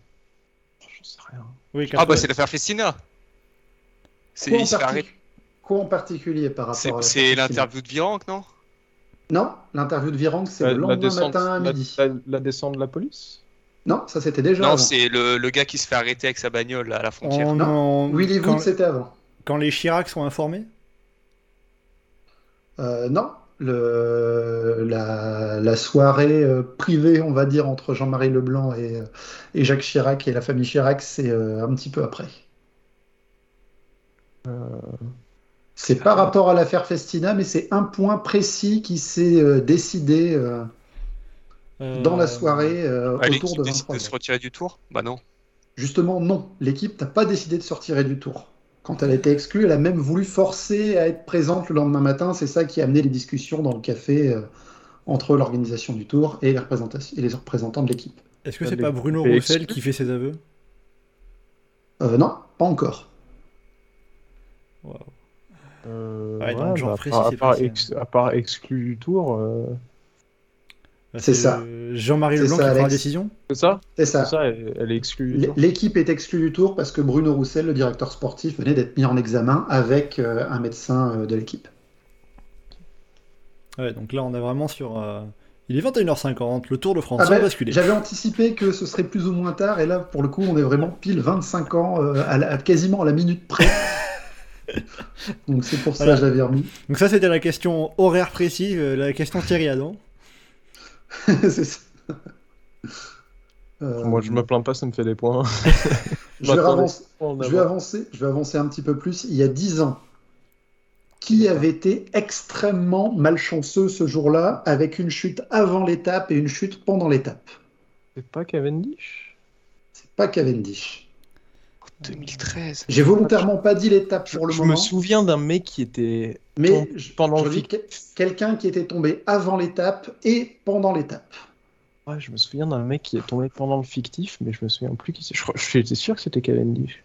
J'en sais rien. Oui, Ah bah 80. c'est l'affaire Festina. C'est Quoi, en partic- quoi particulier par rapport C'est- à la C'est l'interview de Virenque, non? Non, l'interview de Virang, c'est La, le la lendemain descente, matin à la- midi. la- la descente de la police? Non, ça c'était déjà Non, avant. c'est le, le gars qui se fait arrêter avec sa bagnole là, à la frontière. On- Non, on- Willy quand, Wood, c'était avant. Quand les Chirac sont informés? Euh, non, le, la, la soirée euh, privée, on va dire, entre Jean-Marie Leblanc et, euh, et Jacques Chirac et la famille Chirac, c'est euh, un petit peu après. C'est par rapport à l'affaire Festina, mais c'est un point précis qui s'est euh, décidé euh, Euh, dans la soirée euh, Ah, autour de décide 23 de se retirer du tour? Bah non. Justement, non. L'équipe n'a pas décidé de sortir du tour. Quand elle a été exclue, elle a même voulu forcer à être présente le lendemain matin. C'est ça qui a amené les discussions dans le café euh, entre l'organisation du tour et les, représentations- et les représentants de l'équipe. Est-ce que c'est pas Bruno Roussel qui fait ses aveux? Euh, non, pas encore. Euh, Ouais, bah, à part- à, c'est part précis, ex- à part exclu du tour, euh, C'est ça. Jean-Marie Leblanc ça, qui prend la décision c'est ça C'est ça. ça, elle, elle est exclue. L'équipe est exclue du tour parce que Bruno Roussel, le directeur sportif, venait d'être mis en examen avec euh, un médecin euh, de l'équipe. Ouais, donc là on est vraiment sur. euh, Il est 21h50, le Tour de France Ah bah, basculer. J'avais anticipé que ce serait plus ou moins tard, et là, pour le coup, on est vraiment pile 25 ans, euh, à la- à quasiment à la minute près. Donc c'est pour ça Voilà. que je l'avais remis. Donc ça c'était la question horaire précise, la question Thierry Adam. c'est ça. Euh, Moi, je me plains pas, ça me fait des points. je vais, je, avancer, je vais avancer un petit peu plus. Il y a 10 ans, qui avait été extrêmement malchanceux ce jour-là, avec une chute avant l'étape et une chute pendant l'étape? C'est pas Cavendish? C'est pas Cavendish. 2013. J'ai volontairement pas dit l'étape pour le Je moment, me souviens d'un mec qui était. mais je- pendant je que- quelqu'un qui était tombé avant l'étape et pendant l'étape. Ouais, je me souviens d'un mec qui est tombé pendant le fictif, mais je me souviens plus qui c'est. Je J'étais sûr que c'était Cavendish.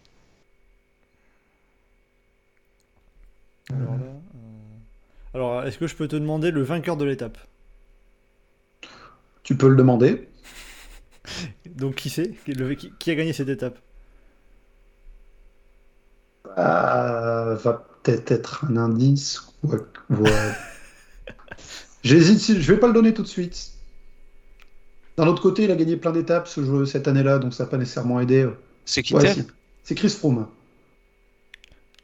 Alors là, euh, Alors est-ce que je peux te demander le vainqueur de l'étape? Tu peux le demander. Donc qui c'est? Qui, a gagné cette étape? Va peut-être être un indice. Ouais, ouais. J'hésite, si- je vais pas le donner tout de suite. D'un autre côté, il a gagné plein d'étapes ce jeu cette année-là, donc ça n'a pas nécessairement aidé. C'est qui Ouais. C'est Chris Froome.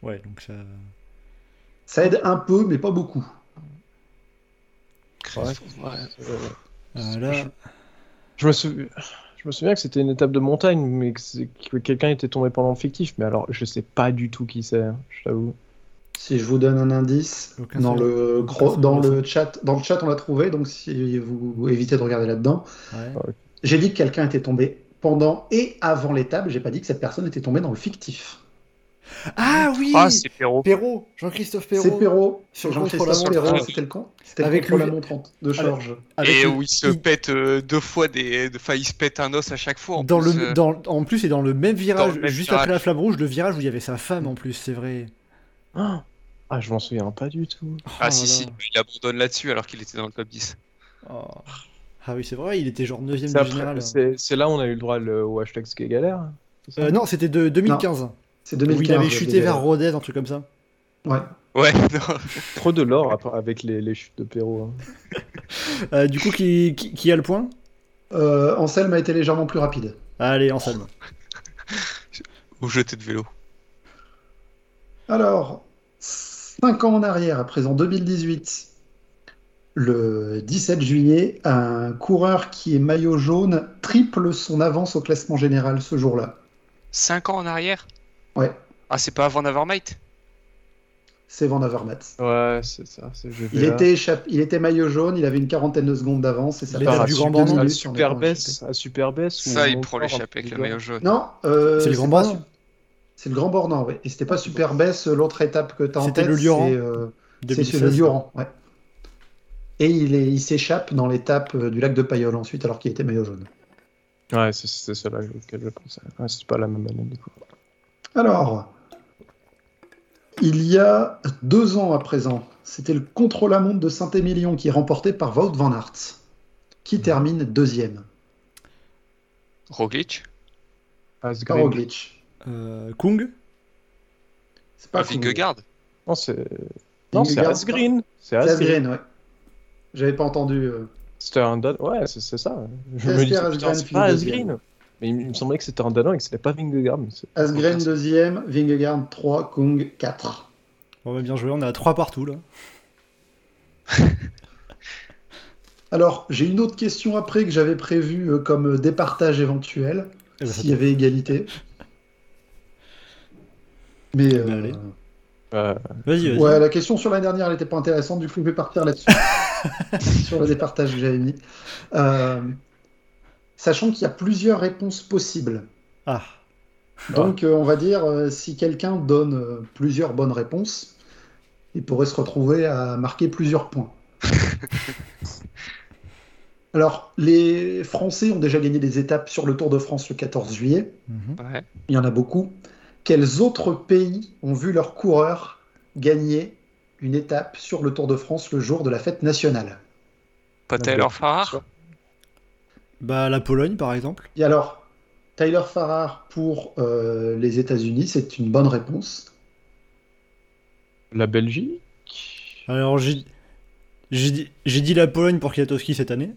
Ouais, donc ça. Ça aide un peu, mais pas beaucoup. Ouais. Ouais. Euh, Euh, là, Je me, souviens... je me souviens que c'était une étape de montagne, mais que, c'est- que quelqu'un était tombé pendant le fictif. Mais alors, je sais pas du tout qui c'est, hein, je t'avoue. Si je vous donne un indice, Aucun dans seul- le, gros- dans le chat, dans le chat, on l'a trouvé, donc si vous évitez de regarder là-dedans, ouais. j'ai dit que quelqu'un était tombé pendant et avant l'étape, j'ai pas dit que cette personne était tombée dans le fictif. Ah oui Ah, c'est Perrault. Perrault, Jean-Christophe Perrault. C'est Perrault, Sur Jean-Christophe. Perrault, Ah c'était le camp? C'était Avec contre la montre de Georges. Et où il se il- pète euh, deux fois des. de- Enfin, il se pète un os à chaque fois. En dans plus, le, euh. dans, en plus, et dans le même virage, Dans le même juste virage. après la flamme rouge, le virage où il y avait sa femme en plus, c'est vrai. Ah, Ah, je m'en souviens pas du tout. Ah, Oh si, là si, là. il abandonne là-dessus alors qu'il était dans le top 10. Oh. Ah oui, c'est vrai, il était genre 9ème C'est du après- général. C'est là où on a eu le droit le- au hashtag ce qui est galère. ça? Euh, non, c'était de 2015. C'est Où 2015. il avait chuté vers Rodez, un truc comme ça. Ouais. Ouais, non. Trop de l'or avec les, les chutes de Perrault. hein. Euh, du coup, qui, qui, qui a le point? Euh, Anselme a été légèrement plus rapide. Allez, Anselme. Ou jeté de vélo. Alors, 5 ans en arrière, à présent 2018, le 17 juillet, un coureur qui est maillot jaune triple son avance au classement général ce jour-là. 5 ans en arrière? Ouais. Ah, c'est pas avant Nevermind C'est Van Avermaet. Ouais, c'est ça. c'est Il était, échapp- il était maillot jaune, il avait une quarantaine de secondes d'avance et ça part à du Grand à sur super baisse, à super baisse. Ça, il on prend l'échappée avec le maillot jaune. Non, euh, C'est le Grand su- C'est le Grand Bornand, oui. Et c'était pas super baisse, l'autre étape que tu as en C'était tête. le Lioran. c'est, euh, C'est 2016. sur le Lioran, ouais. Et il est- il s'échappe dans l'étape euh, du lac de Payolle ensuite, alors qu'il était maillot jaune. Ouais, c'est c'est celle-là auquel je pensais. Ouais, c'est pas la même année du coup. Alors, il y a deux ans à présent, c'était le contre-la-montre de Saint-Émilion qui est remporté par Wout van Aert, qui termine deuxième. Roglic? Pas Roglic. Euh, Kung? C'est pas Ah, Vingegaard Non, c'est. Non, c'est Vingegaard, Asgreen. C'est Asgreen. Ouais. J'avais pas entendu. euh. C'était un. Ouais, c'est ça. Je me putain, c'est pas. Asgreen. Mais il me semblait que c'était un Danois et que c'était pas Vingegaard. Asgreen deuxième, Vingegaard 3, Kung 4. On va bien jouer, on est à 3 partout là. Alors, j'ai une autre question après que j'avais prévue euh, comme euh, départage éventuel, Eh ben, s'il y avait égalité. Mais ben, euh, allez. Euh, Vas-y, vas-y. ouais, la question sur l'année dernière, elle n'était pas intéressante, du coup, je vais partir là-dessus. sur le départage que j'avais mis. Sachant qu'il y a plusieurs réponses possibles. Ah, Donc, euh, on va dire, euh, si quelqu'un donne euh, plusieurs bonnes réponses, il pourrait se retrouver à marquer plusieurs points. Alors, les Français ont déjà gagné des étapes sur le Tour de France le 14 juillet. mhm. Ouais. Il y en a beaucoup. Quels autres pays ont vu leurs coureurs gagner une étape sur le Tour de France le jour de la fête nationale? Farrar? Bah, la Pologne par exemple. Et alors, Tyler Farrar pour euh, les États-Unis, c'est une bonne réponse. La Belgique? Alors, j'ai dit, la Pologne pour Kwiatkowski cette année.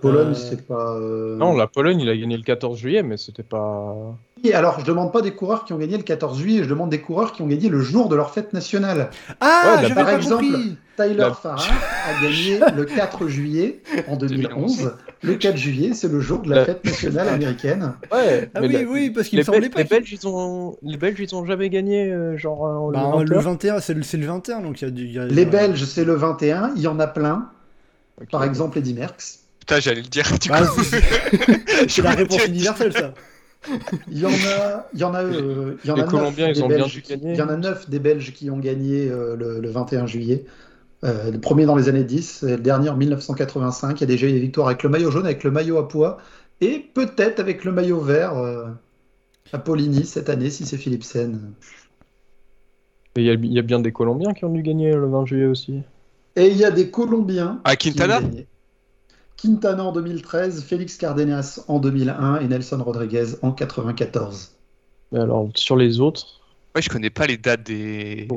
Pologne, Euh, c'est pas. euh, Non, la Pologne, il a gagné le 14 juillet, mais c'était pas. Alors, je demande pas des coureurs qui ont gagné le 14 juillet, je demande des coureurs qui ont gagné le jour de leur fête nationale. Ah, Ouais, bah, par pas exemple, compris Tyler La- Farrar a gagné le 4 juillet en 2011. 2011. Le 4 juillet, c'est le jour de la La- fête nationale américaine. Ouais, Ah oui, la- oui, parce qu'il me semblait pas. les Belges, ils ont, les Belges, ils ont jamais gagné, euh, genre en Bah, le vainqueur. 21, c'est le, c'est le 21, donc il y a du. il y a- Les Belges, c'est le 21, il y en a plein. Par exemple, Eddy Merckx. Putain, j'allais le dire du Bah, coup. c'est la réponse universelle ça. Il y en a, il y en a, euh, il y en a neuf Colombiens, ils des ont bien dû gagner. Il y en a 9 des Belges qui ont gagné euh, le, le 21 juillet. Euh, le premier dans les années 10, et le dernier en 1985. Il y a déjà eu des victoires avec le maillot jaune, avec le maillot à pois, et peut-être avec le maillot vert euh, à Poligny cette année, si c'est Philipsen. Et il y, a- il y a bien des Colombiens qui ont dû gagner le 20 juillet aussi. Et il y a des Colombiens Ah, qui ont Quintana gagné. Quintana en 2013, Félix Cardenas en 2001 et Nelson Rodriguez en 94. Mais alors, sur les autres, Ouais, je connais pas les dates des.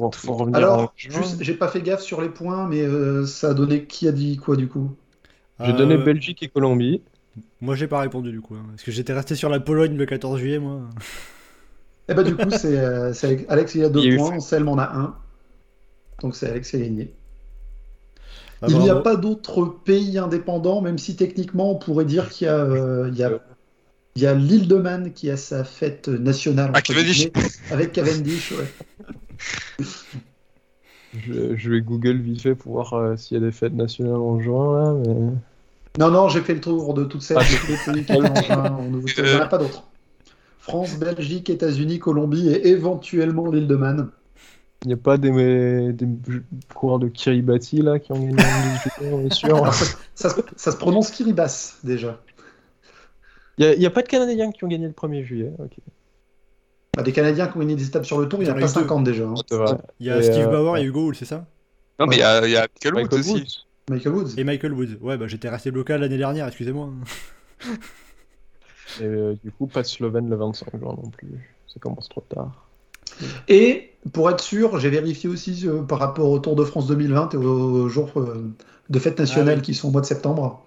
Alors, juste, j'ai pas fait gaffe sur les points, mais euh, ça a donné qui a dit quoi du coup? J'ai Euh, donné Belgique et Colombie. Moi j'ai pas répondu du coup, hein, parce que j'étais resté sur la Pologne le 14 juillet moi. Eh ben du coup, c'est euh, c'est Alex- il a deux Il y a eu points. Anselme en a un. Donc c'est Alex qui a gagné. Ah, il n'y a pas d'autres pays indépendants, même si techniquement on pourrait dire qu'il y a, euh, il y a, il y a l'île de Man qui a sa fête nationale. Ah, Cavendish. Avec Cavendish, ouais. Je, je vais Google vite fait pour voir euh, s'il y a des fêtes nationales en juin là. Mais... Non, non, j'ai fait le tour de toutes celles Ah, n'y en a pas d'autres. France, Belgique, États-Unis, Colombie et éventuellement l'île de Man. Il n'y a pas des, des coureurs de Kiribati là qui ont gagné en 2018, on est sûr. Alors, ça, ça se- ça se prononce Kiribati déjà. Il n'y a, pas de Canadiens qui ont gagné le 1er juillet. ok. Bah, des Canadiens qui ont gagné des étapes sur le tour, il n'y en a pas eu deux. 50 déjà. hein. Il y a Et, Steve euh, Bauer et Hugo Hull, c'est ça? Non, mais il y a, il y a Michael Woods aussi. Woods. Michael Woods. Et Michael Woods. Ouais, bah j'étais resté local l'année dernière, excusez-moi. Et euh, du coup, pas de Slovène le 25 juin non plus. Ça commence trop tard. Et pour être sûr, j'ai vérifié aussi euh, par rapport au Tour de France 2020 et aux jours euh, de fête nationale Ah oui. qui sont au mois de septembre.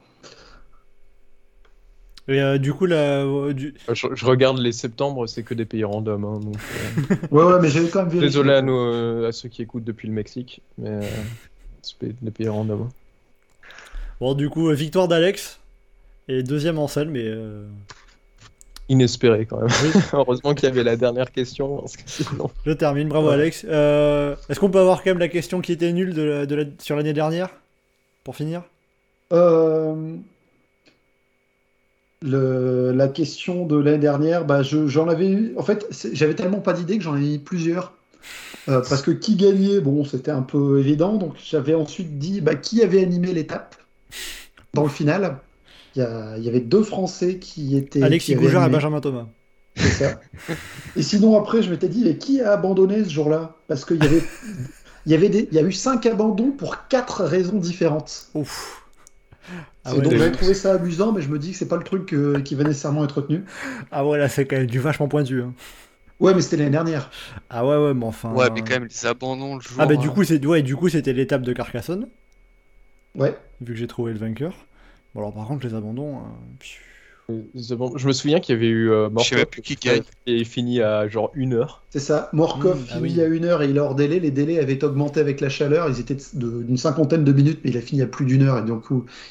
Et euh, du coup, là, du... Je, je regarde les septembre, c'est que des pays random. hein, donc, euh, Ouais, ouais, mais j'avais quand même vérifié. Désolé à, nous, euh, à ceux qui écoutent depuis le Mexique, mais euh, c'est des- pays random. hein. bon, du coup, victoire d'Alex. Et deuxième en selle, mais. Inespéré quand même. Oui. Heureusement qu'il y avait la dernière question, parce que sinon. Je termine, bravo Ouais. Alex. Euh, Est-ce qu'on peut avoir quand même la question qui était nulle de la- de la- sur l'année dernière Pour finir? Euh, le- la question de l'année dernière, bah, je- j'en avais eu. En fait, j'avais tellement pas d'idées que j'en ai eu plusieurs. Euh, parce que qui gagnait, bon, c'était un peu évident. Donc j'avais ensuite dit bah, qui avait animé l'étape dans le final? Il y, a- il y avait deux Français qui étaient. Alexis qui Goujard et. Benjamin Thomas. C'est ça. Et sinon, après, je m'étais dit, mais qui a abandonné ce jour-là? Parce qu'il y avait, il y avait des, il y a eu cinq abandons pour quatre raisons différentes. Ouf. Ah ouais, donc j'avais trouvé ça amusant, mais je me dis que c'est pas le truc euh, qui va nécessairement être retenu. ah ouais, là c'est quand même du vachement pointu. hein. Ouais, mais c'était l'année dernière. Ah ouais, ouais, mais enfin. Ouais, mais quand même, les abandons le jour. Ah bah du hein. coup, c'est ouais, du coup c'était l'étape de Carcassonne, Ouais. vu que j'ai trouvé le vainqueur. Bon alors par contre les abandons. euh. C'est bon. Je me souviens qu'il y avait eu euh, Je sais même Morkov plus qui gagne. et il finit à genre une heure. C'est ça. Morkov Mmh, ah finit oui. à une heure et il est hors délai. Les délais avaient augmenté avec la chaleur. Ils étaient d'une cinquantaine de minutes, mais il a fini à plus d'une heure et donc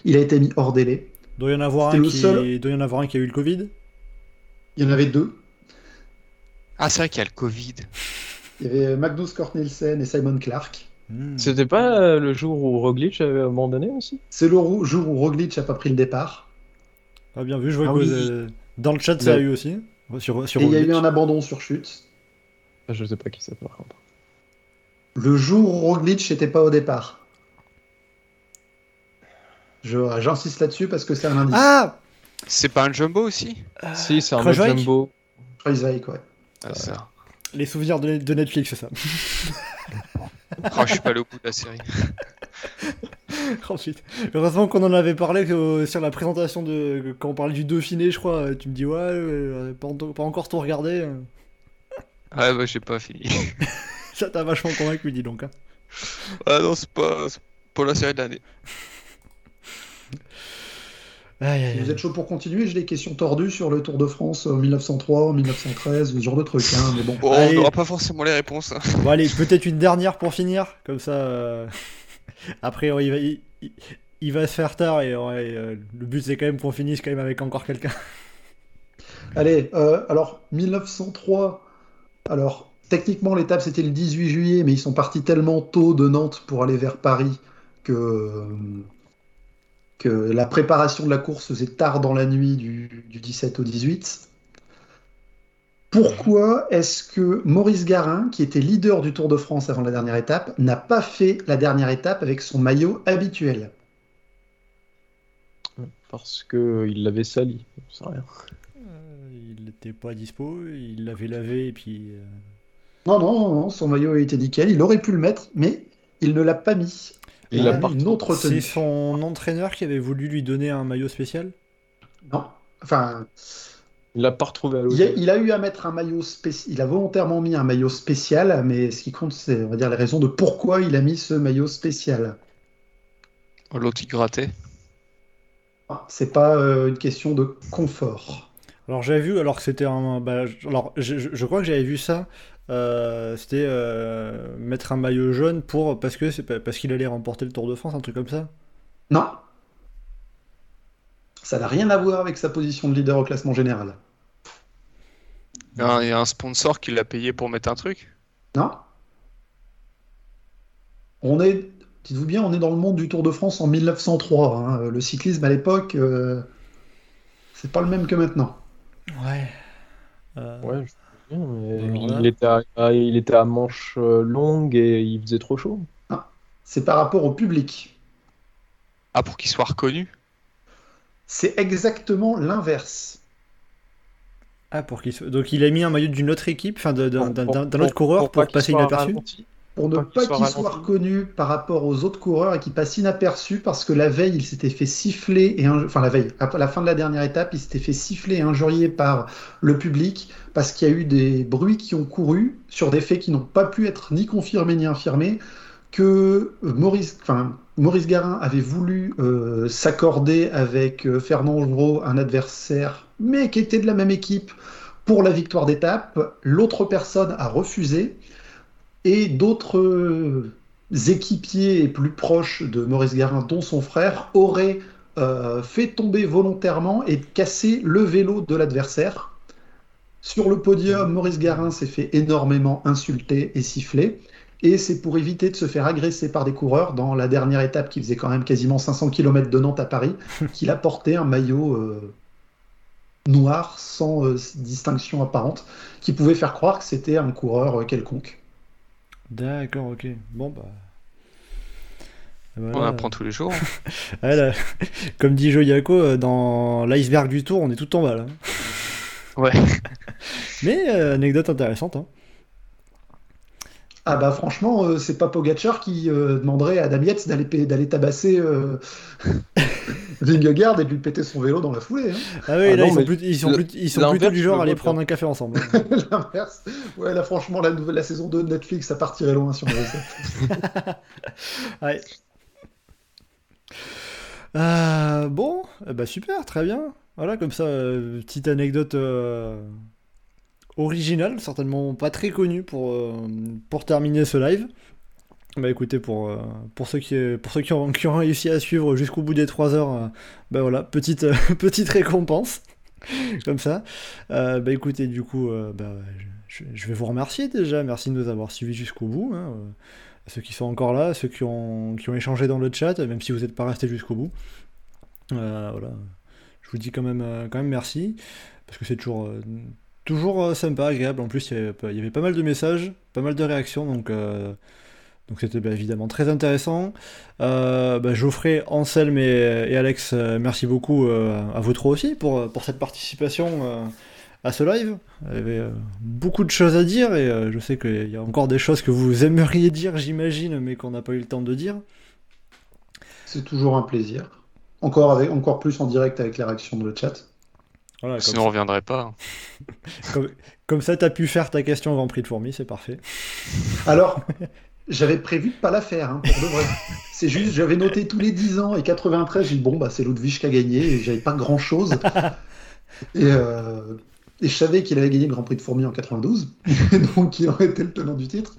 il a été mis hors délai. Doit y en avoir un qui, seul- doit y en avoir un qui a eu le Covid? Il y en avait deux. Ah, c'est vrai qu'il y a le Covid. Il y avait Magnus Cort Nielsen et Simon Clark. Hmm. C'était pas euh, le jour où Roglic avait abandonné aussi? C'est le jour où Roglic a pas pris le départ. Pas bien vu, je vois Ah que oui. euh, dans le chat ça a eu aussi. Sur, sur Et il y a eu un abandon sur chute. Ah, Je sais pas qui c'est par contre. Le jour où Roglic n'était pas au départ. Je- J'insiste là-dessus parce que c'est un indice. Ah C'est pas un jumbo aussi? Si, c'est un autre jumbo. Kreuzweig, ouais. Ah, ça. Les souvenirs de, de Netflix, c'est ça. Oh, je suis pas au bout de la série. Ensuite, heureusement qu'on en avait parlé euh, sur la présentation de quand on parlait du Dauphiné, je crois. euh, Tu me dis ouais, euh, pas, en- pas encore tout regardé. euh. Ouais, bah, j'ai pas fini. Ça t'a vachement convaincu, dis donc. hein. Ah non, c'est pas, c'est pas la série de l'année. Aïe, aïe, Si vous êtes chaud pour continuer, j'ai des questions tordues sur le Tour de France en 1903, en 1913, ce genre de trucs. hein, mais bon. Bon, Allez. on n'aura pas forcément les réponses. hein. Bon allez, peut-être une dernière pour finir, comme ça. euh, Après, il va, il, il- il va se faire tard et ouais, euh, le but c'est quand même qu'on finisse quand même avec encore quelqu'un. Allez, euh, alors 1903. Alors techniquement l'étape c'était le 18 juillet, mais ils sont partis tellement tôt de Nantes pour aller vers Paris que que la préparation de la course faisait tard dans la nuit du, du 17 au 18. Pourquoi est-ce que Maurice Garin, qui était leader du Tour de France avant la dernière étape, n'a pas fait la dernière étape avec son maillot habituel? Parce que euh, il l'avait sali. Rien. Euh, il n'était pas dispo, il l'avait lavé et puis. euh, Non, non, non, non, son maillot était nickel. Il aurait pu le mettre, mais il ne l'a pas mis. Il Il l'a a pas mis une autre C'est son entraîneur qui avait voulu lui donner un maillot spécial? Non. Enfin, Il l'a pas retrouvé à il a, il a eu à mettre un maillot spécial. Il a volontairement mis un maillot spécial, mais ce qui compte, c'est, on va dire, les raisons de pourquoi il a mis ce maillot spécial. L'autre, il grattait. Ah, C'est pas euh, une question de confort. Alors j'avais vu, alors que c'était un. bah, alors je crois que j'avais vu ça. Euh, c'était euh, mettre un maillot jaune pour parce que parce qu'il allait remporter le Tour de France, un truc comme ça? Non. Ça n'a rien à voir avec sa position de leader au classement général. Il y a un- il y a un sponsor qui l'a payé pour mettre un truc? Non. On est Dites-vous bien, on est dans le monde du Tour de France en 1903. hein. Le cyclisme à l'époque, euh, c'est pas le même que maintenant. Ouais. Euh, Ouais, là- il, était à, il était à manches euh, longues et il faisait trop chaud. C'est par rapport au public. Ah, pour qu'il soit reconnu C'est exactement l'inverse. Ah, pour qu'il soit- Donc il a mis un maillot d'une autre équipe, enfin de- d'un Pour- pour- autre pour- coureur pour pour, qu'il passer soit inaperçu? ralenti. Pour ne Pas qu'il soit reconnu par rapport aux autres coureurs et qu'il passe inaperçu parce que la veille, il s'était fait siffler, et inj- enfin la veille, à la fin de la dernière étape, il s'était fait siffler et injurier par le public parce qu'il y a eu des bruits qui ont couru sur des faits qui n'ont pas pu être ni confirmés ni infirmés, que Maurice, enfin, Maurice Garin avait voulu euh, s'accorder avec euh, Fernand Gros, un adversaire, mais qui était de la même équipe, pour la victoire d'étape. L'autre personne a refusé et d'autres euh, équipiers plus proches de Maurice Garin, dont son frère, auraient euh, fait tomber volontairement et cassé le vélo de l'adversaire. Sur le podium, Maurice Garin s'est fait énormément insulter et siffler. Et c'est pour éviter de se faire agresser par des coureurs dans la dernière étape qui faisait quand même quasiment 500 km de Nantes à Paris, qu'il a porté un maillot euh, noir sans euh, distinction apparente, qui pouvait faire croire que c'était un coureur quelconque. D'accord, ok. Bon bah. On Voilà. apprend tous les jours. Ouais, là, comme dit Joyako, euh, dans l'iceberg du tour, on est tout en bas là. Ouais. Mais euh, anecdote intéressante. Hein. Ah bah franchement, euh, c'est pas Pogacar qui euh, demanderait à Damietz d'aller pa- d'aller tabasser euh, Vingegaard et de lui péter son vélo dans la foulée. hein. Ah oui, Ah là non, ils sont, plus- ils sont, le- plus- ils sont l'inverse, plutôt du genre à aller prendre un café ensemble. L'inverse. Ouais, là franchement, la, nouvelle, la saison 2 de Netflix, ça partirait loin si on faisait ça. Ouais. Euh, bon, eh bah super, très bien. Voilà, comme ça, euh, petite anecdote euh, originale, certainement pas très connue pour, euh, pour terminer ce live. Bah écoutez, pour, euh, pour ceux, qui, pour ceux qui, ont, qui ont réussi à suivre jusqu'au bout des 3 heures, euh, bah voilà, petite, petite récompense. Comme ça. Euh, bah écoutez, du coup, euh, bah, je, vais vous remercier déjà. Merci de nous avoir suivis jusqu'au bout. hein, ceux qui sont encore là, ceux qui ont, qui ont échangé dans le chat, même si vous n'êtes pas restés jusqu'au bout. Voilà. Je vous dis quand même, quand même merci, parce que c'est toujours, toujours sympa, agréable. En plus, il y, avait, pas- mal de messages, pas mal de réactions, donc donc c'était bah, évidemment très intéressant. Euh, bah, Geoffrey, Anselme et, et Alex, euh, merci beaucoup euh, à vous trois aussi pour, pour cette participation euh, à ce live. Il y avait euh, beaucoup de choses à dire et euh, je sais qu'il y a encore des choses que vous aimeriez dire, j'imagine, mais qu'on n'a pas eu le temps de dire. C'est toujours un plaisir. Encore, avec, encore plus en direct avec les réactions de le chat. Voilà, comme, Sinon, on ça, reviendrait pas. comme, comme ça, t'as pu faire ta question au Grand Prix de Fourmi, c'est parfait. Alors, j'avais prévu de pas la faire, hein, pour de vrai. C'est juste, j'avais noté tous les 10 ans et 93, j'ai dit bon, bah, c'est Ludwig qui a gagné et j'avais pas grand chose. Et, euh, et je savais qu'il avait gagné le Grand Prix de Fourmi en 92, donc il aurait été le tenant du titre.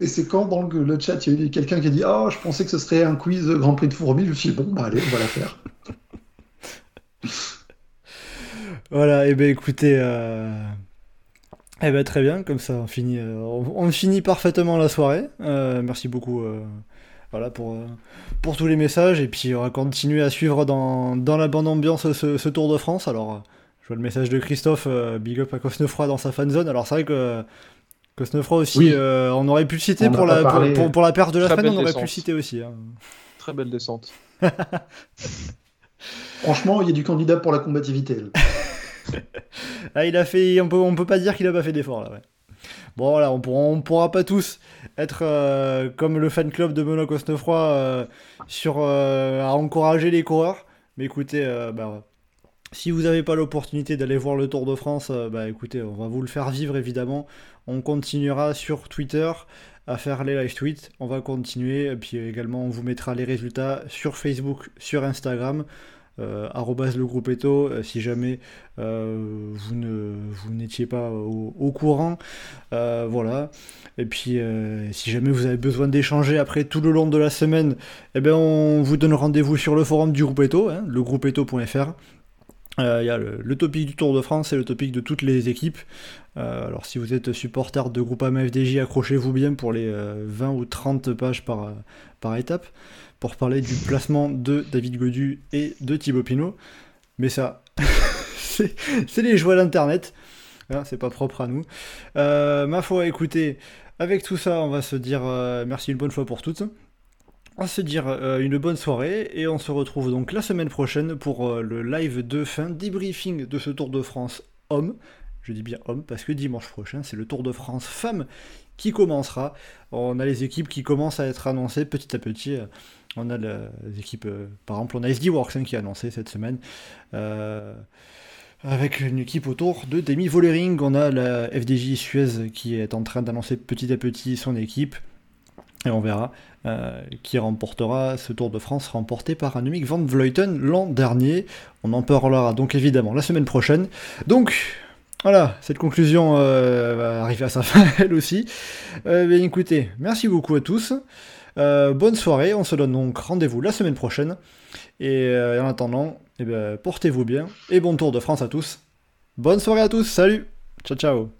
Et c'est quand dans le, le chat, il y a eu quelqu'un qui a dit Oh, je pensais que ce serait un quiz Grand Prix de Fourmi. Je me suis dit Bon, bah, allez, on va la faire. Voilà, et ben écoutez, euh... eh ben très bien, comme ça on finit, euh, on, on finit parfaitement la soirée. Euh, merci beaucoup, euh, voilà pour euh, pour tous les messages et puis on va continuer à suivre dans, dans la bonne ambiance ce, ce Tour de France. Alors, euh, je vois le message de Christophe, euh, big up à Cosnefroy dans sa fanzone. Alors c'est vrai que Cosnefroy aussi, Oui. euh, on aurait pu le citer pour la pour, parlé. pour- pour la perte de la semaine, on aurait pu le citer aussi. hein. Très belle descente. Franchement, il y a du candidat pour la combativité. Ah, il a fait. On peut, on peut pas dire qu'il a pas fait d'effort là. Bon, voilà, on pourra, pourra pas tous être euh, comme le fan club de Benoît Cosnefroy euh, sur, euh, à encourager les coureurs. Mais écoutez, bah, si vous n'avez pas l'opportunité d'aller voir le Tour de France, bah écoutez, on va vous le faire vivre évidemment. On continuera sur Twitter à faire les live tweets. On va continuer. Et puis également, on vous mettra les résultats sur Facebook, sur Instagram. Euh, arrobase le groupe Eto, euh, si jamais euh, vous n'étiez pas au, courant. Voilà. Et puis, si jamais vous avez besoin d'échanger après tout le long de la semaine, eh ben, on vous donne rendez-vous sur le forum du groupe Eto, hein. Il y a le, le, topic du Tour de France et le topic de toutes les équipes. alors si vous êtes supporter de Groupama FDJ, accrochez-vous bien pour les 20 ou 30 pages par, par étape pour parler du placement de David Godu et de Thibaut Pinot. Mais ça, c'est les joies d'Internet. Hein, c'est pas propre à nous. Euh, ma foi, écoutez, avec tout ça, on va se dire euh, merci une bonne fois pour toutes. On va se dire euh, une bonne soirée et on se retrouve donc la semaine prochaine pour le live de fin debriefing de ce Tour de France homme. Je dis bien homme parce que dimanche prochain, c'est le Tour de France femme qui commencera. On a les équipes qui commencent à être annoncées petit à petit. On a les équipes, par exemple, on a SD Works hein, qui a annoncé cette semaine avec une équipe autour de Demi Vollering. On a la FDJ Suez qui est en train d'annoncer petit à petit son équipe. Et on verra euh, qui remportera ce Tour de France remporté par Annemiek van Vleuten l'an dernier. On en parlera donc évidemment la semaine prochaine. Donc voilà, cette conclusion euh, va arriver à sa fin elle aussi. Euh, écoutez, merci beaucoup à tous. Bonne soirée, on se donne donc rendez-vous la semaine prochaine. Et en attendant, eh ben, portez-vous bien et bon Tour de France à tous. Bonne soirée à tous, salut, ciao ciao.